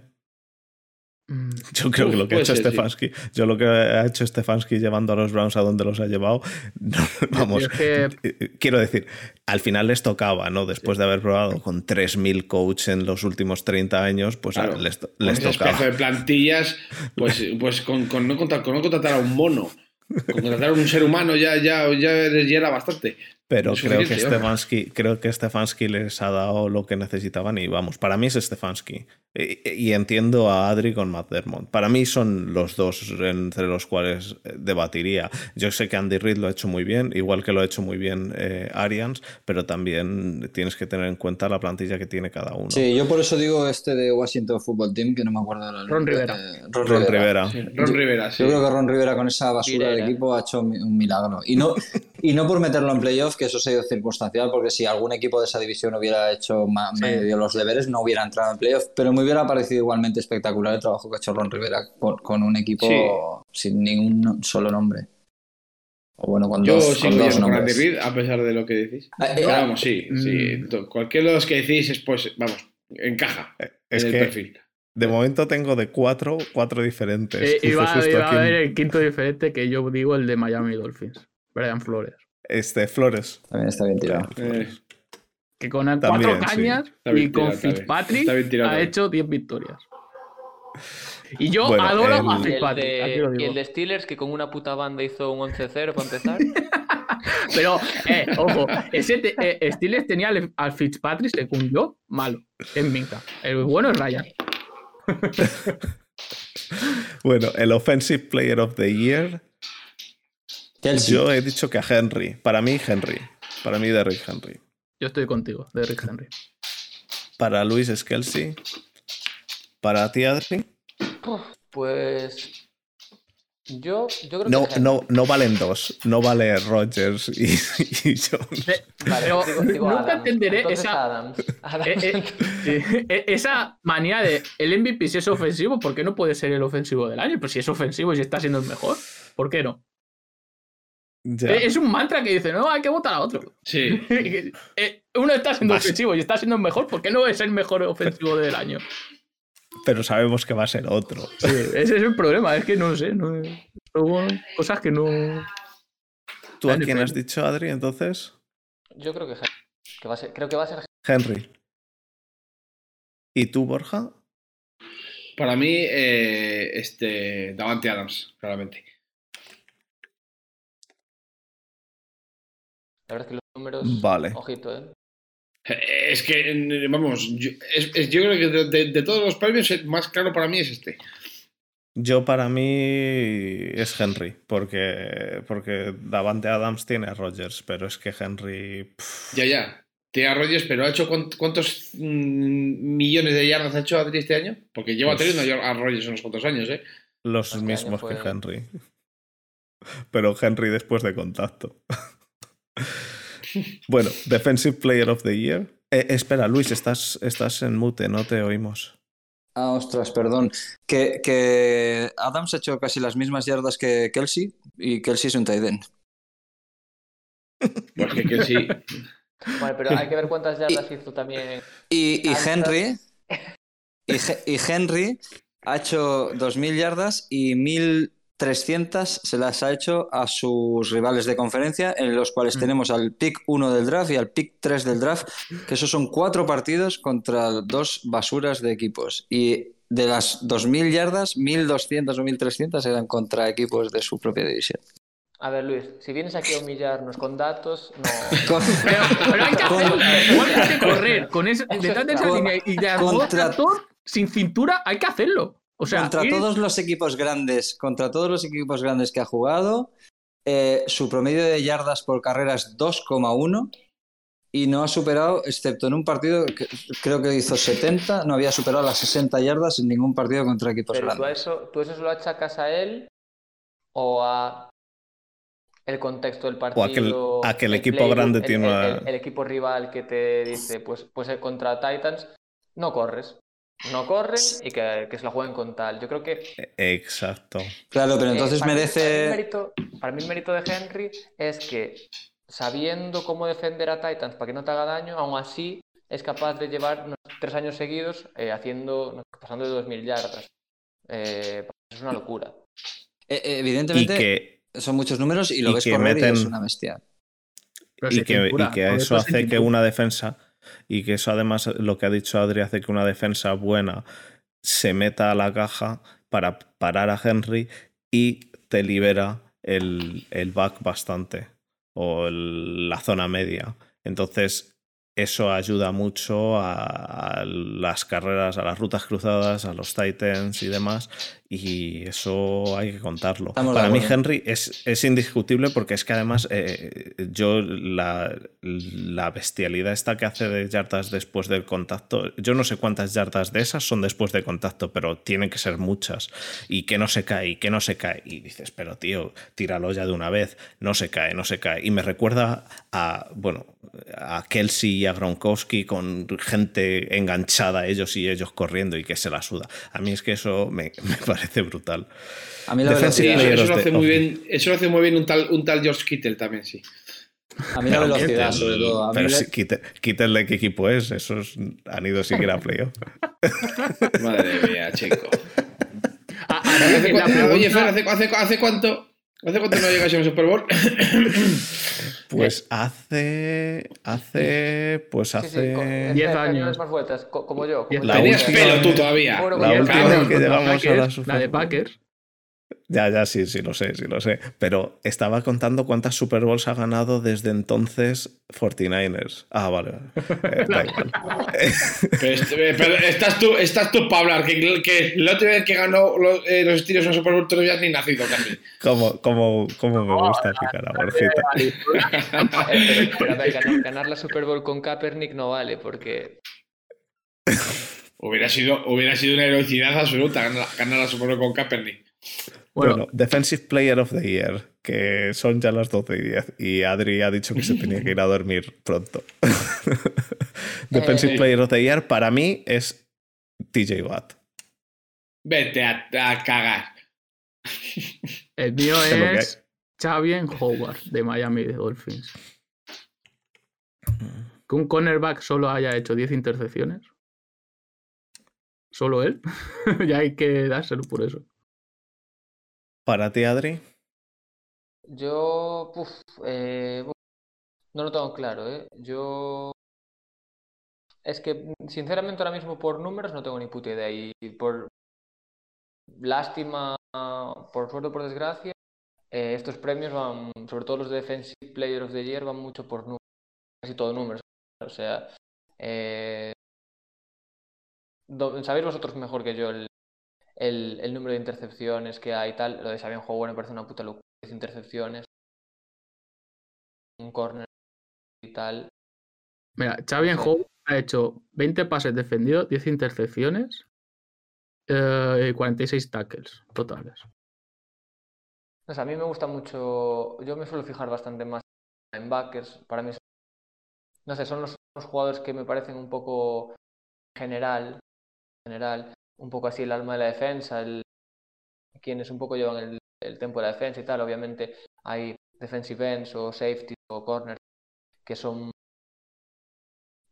Mm, Yo creo Uf, que lo que ha hecho ser, sí. Stefanski, yo lo que ha hecho Stefanski llevando a los Browns a donde los ha llevado, no, vamos, es que- eh, quiero decir, al final les tocaba, ¿no? Después de haber probado con 3.000 coaches en los últimos 30 años, pues Claro. les, Con les ese tocaba. espejo de plantillas, pues, pues con, con no contra- con no contratar a un mono, con contratar a un ser humano ya, ya, ya, ya era bastante. Pero creo que. Stefanski, creo que Stefanski les ha dado lo que necesitaban y vamos, para mí es Stefanski. Y, y entiendo a Adri con Matt Dermott. Para mí son los dos entre los cuales eh, debatiría. Yo sé que Andy Reid lo ha hecho muy bien, igual que lo ha hecho muy bien eh, Arians, pero también tienes que tener en cuenta la plantilla que tiene cada uno. Sí, yo por eso digo este de Washington Football Team, que no me acuerdo Ron Rivera. eh, Ron Rivera. Sí, Ron Rivera, sí. Yo creo que Ron Rivera con esa basura Rivera. de equipo ha hecho un un milagro. Y no, y no por meterlo en playoff, que eso ha sido circunstancial, porque si algún equipo de esa división hubiera hecho medio los deberes, no hubiera entrado en playoff. Pero me hubiera parecido igualmente espectacular el trabajo que ha hecho Ron Rivera con, con un equipo sin ningún solo nombre. O bueno, con Yo dos, con sigo dos con nombres. Reid, a pesar de lo que decís. Ah, eh, Pero ah, vamos, sí, sí. Mm. To- Cualquiera de los que decís es, pues, vamos, encaja Es en el que perfil. de momento tengo de cuatro, cuatro diferentes. eh, iba, a ver el quinto diferente que yo digo el de Miami Dolphins. Brian Flores. Este, Flores. También está bien tirado. Eh, Que con También, cuatro sí. cañas bien y con tirado, está bien. Fitzpatrick Está bien tirado ha también. hecho 10 victorias. Y yo Bueno, adoro el- a el, Fitzpatrick, de, y el de Steelers que con una puta banda hizo un 11-0 para empezar. Pero, eh, ojo, ese te- eh, Steelers tenía al, al Fitzpatrick, según yo, malo. Es Minka. El bueno es Ryan. Bueno, el Offensive Player of the Year. Yo he dicho que a Henry. Para mí, Henry. Para mí, Derrick Henry. Yo estoy contigo, de Rick Henry. Para Luis es Kelsey. Para ti, Adri. Pues. Yo, yo creo No, que. no, no valen dos. No vale Rogers y, y Jones. Vale, pero digo- digo nunca Adams. entenderé Entonces, esa, Adams. Adams. eh, eh, sí, eh, esa manía de el MVP si es ofensivo, ¿por qué no puede ser el ofensivo del año? Pues si es ofensivo y está siendo el mejor, ¿por qué no? Ya. Es un mantra que dice, no, hay que votar a otro. sí. Uno está siendo Vas. ofensivo y está siendo el mejor, ¿por qué no es el mejor ofensivo del año? Pero sabemos que va a ser otro. Sí, ese es el problema, es que no sé, no, son cosas que no... ¿Tú a quién has dicho, Adri, entonces? Yo creo que, que va a ser, creo que va a ser Henry. ¿Y tú, Borja? Para mí, eh, este, Davante Adams, claramente. La verdad es que los números. Vale. Ojito, ¿eh? Eh, Es que, vamos, yo, es- es- yo creo que de, de- de todos los premios, el más claro para mí es este. Yo para mí es Henry, porque, porque Davante Adams tiene a Rogers, pero es que Henry... pff, Ya, ya. Tiene a Rodgers, pero ¿ha hecho cuánt- cuántos mm, millones de yardas ha hecho Adri este año? Porque lleva Pues- teniendo a Rodgers unos cuantos años, ¿eh? los Este mismos fue- que Henry. Pero Henry después de contacto. bueno, Defensive Player of the Year. Eh, espera, Luis, estás, estás en mute, no te oímos. Ah, ostras, perdón. Que, que Adams ha hecho casi las mismas yardas que Kelsey y Kelsey es un tight end. Pues que, sí. Bueno, pero hay que ver cuántas yardas hizo también. Y, y. Henry y, y Henry ha hecho 2.000 yardas y 1.000 300 se las ha hecho a sus rivales de conferencia, en los cuales Mm. tenemos al pick 1 del draft y al pick 3 del draft, que esos son cuatro partidos contra dos basuras de equipos. Y de las 2.000 yardas, 1.200 o 1.300 eran contra equipos de su propia división. A ver, Luis, si vienes aquí a humillarnos con datos, no. Con- Pero, pero hay que Con- hacerlo. Igual que hay que correr con ese, detrás de esa Con- línea y de contra- tractor sin cintura, hay que hacerlo. O sea, contra ir- todos los equipos grandes, contra todos los equipos grandes que ha jugado, eh, su promedio de yardas por carrera es 2,1 y no ha superado, excepto en un partido que creo que hizo 70, no había superado las 60 yardas en ningún partido contra equipos Pero tú, a grandes. eso, tú eso se lo achacas a él o a el contexto del partido. a que el- a que el equipo grande el- tiene el, una- el- el equipo rival que te dice, pues, pues eh, contra Titans, no corres. No corres y que, que se la jueguen con tal. Yo creo que Exacto. Claro, pero Eh, entonces para mí- Para mí, el merece... mérito, para mí el mérito de Henry es que sabiendo cómo defender a Titans para que no te haga daño, aún así es capaz de llevar unos tres años seguidos eh, haciendo, pasando de 2.000 yardas. Eh, es una locura. eh, eh, Y evidentemente que, son muchos números y lo y ves que correr y es meten- una bestia. pero y que, y eso hace que una defensa, y que eso además, lo que ha dicho Adri, hace que una defensa buena se meta a la caja para parar a Henry y te libera el, el back bastante o la zona media. Entonces, eso ayuda mucho a, a las carreras, a las rutas cruzadas, a los Titans y demás. Y eso hay que contarlo. Estamos Para mí. Henry es, es indiscutible porque es que además eh, yo la, la bestialidad esta que hace de yardas después del contacto, yo no sé cuántas yardas de esas son después de contacto, pero tienen que ser muchas. Y que no se cae, y que no se cae. Y dices, pero tío, tíralo ya de una vez. No se cae, no se cae. Y me recuerda a, bueno, a Kelsey y a Gronkowski con gente enganchada, ellos y ellos corriendo y que se la suda. A mí es que eso me, me parece brutal. A mí la Defensive Sí, velocidad, eso, lo hace muy bien, eso lo hace muy bien un tal, un tal George Kittle también, sí. a mí la velocidad sobre todo. Pero si de qué equipo es, esos han ido siquiera a playoff. Madre mía, chico. A- a- ¿Hace la cu- pregunta- Oye, Fer, ¿hace, hace, hace cuánto? ¿Hace cuánto no llegas a un Super Bowl? Pues hace. Hace. Pues hace. sí, con- Diez espera, espera, años. no des más vueltas, co- como yo. Como yo. Tenías última- pelo tú todavía. Bueno, La última que llegamos a la la de. Packers. Ya, ya, sí, sí, lo sé, sí, lo sé. Pero estaba contando cuántas Super Bowls ha ganado desde entonces 49ers. Ah, vale. Eh, da igual. Pero, est- eh, pero estás tú, estás tú para hablar, que, que la última vez que ganó los, eh, los Steelers en Super Bowl tú no habías ni nacido casi. ¿Cómo, cómo, cómo me gusta picar a Borjita? Eh, pero, pero a ver, ganar, ganar la Super Bowl con Kaepernick no vale, porque Hubiera sido, hubiera sido una heroicidad absoluta ganar, ganar la Super Bowl con Kaepernick. Bueno, Bueno, Defensive Player of the Year, que son ya las 12 y 10. Y Adri ha dicho que se tenía que ir a dormir pronto. Defensive Eh. Player of the Year para mí es TJ Watt. Vete a, a cagar. el mío es Xavier Howard de Miami Dolphins. Que un cornerback solo haya hecho 10 intercepciones. Solo él. ya hay que dárselo por eso. Para ti, Adri, yo. puf, eh, uf, no lo tengo claro, ¿eh? Yo. Es que, sinceramente, ahora mismo por números no tengo ni puta idea. Y por lástima, por suerte o por desgracia, eh, estos premios van, sobre todo los de Defensive Player of the Year, van mucho por números. Casi todo números. O sea, eh, sabéis vosotros mejor que yo el, el, el número de intercepciones que hay y tal. Lo de Sabian Howard me parece una puta locura. 10 intercepciones. Un corner y tal. Mira, Xavier. Howard ha hecho 20 pases defendidos, 10 intercepciones eh, y 46 tackles totales. No sé, a mí me gusta mucho. Yo me suelo fijar bastante más en backers. Para mí, son- no sé, son los, los jugadores que me parecen un poco general, general, un poco así el alma de la defensa, el, quienes un poco llevan el, el tempo de la defensa y tal. Obviamente hay defensive ends o safety o corners que son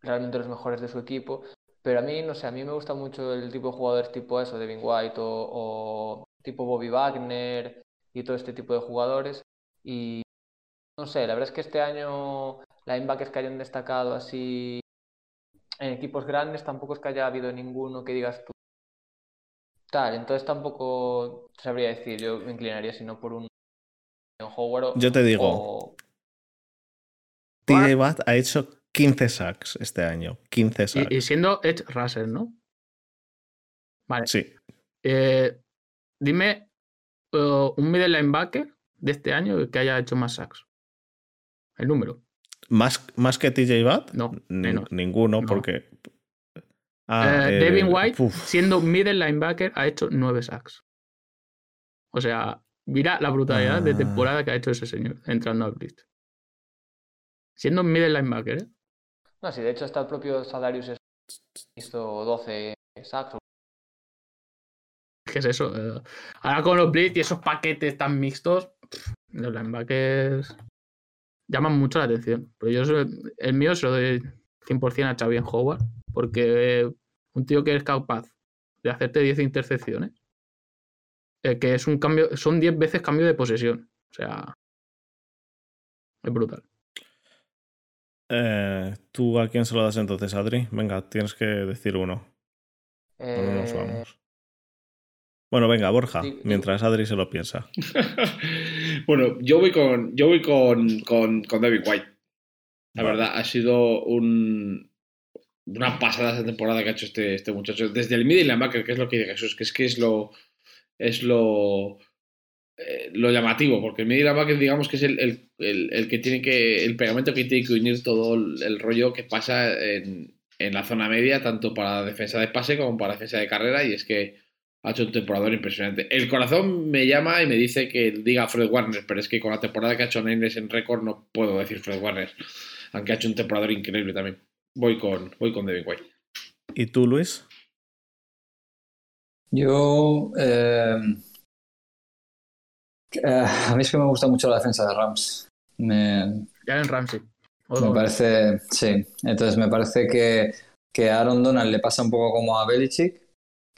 realmente los mejores de su equipo. Pero a mí, no sé, a mí me gusta mucho el tipo de jugadores tipo eso, Devin White o, tipo Bobby Wagner, y todo este tipo de jugadores. Y no sé, la verdad es que este año linebackers que hayan destacado así en equipos grandes tampoco es que haya habido ninguno que digas tú tal, entonces tampoco sabría decir, yo me inclinaría sino por un Howard o, Yo te digo, o- TJ Watt ha hecho 15 sacks este año. 15 sacks. Y, y siendo Edge Russell, ¿no? Vale. Sí. Eh, dime eh, un middle linebacker de este año que haya hecho más sacks. El número. ¿Más, más que TJ Watt? No, Ni- ninguno, No. porque. Ah, Eh, eh, Devin White, uf. siendo middle linebacker, ha hecho nueve sacks. O sea, mira la brutalidad de Ah. temporada que ha hecho ese señor entrando al blitz. Siendo middle linebacker, ¿eh? No, sí, de hecho hasta el propio Sadarius es- hizo 12 sacks. ¿Qué es eso? Eh, ahora con los blitz y esos paquetes tan mixtos, pff, los linebackers llaman mucho la atención. Pero yo el mío se lo doy 100% a Xavier Howard, porque un tío que es capaz de hacerte 10 intercepciones, eh, que es un cambio, son 10 veces cambio de posesión. O sea, es brutal. Eh, ¿Tú a quién se lo das entonces, Adri? Venga, tienes que decir uno. No nos Eh, vamos. Bueno, venga, Borja, mientras Adri se lo piensa. bueno, yo voy con, yo voy con, con, con David White. La Vale. verdad, ha sido un, una pasada esa temporada que ha hecho este, este muchacho. Desde el middle linebacker, que es lo que dice Jesús, que es que es lo, es lo, eh, lo llamativo, porque el middle linebacker, digamos que es el, el, el- el que tiene que, el pegamento que tiene que unir todo el, el rollo que pasa en, en la zona media, tanto para defensa de pase como para defensa de carrera, y es que ha hecho un temporador impresionante. El corazón me llama y me dice que diga Fred Warner, pero es que con la temporada que ha hecho Niners en récord no puedo decir Fred Warner, aunque ha hecho un temporador increíble también. Voy con, voy con Devin White. ¿Y tú, Luis? Yo. eh, eh, a mí es que me gusta mucho la defensa de Rams. Me, Ya en Ramsey. Me no, parece. Sí. Entonces me parece que, que a Aaron Donald le pasa un poco como a Belichick,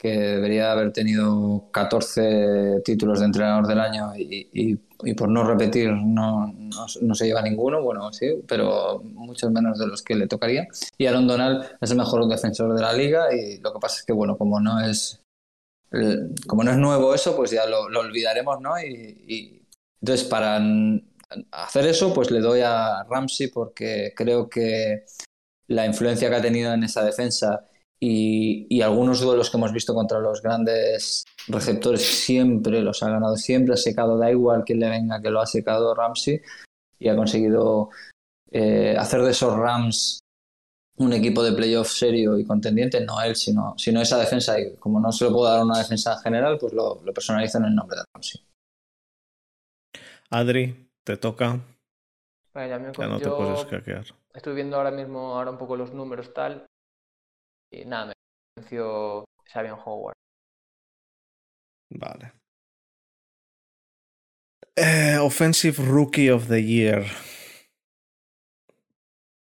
que debería haber tenido 14 títulos de entrenador del año y, y- por no repetir no, no, se lleva ninguno. Bueno, sí, pero muchos menos de los que le tocaría. Y Aaron Donald es el mejor defensor de la liga y lo que pasa es que, bueno, como no es eh, como no es nuevo eso, pues ya lo, lo olvidaremos, ¿no? Y, entonces, para hacer eso, pues le doy a Ramsey porque creo que la influencia que ha tenido en esa defensa y, y algunos duelos que hemos visto contra los grandes receptores siempre los ha ganado, siempre ha secado, da igual quién le venga, que lo ha secado Ramsey y ha conseguido eh, hacer de esos Rams un equipo de playoff serio y contendiente, no él, sino, sino esa defensa. Y como no se lo puedo dar una defensa general, pues lo, lo personalizo en el nombre de Ramsey. Adri, te toca. Vale, ya me Ya no te puedes escaquear. estoy viendo ahora mismo ahora un poco los números tal. Y nada, me convenció Xavier Howard. Vale. Eh, offensive Rookie of the Year.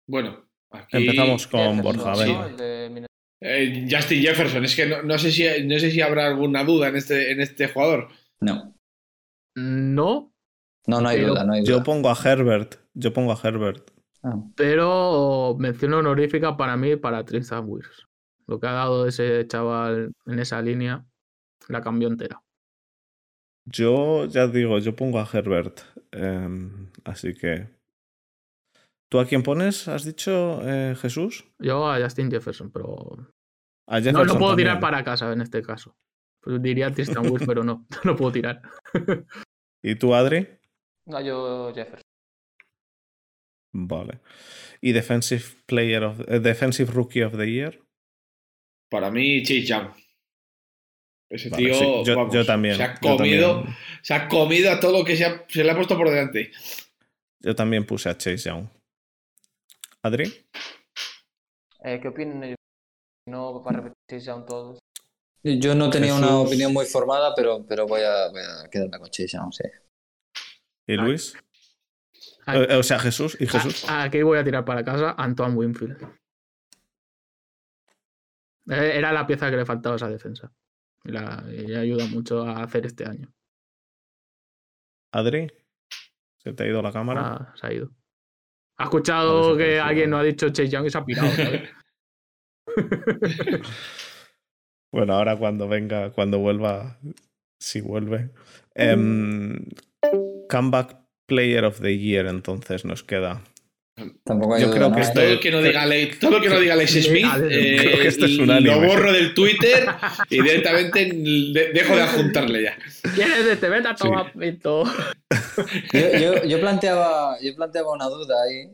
Bueno, aquí. Empezamos con Jefferson, Borja, Minnesota. Eh, Justin Jefferson, es que no, no sé si, no sé si habrá alguna duda en este, en este jugador. No, No, no, no hay Pero duda, no hay Yo duda. pongo a Herbert. Yo pongo a Herbert. Ah, pero mención honorífica para mí para Tristan Wirfs. Lo que ha dado ese chaval en esa línea la cambió entera. Yo ya digo, yo pongo a Herbert. Em, así que. ¿Tú a quién pones? ¿Has dicho eh, Jesús? Yo a Justin Jefferson, pero A no lo puedo también. tirar para casa en este caso. Pues diría Tristan Wirfs, pero no, no lo puedo tirar. ¿Y tú, Adri? No, yo Jefferson. Vale. ¿Y Defensive Player of eh, Defensive Rookie of the Year? Para mí, Chase Young. Ese Vale, tío, sí, yo, vamos, yo también. se ha comido, también- se ha comido a todo lo que se, ha- se le ha puesto por delante. Yo también puse a Chase Young. ¿Adri? Eh, ¿Qué opinan ellos? No para repetir ya todos. Yo no tenía una Jesús. opinión muy formada, pero, pero voy, a, voy a quedarme con Chase Young, sí. ¿Y Ah. Luis? Ah. Eh, o sea, Jesús y Jesús. A- Aquí voy a tirar para casa Antoine Winfield. Eh, Era la pieza que le faltaba a esa defensa. Y, la, y ayuda mucho a hacer este año. Adri, ¿se te ha ido la cámara? Ah, se ha ido. Ha escuchado Ha que alguien no ha dicho Chase Young y se ha pirado. ¿sabes? Bueno, ahora cuando venga, cuando vuelva, si vuelve. Em, comeback Player of the Year, entonces nos queda. Tampoco hay Yo duda, creo que esto- Todo lo que no diga Alex, todo lo que no diga Alex Smith, eh, creo que esto es lo borro del Twitter y directamente de- dejo de adjuntarle ya. ¿Quieres de este? Vete a tomar pito. Yo, yo- yo planteaba, yo planteaba una duda ahí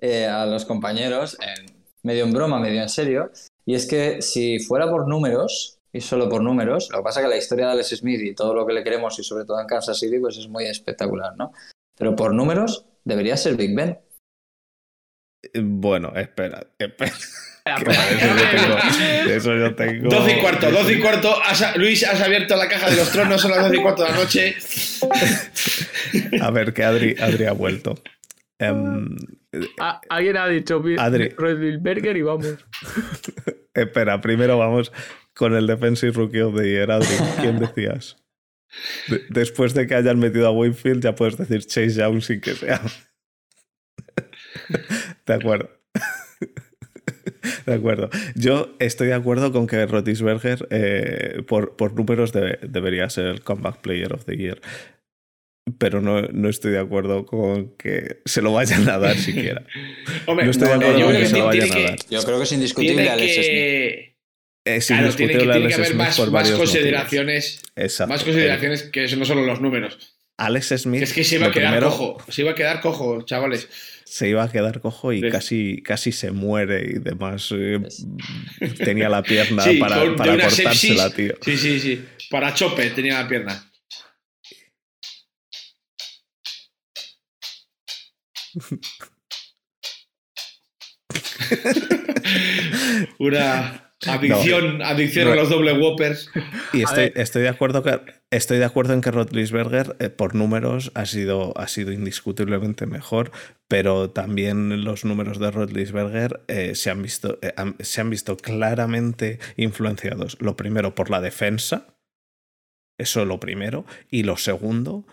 eh, a los compañeros, en- medio en broma, medio en serio, y es que si fuera por números, y solo por números, lo que pasa es que la historia de Alex Smith y todo lo que le queremos, y sobre todo en Kansas City, pues es muy espectacular, ¿no? Pero por números, debería ser Big Ben. Eh, Bueno, espera, eso yo tengo. de eso yo tengo 12 y cuarto, 12 y cuarto. Has- Luis, has abierto la caja de los tronos, son las 12 y cuarto de la noche. A ver, que Adri, Adri ha vuelto. Em, a- alguien ha dicho Adri. Roethlisberger y vamos. espera, primero vamos con el Defensive Rookie of the Year, Adri. ¿Quién decías? De- después de que hayan metido a Winfield, ya puedes decir Chase Young sin que sea. De acuerdo. De acuerdo. Yo estoy de acuerdo con que Rotisberger, eh, por, por números, de- debería ser el Comeback Player of the Year. Pero no, no estoy de acuerdo con que se lo vayan a dar siquiera. Hombre, No estoy de acuerdo yo con creo que se lo vayan a que- dar. Yo creo que es indiscutible Alex Smith. que, Es claro, tiene que, tiene que haber más, por más consideraciones. Exacto. Más consideraciones que eso no solo los números. Alex Smith. Que es que se iba a quedar primero, cojo. Se iba a quedar cojo, chavales. Se iba a quedar cojo y Sí. casi, casi se muere y demás. eh, tenía la pierna Sí, para, con- para cortársela, sepsis. tío. Sí, sí, sí. Para chope tenía la pierna. Una adicción, adicción a No. los doble whoppers. Y estoy, estoy de acuerdo que estoy de acuerdo en que Rotlisberger eh, por números ha sido, ha sido indiscutiblemente mejor, pero también los números de Rotlisberger eh, se, han visto, eh, han- se han visto claramente influenciados. Lo primero por la defensa, eso lo primero, y lo segundo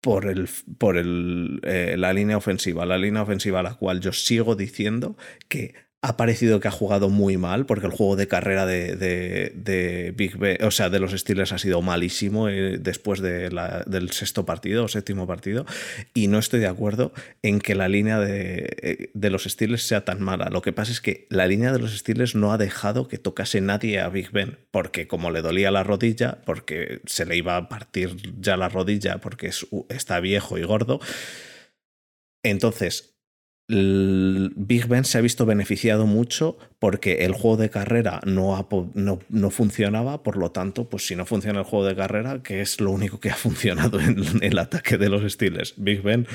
por, el, por el, eh, la línea ofensiva, la línea ofensiva a la cual yo sigo diciendo que ha parecido que ha jugado muy mal, porque el juego de carrera de, de, Big Ben, o sea, de los Steelers ha sido malísimo eh, después del sexto partido o séptimo partido, y no estoy de acuerdo en que la línea de, eh, de los Steelers sea tan mala. Lo que pasa es que la línea de los Steelers no ha dejado que tocase nadie a Big Ben, porque como le dolía la rodilla, porque se le iba a partir ya la rodilla, porque es- está viejo y gordo, entonces l- Big Ben se ha visto beneficiado mucho porque el juego de carrera no, no, no funcionaba, por lo tanto, pues si no funciona el juego de carrera, que es lo único que ha funcionado en el ataque de los Steelers, Big Ben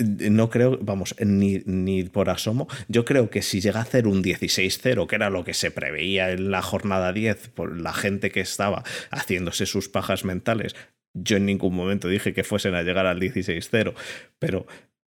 no creo, vamos, ni, ni por asomo. Yo creo que si llega a hacer un 16-0, que era lo que se preveía en la jornada 10 por la gente que estaba haciéndose sus pajas mentales, yo en ningún momento dije que fuesen a llegar al 16-0, pero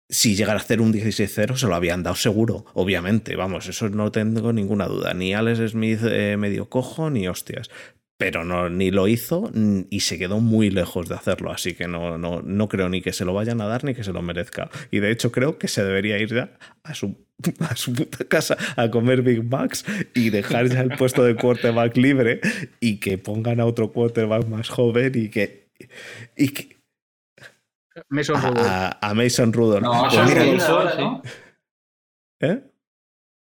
si llegara a hacer un 16-0 se lo habían dado seguro, obviamente, vamos, eso no tengo ninguna duda. Ni Alex Smith eh, medio cojo, ni hostias. Pero no, ni lo hizo y se quedó muy lejos de hacerlo, así que no, no, no creo ni que se lo vayan a dar ni que se lo merezca. Y de hecho creo que se debería ir ya a su, a su puta casa a comer Big Macs y dejar ya el puesto de quarterback libre y que pongan a otro quarterback más joven y que, y que Mason a, Rudolph. a- a Mason Rudolph. No, Pues Mason mira, Haskins Rudolph, ahora, sí. ¿no? ¿eh?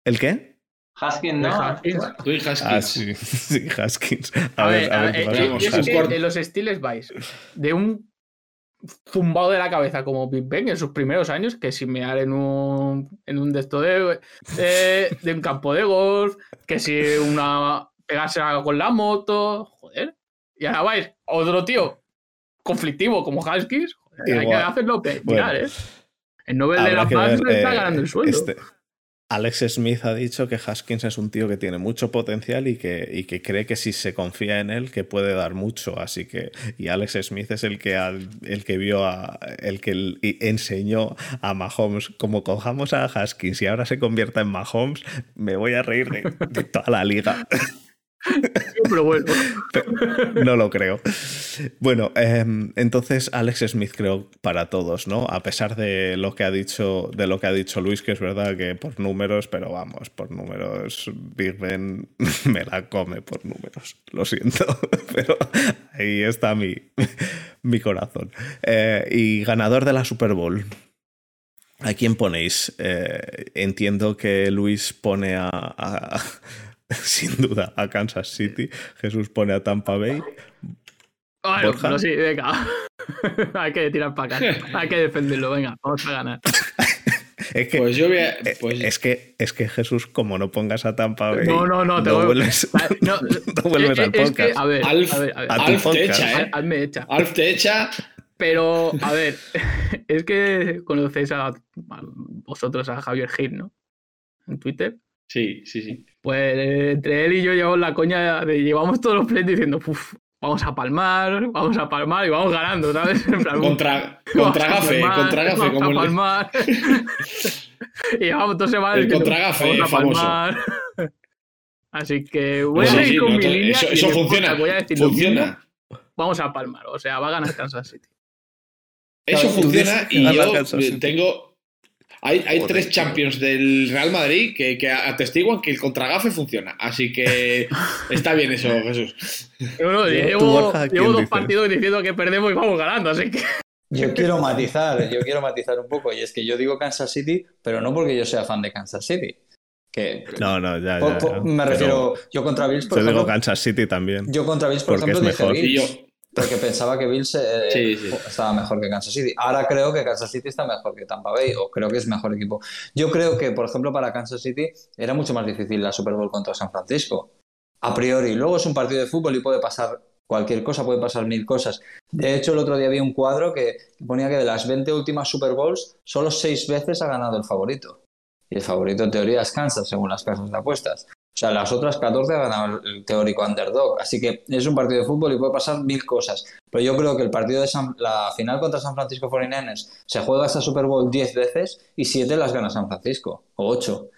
¿El qué? Haskins, ¿no? Haskins. Tú y Haskins. Ah, sí, sí, Haskins. A, A ver, ver, a a ver ver, qué eh, yo es que en los Steelers vais de un zumbado de la cabeza como Big Ben en sus primeros años, que si mear en un, en un de esto de, de, de un campo de golf, que si una pegarse con la moto, joder. Y ahora vais otro tío conflictivo como Haskins, hay que hacerlo pe- Bueno. mirar, ¿eh? El Nobel de la Paz ver, está eh, ganando el sueldo. este- Alex Smith ha dicho que Haskins es un tío que tiene mucho potencial y que, y que cree que si se confía en él que puede dar mucho. Así que. Y Alex Smith es el que, al- el que vio a. el que enseñó a Mahomes. Como cojamos a Haskins y ahora se convierta en Mahomes, me voy a reír de, de toda la liga. pero bueno. no lo creo. Bueno, em, entonces Alex Smith creo para todos, ¿no? A pesar de lo que ha dicho, de lo que ha dicho Luis, que es verdad que por números, pero vamos, por números, Big Ben me la come por números. Lo siento, pero ahí está mi, mi corazón. Eh, y ganador de la Super Bowl. ¿A quién ponéis? Eh, entiendo que Luis pone a, sin duda, a Kansas City. Jesús pone a Tampa Bay. Bueno, sí, venga. Hay que tirar para acá. Hay que defenderlo, venga, vamos a ganar. Es que, pues yo voy a, eh, pues... es, que, es que Jesús, como no pongas a Tampa Bay, no, no, no, te no, vuelves, no, no vuelves al podcast. a ver, Alf, a ver, a ver. Alf te echa, ¿eh? Alf me echa. Alf te echa. Pero, a ver, es que conocéis a, a, vosotros a Javier Gil, ¿no? En Twitter. Sí, sí, sí. Pues entre él y yo llevamos la coña de llevamos todos los plays diciendo, Puf, vamos a palmar, vamos a palmar y vamos ganando, ¿sabes? En plan, contra, contra gafe, palmar, contra gafe, vamos como a palmar. y llevamos dos semanas el contra gafe, famoso. Así que voy a seguir con no, mi línea. Eso, eso funciona. Voy a decir funciona. Vamos a palmar, o sea, va a ganar Kansas City. Eso funciona y yo tengo. Hay, hay tres champions del Real Madrid que, que, atestiguan que el contragafe funciona. Así que está bien eso, Jesús. Bueno, llevo, llevo dos partidos diciendo que perdemos y vamos ganando, así que. Yo quiero matizar, yo quiero matizar un poco. Y es que yo digo Kansas City, pero no porque yo sea fan de Kansas City. Que, no, no, ya, po, po, ya, me refiero, yo contra Bills, por yo ejemplo. digo Kansas City también. Yo contra Bills, por porque ejemplo, es mejor. dije Bills. Y yo, porque pensaba que Bills eh, Sí, sí. estaba mejor que Kansas City. Ahora creo que Kansas City está mejor que Tampa Bay, o creo que es mejor equipo. Yo creo que, por ejemplo, para Kansas City era mucho más difícil la Super Bowl contra San Francisco. A priori. Luego es un partido de fútbol y puede pasar cualquier cosa, puede pasar mil cosas. De hecho, el otro día vi un cuadro que ponía que de las 20 últimas Super Bowls, solo seis veces ha ganado el favorito. Y el favorito en teoría es Kansas, según las casas de apuestas. O sea, las otras 14 ha ganado el teórico underdog. Así que es un partido de fútbol y puede pasar mil cosas. Pero yo creo que el partido de San, la final contra San Francisco 49ers se juega esta Super Bowl 10 veces y 7 las gana San Francisco. O 8.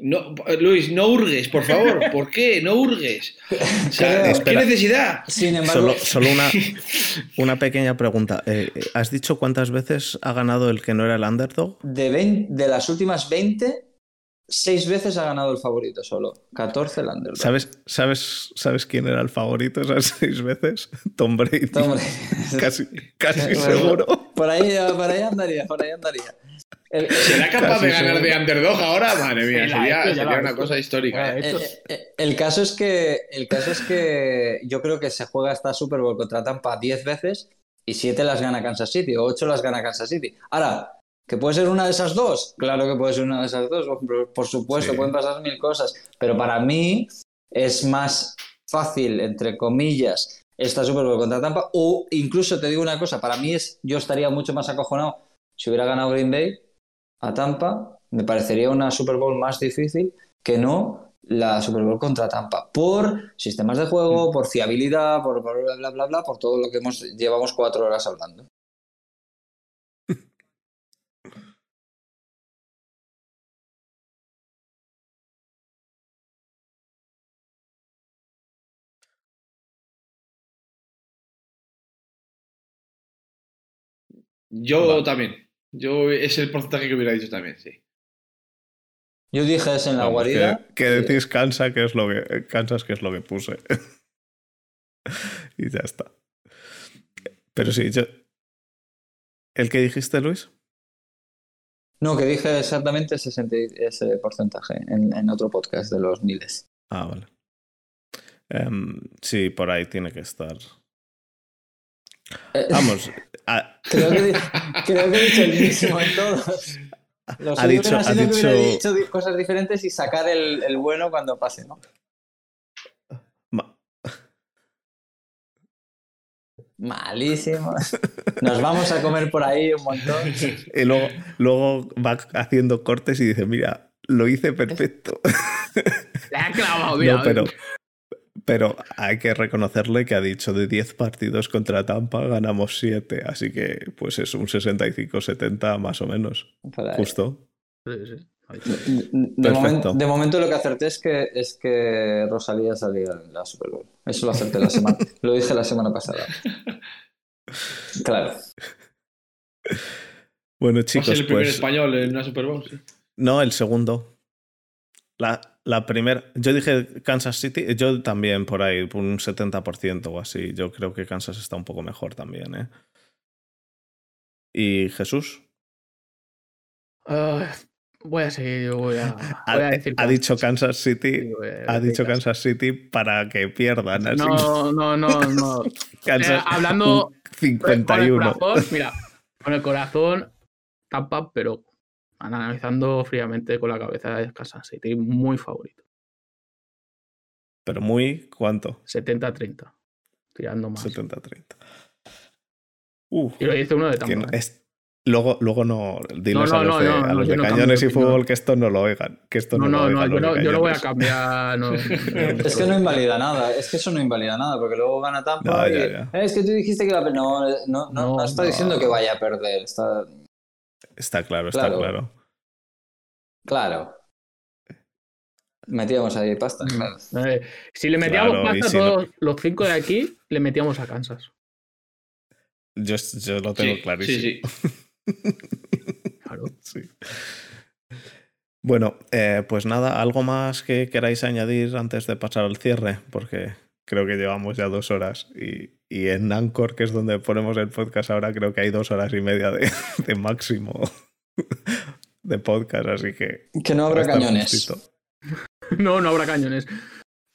No, Luis, no hurgues, por favor. ¿Por qué? No hurgues. O sea, Creo- ¿Qué Espera. necesidad? Sin embargo, Solo, solo una, una pequeña pregunta. Eh, ¿Has dicho cuántas veces ha ganado el que no era el underdog? de, 20 de las últimas 20, 6 veces ha ganado el favorito solo. 14 el underdog. ¿Sabes, sabes, ¿Sabes quién era el favorito esas seis veces? Tom Brady. Hombre, Casi, casi Bueno, seguro. Por ahí, por ahí andaría, por ahí andaría. El- ¿Será capaz de Casi ganar de seguro. underdog ahora? Madre mía, sería, una cosa histórica. ¿eh? Eh, Eh, El caso es que el caso es que yo creo que se juega esta Super Bowl contra Tampa 10 veces y 7 las gana Kansas City o 8 las gana Kansas City. Ahora, ¿que puede ser una de esas dos? Claro que puede ser una de esas dos, por, supuesto, Sí. pueden pasar mil cosas, pero para mí es más fácil, entre comillas, esta Super Bowl contra Tampa o incluso te digo una cosa, para mí es yo estaría mucho más acojonado si hubiera ganado Green Bay a Tampa, me parecería una Super Bowl más difícil que no la Super Bowl contra Tampa, por sistemas de juego, por fiabilidad, por, por bla, bla, bla, bla, por todo lo que hemos, llevamos cuatro horas hablando. Yo Vale. también. Yo es el porcentaje que hubiera dicho también, sí. Yo dije eso en la Vamos, guarida. que, que decís Kansas, que es lo que, Kansas, que es lo que puse. y ya está. Pero sí, yo... ¿El que dijiste, Luis? No, que dije exactamente ese, ese porcentaje en, en otro podcast de los miles. Ah, vale. Em, sí, por ahí tiene que estar. Eh, Vamos, ha, creo, que, di- creo que he dicho el mismo en todos. Lo Ha dicho- ha sido que hubiera dicho- dicho di- cosas diferentes y sacar el, el bueno cuando pase, ¿no? ma- Malísimo. Nos vamos a comer por ahí un montón. y luego, luego va haciendo cortes y dice, mira, lo hice perfecto. Le ha clavado, mira. no, pero, pero hay que reconocerle que ha dicho de 10 partidos contra Tampa ganamos 7, así que pues es un 65-70 más o menos, Por ahí. justo. Sí, sí. De, momento, de momento lo que acerté es que, es que Rosalía salía en la Super Bowl. Eso lo acerté la semana. lo dije la semana pasada. Claro. Bueno, chicos, el primer pues. español en una Super Bowl, sí. No, el segundo. La, la primera. Yo dije Kansas City. Yo también por ahí, por un 70% o así. Yo creo que Kansas está un poco mejor también, ¿eh? ¿Y Jesús? Ah, voy a seguir, yo voy a, Ha, voy a decir ha dicho Kansas City. a Ha dicho Kansas City para que pierdan. Así. No, no, no, no. Kansas, Eh, hablando un Con el 51. corazón, mira, con el corazón, Tampa, pero analizando fríamente con la cabeza de Kansas City, muy favorito. Pero muy, ¿cuánto? 70-30, tirando más. 70-30. Uh, Y lo dice uno de Tampa. ¿eh? es- luego, luego no, diles No, a no, los de, no, a no, los de no cañones cambio y fútbol que esto no lo oigan. Que esto no, No, lo no, no, oigan yo yo no voy a cambiar. no, no, Es que no invalida nada, es que eso no invalida nada, porque luego gana Tampa Ya, y- ya, ya. "Eh, es que tú dijiste que iba a perder. No, no, no, no, No, está no. diciendo que vaya a perder, está Está claro, está Claro. claro. claro. Metíamos ahí pasta, claro. Eh, si le metíamos Claro, pasta si no- todos los cinco de aquí, le metíamos a Kansas. Yo, yo lo tengo Sí, clarísimo. Sí, sí. Claro. Sí. Bueno, eh, pues nada, ¿algo más que queráis añadir antes de pasar al cierre? Porque creo que llevamos ya dos horas y, y en Anchor, que es donde ponemos el podcast ahora, creo que hay dos horas y media de, de máximo de podcast, así que... Que no habrá cañones. justito. No, no habrá cañones.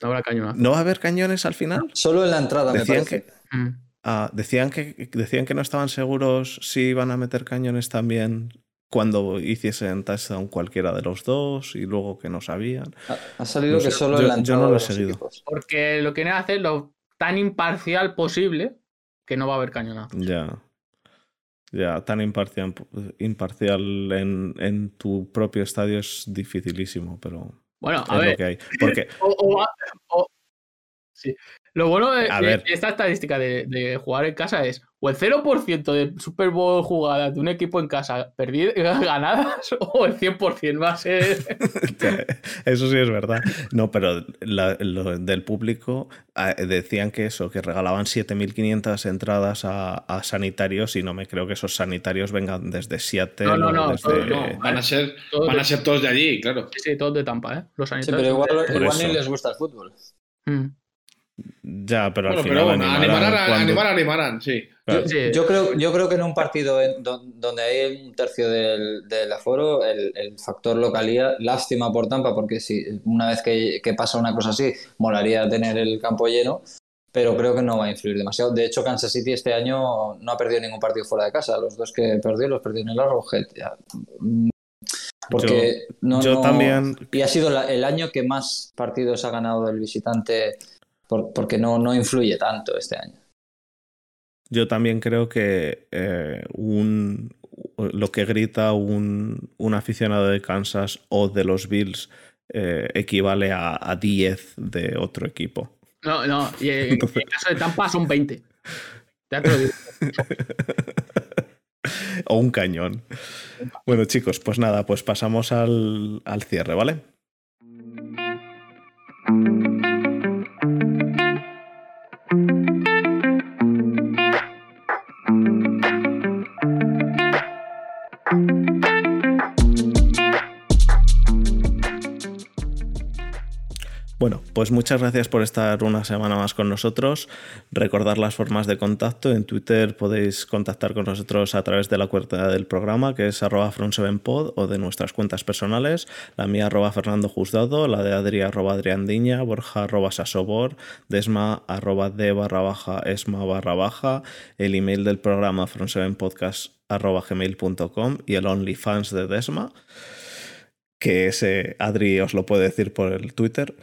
No habrá cañones. ¿No va a haber cañones al final? Solo en la entrada, me Decían parece. que, Mm. ah, decían, que, decían que no estaban seguros si iban a meter cañones también cuando hiciesen touchdown cualquiera de los dos y luego que no sabían. Ha, ha salido No que sé, solo yo- en la yo no lo he seguido. equipos. Porque lo quieren hacer lo tan imparcial posible que no va a haber cañonazo. Ya. Ya, tan imparcial, imparcial en, en tu propio estadio es dificilísimo, pero Bueno, a es ver. lo que hay. Porque, o- o- o- sí. Lo bueno de, esta estadística de, de jugar en casa es o el 0% de Super Bowl jugadas de un equipo en casa perdidas, ganadas o el 100% va a ser... eso sí es verdad. No, pero la- lo del público ah, decían que eso, que regalaban 7.500 entradas a, a sanitarios y no me creo que esos sanitarios vengan desde Seattle No, no, no, desde... todo- No, van a ser, Todos van de- a ser todos de allí, claro. Sí, sí, todos de Tampa, ¿eh? Los Sí, sanitarios. pero igual, ni les gusta el fútbol. Mm. Ya, pero Bueno, al pero final bueno, animarán animarán, cuando- animar, animarán, sí. Claro. Sí. Yo creo, yo creo que en un partido en don- donde hay un tercio del, del aforo, el, el factor localía, lástima por Tampa, porque si una vez que, que pasa una cosa así, molaría tener el campo lleno, pero creo que no va a influir demasiado. De hecho, Kansas City este año no ha perdido ningún partido fuera de casa. Los dos que perdió los perdió en el Arrowhead. Ya. Mm, Porque no, yo no- también- Y ha sido la- el año que más partidos ha ganado el visitante, por- porque no, no influye tanto este año. Yo también creo que eh, un, lo que grita un, un aficionado de Kansas o de los Bills eh, equivale a, a 10 de otro equipo. No, no, y en, Entonces- en caso de Tampa son 20. Ya te lo digo. o un cañón. Bueno, chicos, pues nada, pues pasamos al, al cierre, ¿vale? Bueno, pues muchas gracias por estar una semana más con nosotros. Recordar las formas de contacto. En Twitter podéis contactar con nosotros a través de la cuenta del programa, que es arroba front7pod, o de nuestras cuentas personales. La mía arroba Fernando Juzgado, la de Adri arroba Adriandiña, Borja arroba Sasobor, Desma arroba de barra baja esma barra baja, el email del programa front7podcast arroba gmail.com y el OnlyFans de Desma que ese Adri os lo puede decir por el Twitter.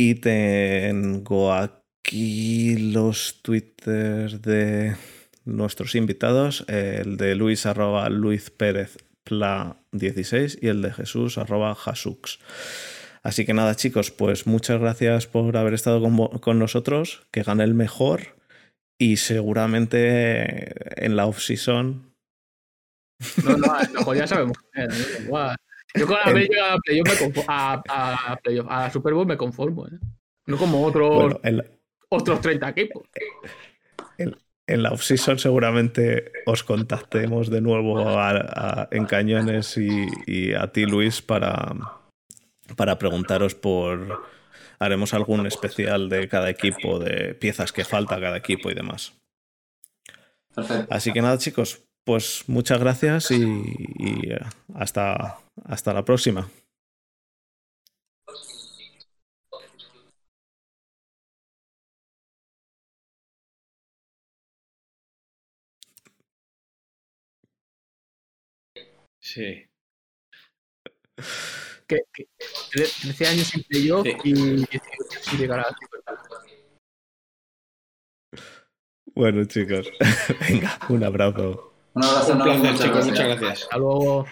Y tengo aquí los twitters de nuestros invitados, el de Luis arroba Luis Pérez Pla 16 y el de Jesús arroba Jasux. Así que nada chicos, pues muchas gracias por haber estado con, con nosotros, que gane el mejor y seguramente en la off-season No, no, pues ya sabemos. Igual. Yo con haber llegado a playoff me conformo, a, a, playoff, a Super Bowl me conformo, ¿eh? No como otros, Bueno, en, la- otros 30 equipos. en la off-season seguramente os contactemos de nuevo a- a- en Cañones y, y a ti, Luis, para, para preguntaros por... Haremos algún especial de cada equipo, de piezas que falta a cada equipo y demás. Perfecto. Así que nada, chicos, pues muchas gracias y, y, eh, hasta, hasta la próxima. Sí. Que, que 13 años sin playoff Sí. y 18 sin llegar a la. Bueno, chicos, venga, un abrazo. Un abrazo Un placer, chicos. Muchas gracias. Hasta luego.